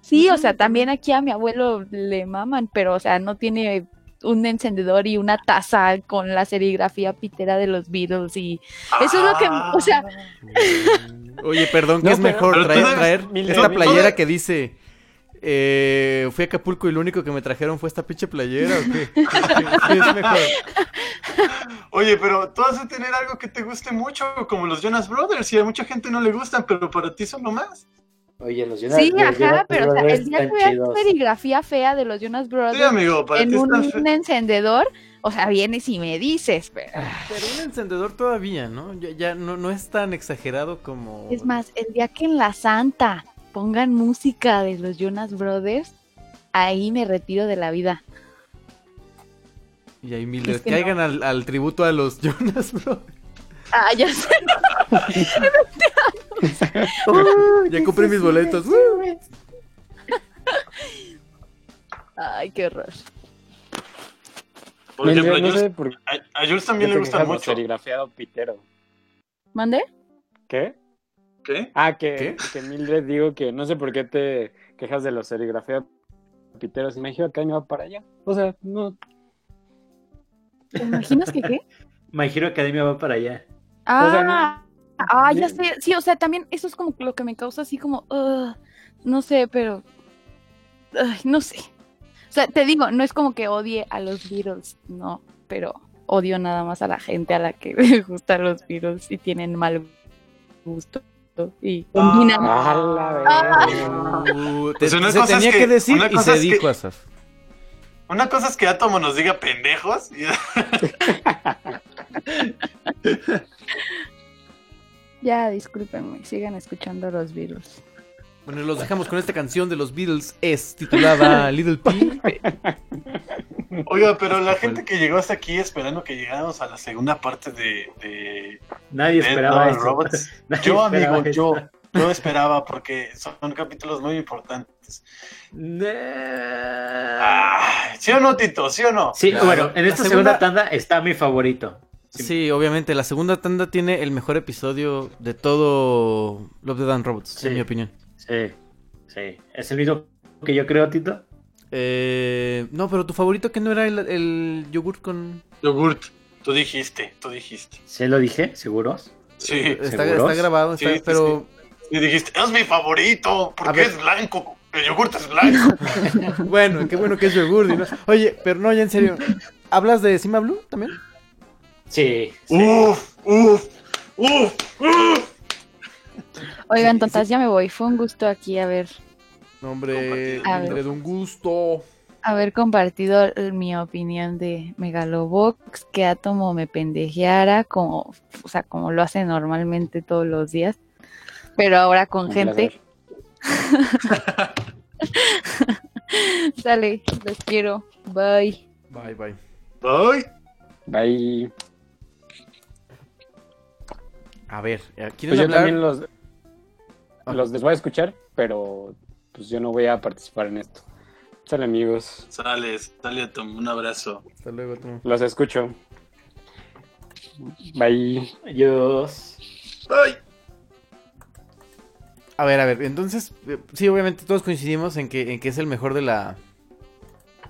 Sí, o sea, también aquí a mi abuelo le maman, pero, o sea, no tiene un encendedor y una taza con la serigrafía pitera de los Beatles y eso es lo que, o sea, Oye, perdón, ¿qué No, es pero- mejor? pero traer, traer esta playera que dice... Eh, fui a Acapulco y lo único que me trajeron fue esta pinche playera o qué? <laughs> ¿Qué- qué es mejor? Oye, pero tú has de tener algo que te guste mucho, como los Jonas Brothers, y a mucha gente no le gustan, pero para ti son lo más. Oye, los Jonas sí, los ajá, Jonas pero, o sea, Brothers el día que veas serigrafía fea de los Jonas Brothers Sí, amigo, en un, fe- encendedor, o sea, vienes y me dices, pero... Pero un encendedor todavía, ¿no? Ya, ya no, no es tan exagerado como... Es más, el día que en la Santa pongan música de los Jonas Brothers, ahí me retiro de la vida. Y ahí Mildred, Es que caigan al, al tributo a los <laughs> Jonas Bros. Ah, ya sé. <laughs> <laughs> <laughs> ya compré mis boletos. Ay, qué horror. Por Mildred, ejemplo, a no Jules, sé por qué a, a Jules también le gusta mucho. serigrafiado pitero. ¿Mande? ¿Qué? ¿Qué? Ah, que, ¿Qué? que Mildred digo que no sé por qué te quejas de los serigrafiados piteros. Me dijo acá me va para allá. O sea, no. ¿Te imaginas que qué? <laughs> My Hero Academia va para allá. Ah, O sea, no- ah, ya sé. Sí, o sea, también eso es como lo que me causa así como, no sé, pero, ay, no sé. O sea, te digo, no es como que odie a los Beatles, no, pero odio nada más a la gente a la que <laughs> le gustan los Beatles y tienen mal gusto y combinan. Ah, verga. Uh, te- Pues una se cosa es tenía que, que- decir y se es que- dijo, Asaf. Una cosa es que Atomo nos diga pendejos. y- <laughs> <laughs> Ya, discúlpenme, sigan escuchando los Beatles. Bueno, los dejamos con esta canción de los Beatles, es titulada <laughs> Little P. Oiga, pero la gente que llegó hasta aquí esperando que llegáramos a la segunda parte de. de Nadie esperaba eso. Robots. <laughs> Nadie Yo, esperaba amigo, yo, yo esperaba porque son capítulos muy importantes. Ah, ¿Sí o no, Tito? ¿Sí o no? Sí, Claro. bueno, en esta segunda- segunda tanda está mi favorito. Sí, obviamente, la segunda tanda tiene el mejor episodio de todo Love, Dead and Robots, Sí. en mi opinión. Sí, sí. ¿Es el mismo que yo creo, Tito? Eh, no, pero tu favorito que no era el, el yogur con... Yogurt. Tú dijiste, tú dijiste. ¿Se lo dije? ¿Seguros? Sí, Está, ¿Seguros? está grabado, Sí, está- sí, pero... Y dijiste, es mi favorito, porque es blanco. El yogurt es blanco. <laughs> Bueno, qué bueno que es yogur. ¿no? Oye, pero no, ya en serio. ¿Hablas de Sima Blue también? Sí. uf, uf, uf, uf. Oigan, tontas, ya me voy. Fue un gusto aquí No, hombre, A ver. hombre de un gusto. haber compartido eh, mi opinión de Megalobox, que Atomo me pendejeara, como, o sea, como lo hace normalmente todos los días, pero ahora con gente. <laughs> Sale, los quiero. Bye. Bye, bye. Bye. Bye. A ver, ¿quieren Pues yo hablar? también los, Ah. los les voy a escuchar, pero pues yo no voy a participar en esto. Sale amigos, Sale, sale, Tom, un abrazo. Hasta luego, tú. los escucho. Bye. Adiós. Bye. A ver, a ver, entonces, eh, sí, obviamente todos coincidimos en que, en que es el mejor de la...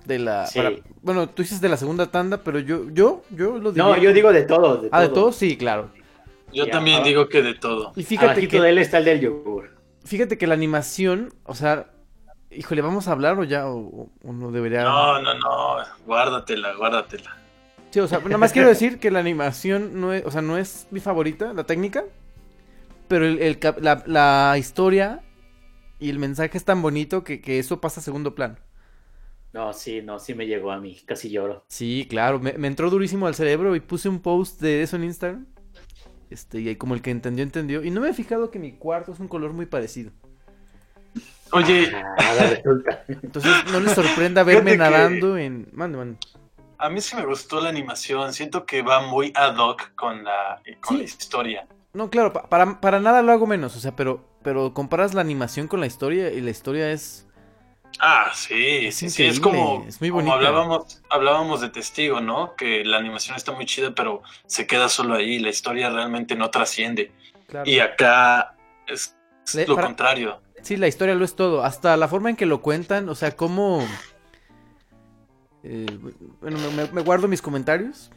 De la... Sí. para- bueno, tú dices de la segunda tanda, pero yo, yo, yo lo diría... No, yo digo de todo. De Ah, ¿de todo. todos? Sí, claro. Yo también digo que de todo. Y fíjate Abajito que, de él está el del yogur. fíjate que la animación, o sea, híjole, ¿vamos a hablar o ya? O, o no debería... No, no, no. Guárdatela, guárdatela. Sí, o sea, nada más quiero decir que la animación no es, o sea, no es mi favorita, la técnica, pero el, el la, la historia y el mensaje es tan bonito que, que eso pasa a segundo plano. No, sí, no, sí me llegó a mí. Casi lloro. Sí, claro, me, me entró durísimo al cerebro y puse un post de eso en Instagram. Este, y ahí como el que entendió, entendió. Y no me he fijado que mi cuarto es un color muy parecido. Oye, resulta. Entonces no les sorprenda verme Fíjate que- nadando en... Mande, mande. a mí sí me gustó la animación. Siento que va muy ad hoc con la, con Sí. la historia. No, claro, pa- para, para nada lo hago menos, o sea, pero, pero comparas la animación con la historia y la historia es... Ah, sí, Es sí, sí, es como, es muy como hablábamos, hablábamos de Testigo, ¿no? Que la animación está muy chida, pero se queda solo ahí, la historia realmente no trasciende. Claro. Y acá es Le- lo para- contrario. Sí, la historia lo es todo. Hasta la forma en que lo cuentan, o sea, cómo... eh, bueno, me, me- me guardo mis comentarios.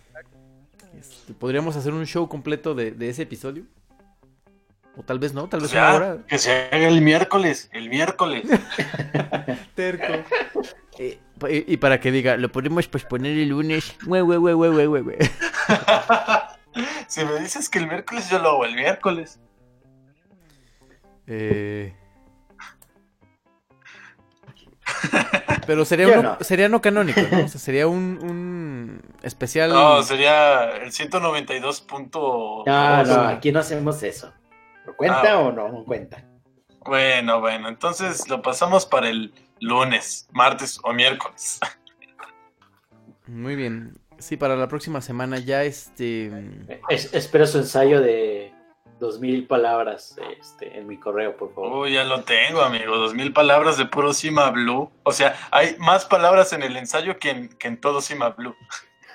Este, Podríamos hacer un show completo de, de ese episodio. O tal vez no, tal vez Ya, una hora. que se haga el miércoles, el miércoles. <laughs> Terco. <laughs> Eh, y, y para que diga, lo podemos posponer el lunes. Güey, güey, güey, güey, güey, güey, güey. <laughs> si me dices que el miércoles, yo lo hago el miércoles. Eh... Pero sería, uno- no. sería no canónico, ¿no? O sea, sería un, un especial. No, sería el 192 punto... No, no, aquí no hacemos eso. ¿Lo cuenta Ah. o no? No cuenta. Bueno, bueno, entonces lo pasamos para el lunes, martes o miércoles. Muy bien. Sí, para la próxima semana ya este. Es- espero su ensayo de dos mil palabras este, en mi correo, por favor. Uy, ya lo tengo, amigo. Dos mil palabras de puro Cima Blue. O sea, hay más palabras en el ensayo que en, que en todo Cima Blue.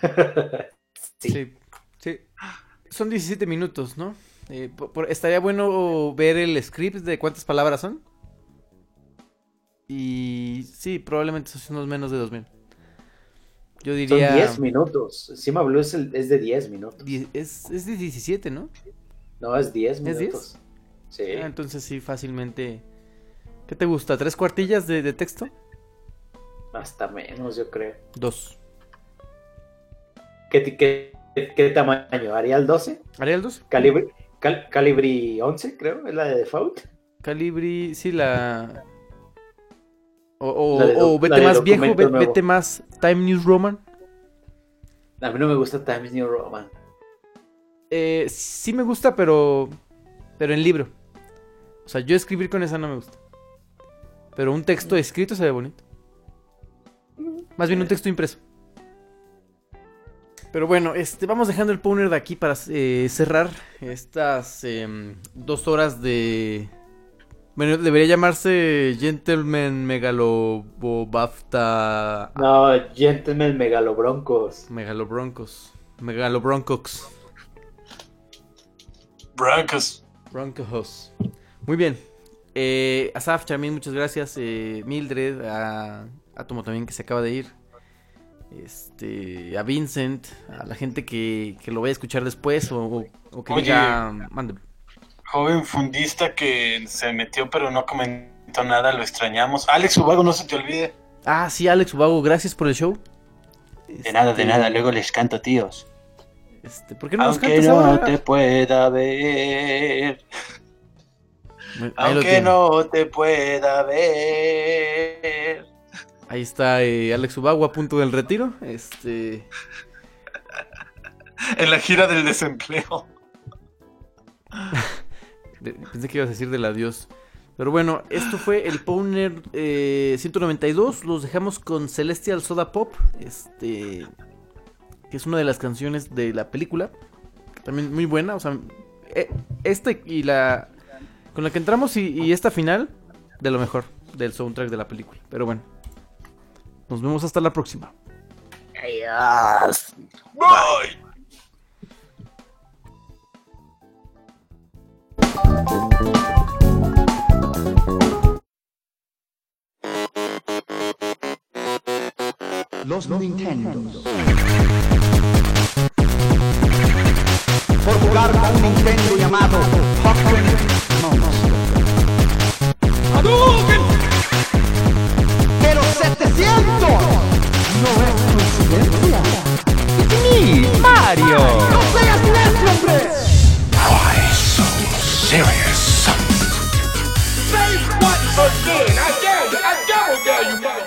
<laughs> Sí. sí. Son 17 minutos, ¿no? Eh, por- por- estaría bueno ver el script de cuántas palabras son. Y sí, probablemente son unos menos de 2000. Yo Son diría. 10 minutos. Encima Blue es, el- es de 10 minutos. die- Es, es de 17, ¿no? No, es 10 ¿Es 10? minutos. Sí. Ah, entonces sí, fácilmente. ¿Qué te gusta? ¿Tres cuartillas de, de texto? Hasta menos, yo creo. Dos. ¿Qué, qué, qué tamaño? ¿Arial 12? ¿Arial 2? ¿Calibre, cal- Calibri 11, creo? ¿Es la de default? Calibri, sí, la. O, o- de vete más viejo, nuevo. vete más Time News Roman. A mí no me gusta Times New Roman. Eh, sí me gusta, pero. Pero en libro. O sea, yo escribir con esa no me gusta. Pero un texto escrito se ve bonito. Más bien un texto impreso. Pero bueno, este, vamos dejando el Powner de aquí para eh, cerrar estas em, dos horas de... Bueno, debería llamarse Gentleman Megalobafta... No, Gentleman Megalobroncos. Megalobroncos. Megalobroncox. Broncos. Broncos. Muy bien. Eh, Asaf, Charmin, muchas gracias. Eh, Mildred, a Atomo también que se acaba de ir. Este, a Vincent, a la gente que, que lo vaya a escuchar después o, o- que Oye. diga, mande. Joven fundista que se metió pero no comentó nada, lo extrañamos. Alex Ubago, no se te olvide. Ah, sí, Alex Ubago, gracias por el show. De nada, de nada, luego les canto, tíos. Este, ¿Por qué no Aunque cantas no ahora? te pueda ver, Ahí aunque no te pueda ver. Ahí está eh, Alex Ubago a punto del retiro. Este, En la gira del desempleo. <laughs> de- pensé que ibas a decir del adiós. Pero bueno, esto fue el Powner eh, 192. Los dejamos con Celestial Soda Pop. Este. Que es una de las canciones de la película. También muy buena. O sea, eh, este y la. Con la que entramos y, y esta final. De lo mejor del soundtrack de la película. Pero bueno. Nos vemos hasta la próxima. Adiós. Bye. Los Nintendos. Por jugar con un Nintendo llamado Pokémon you. I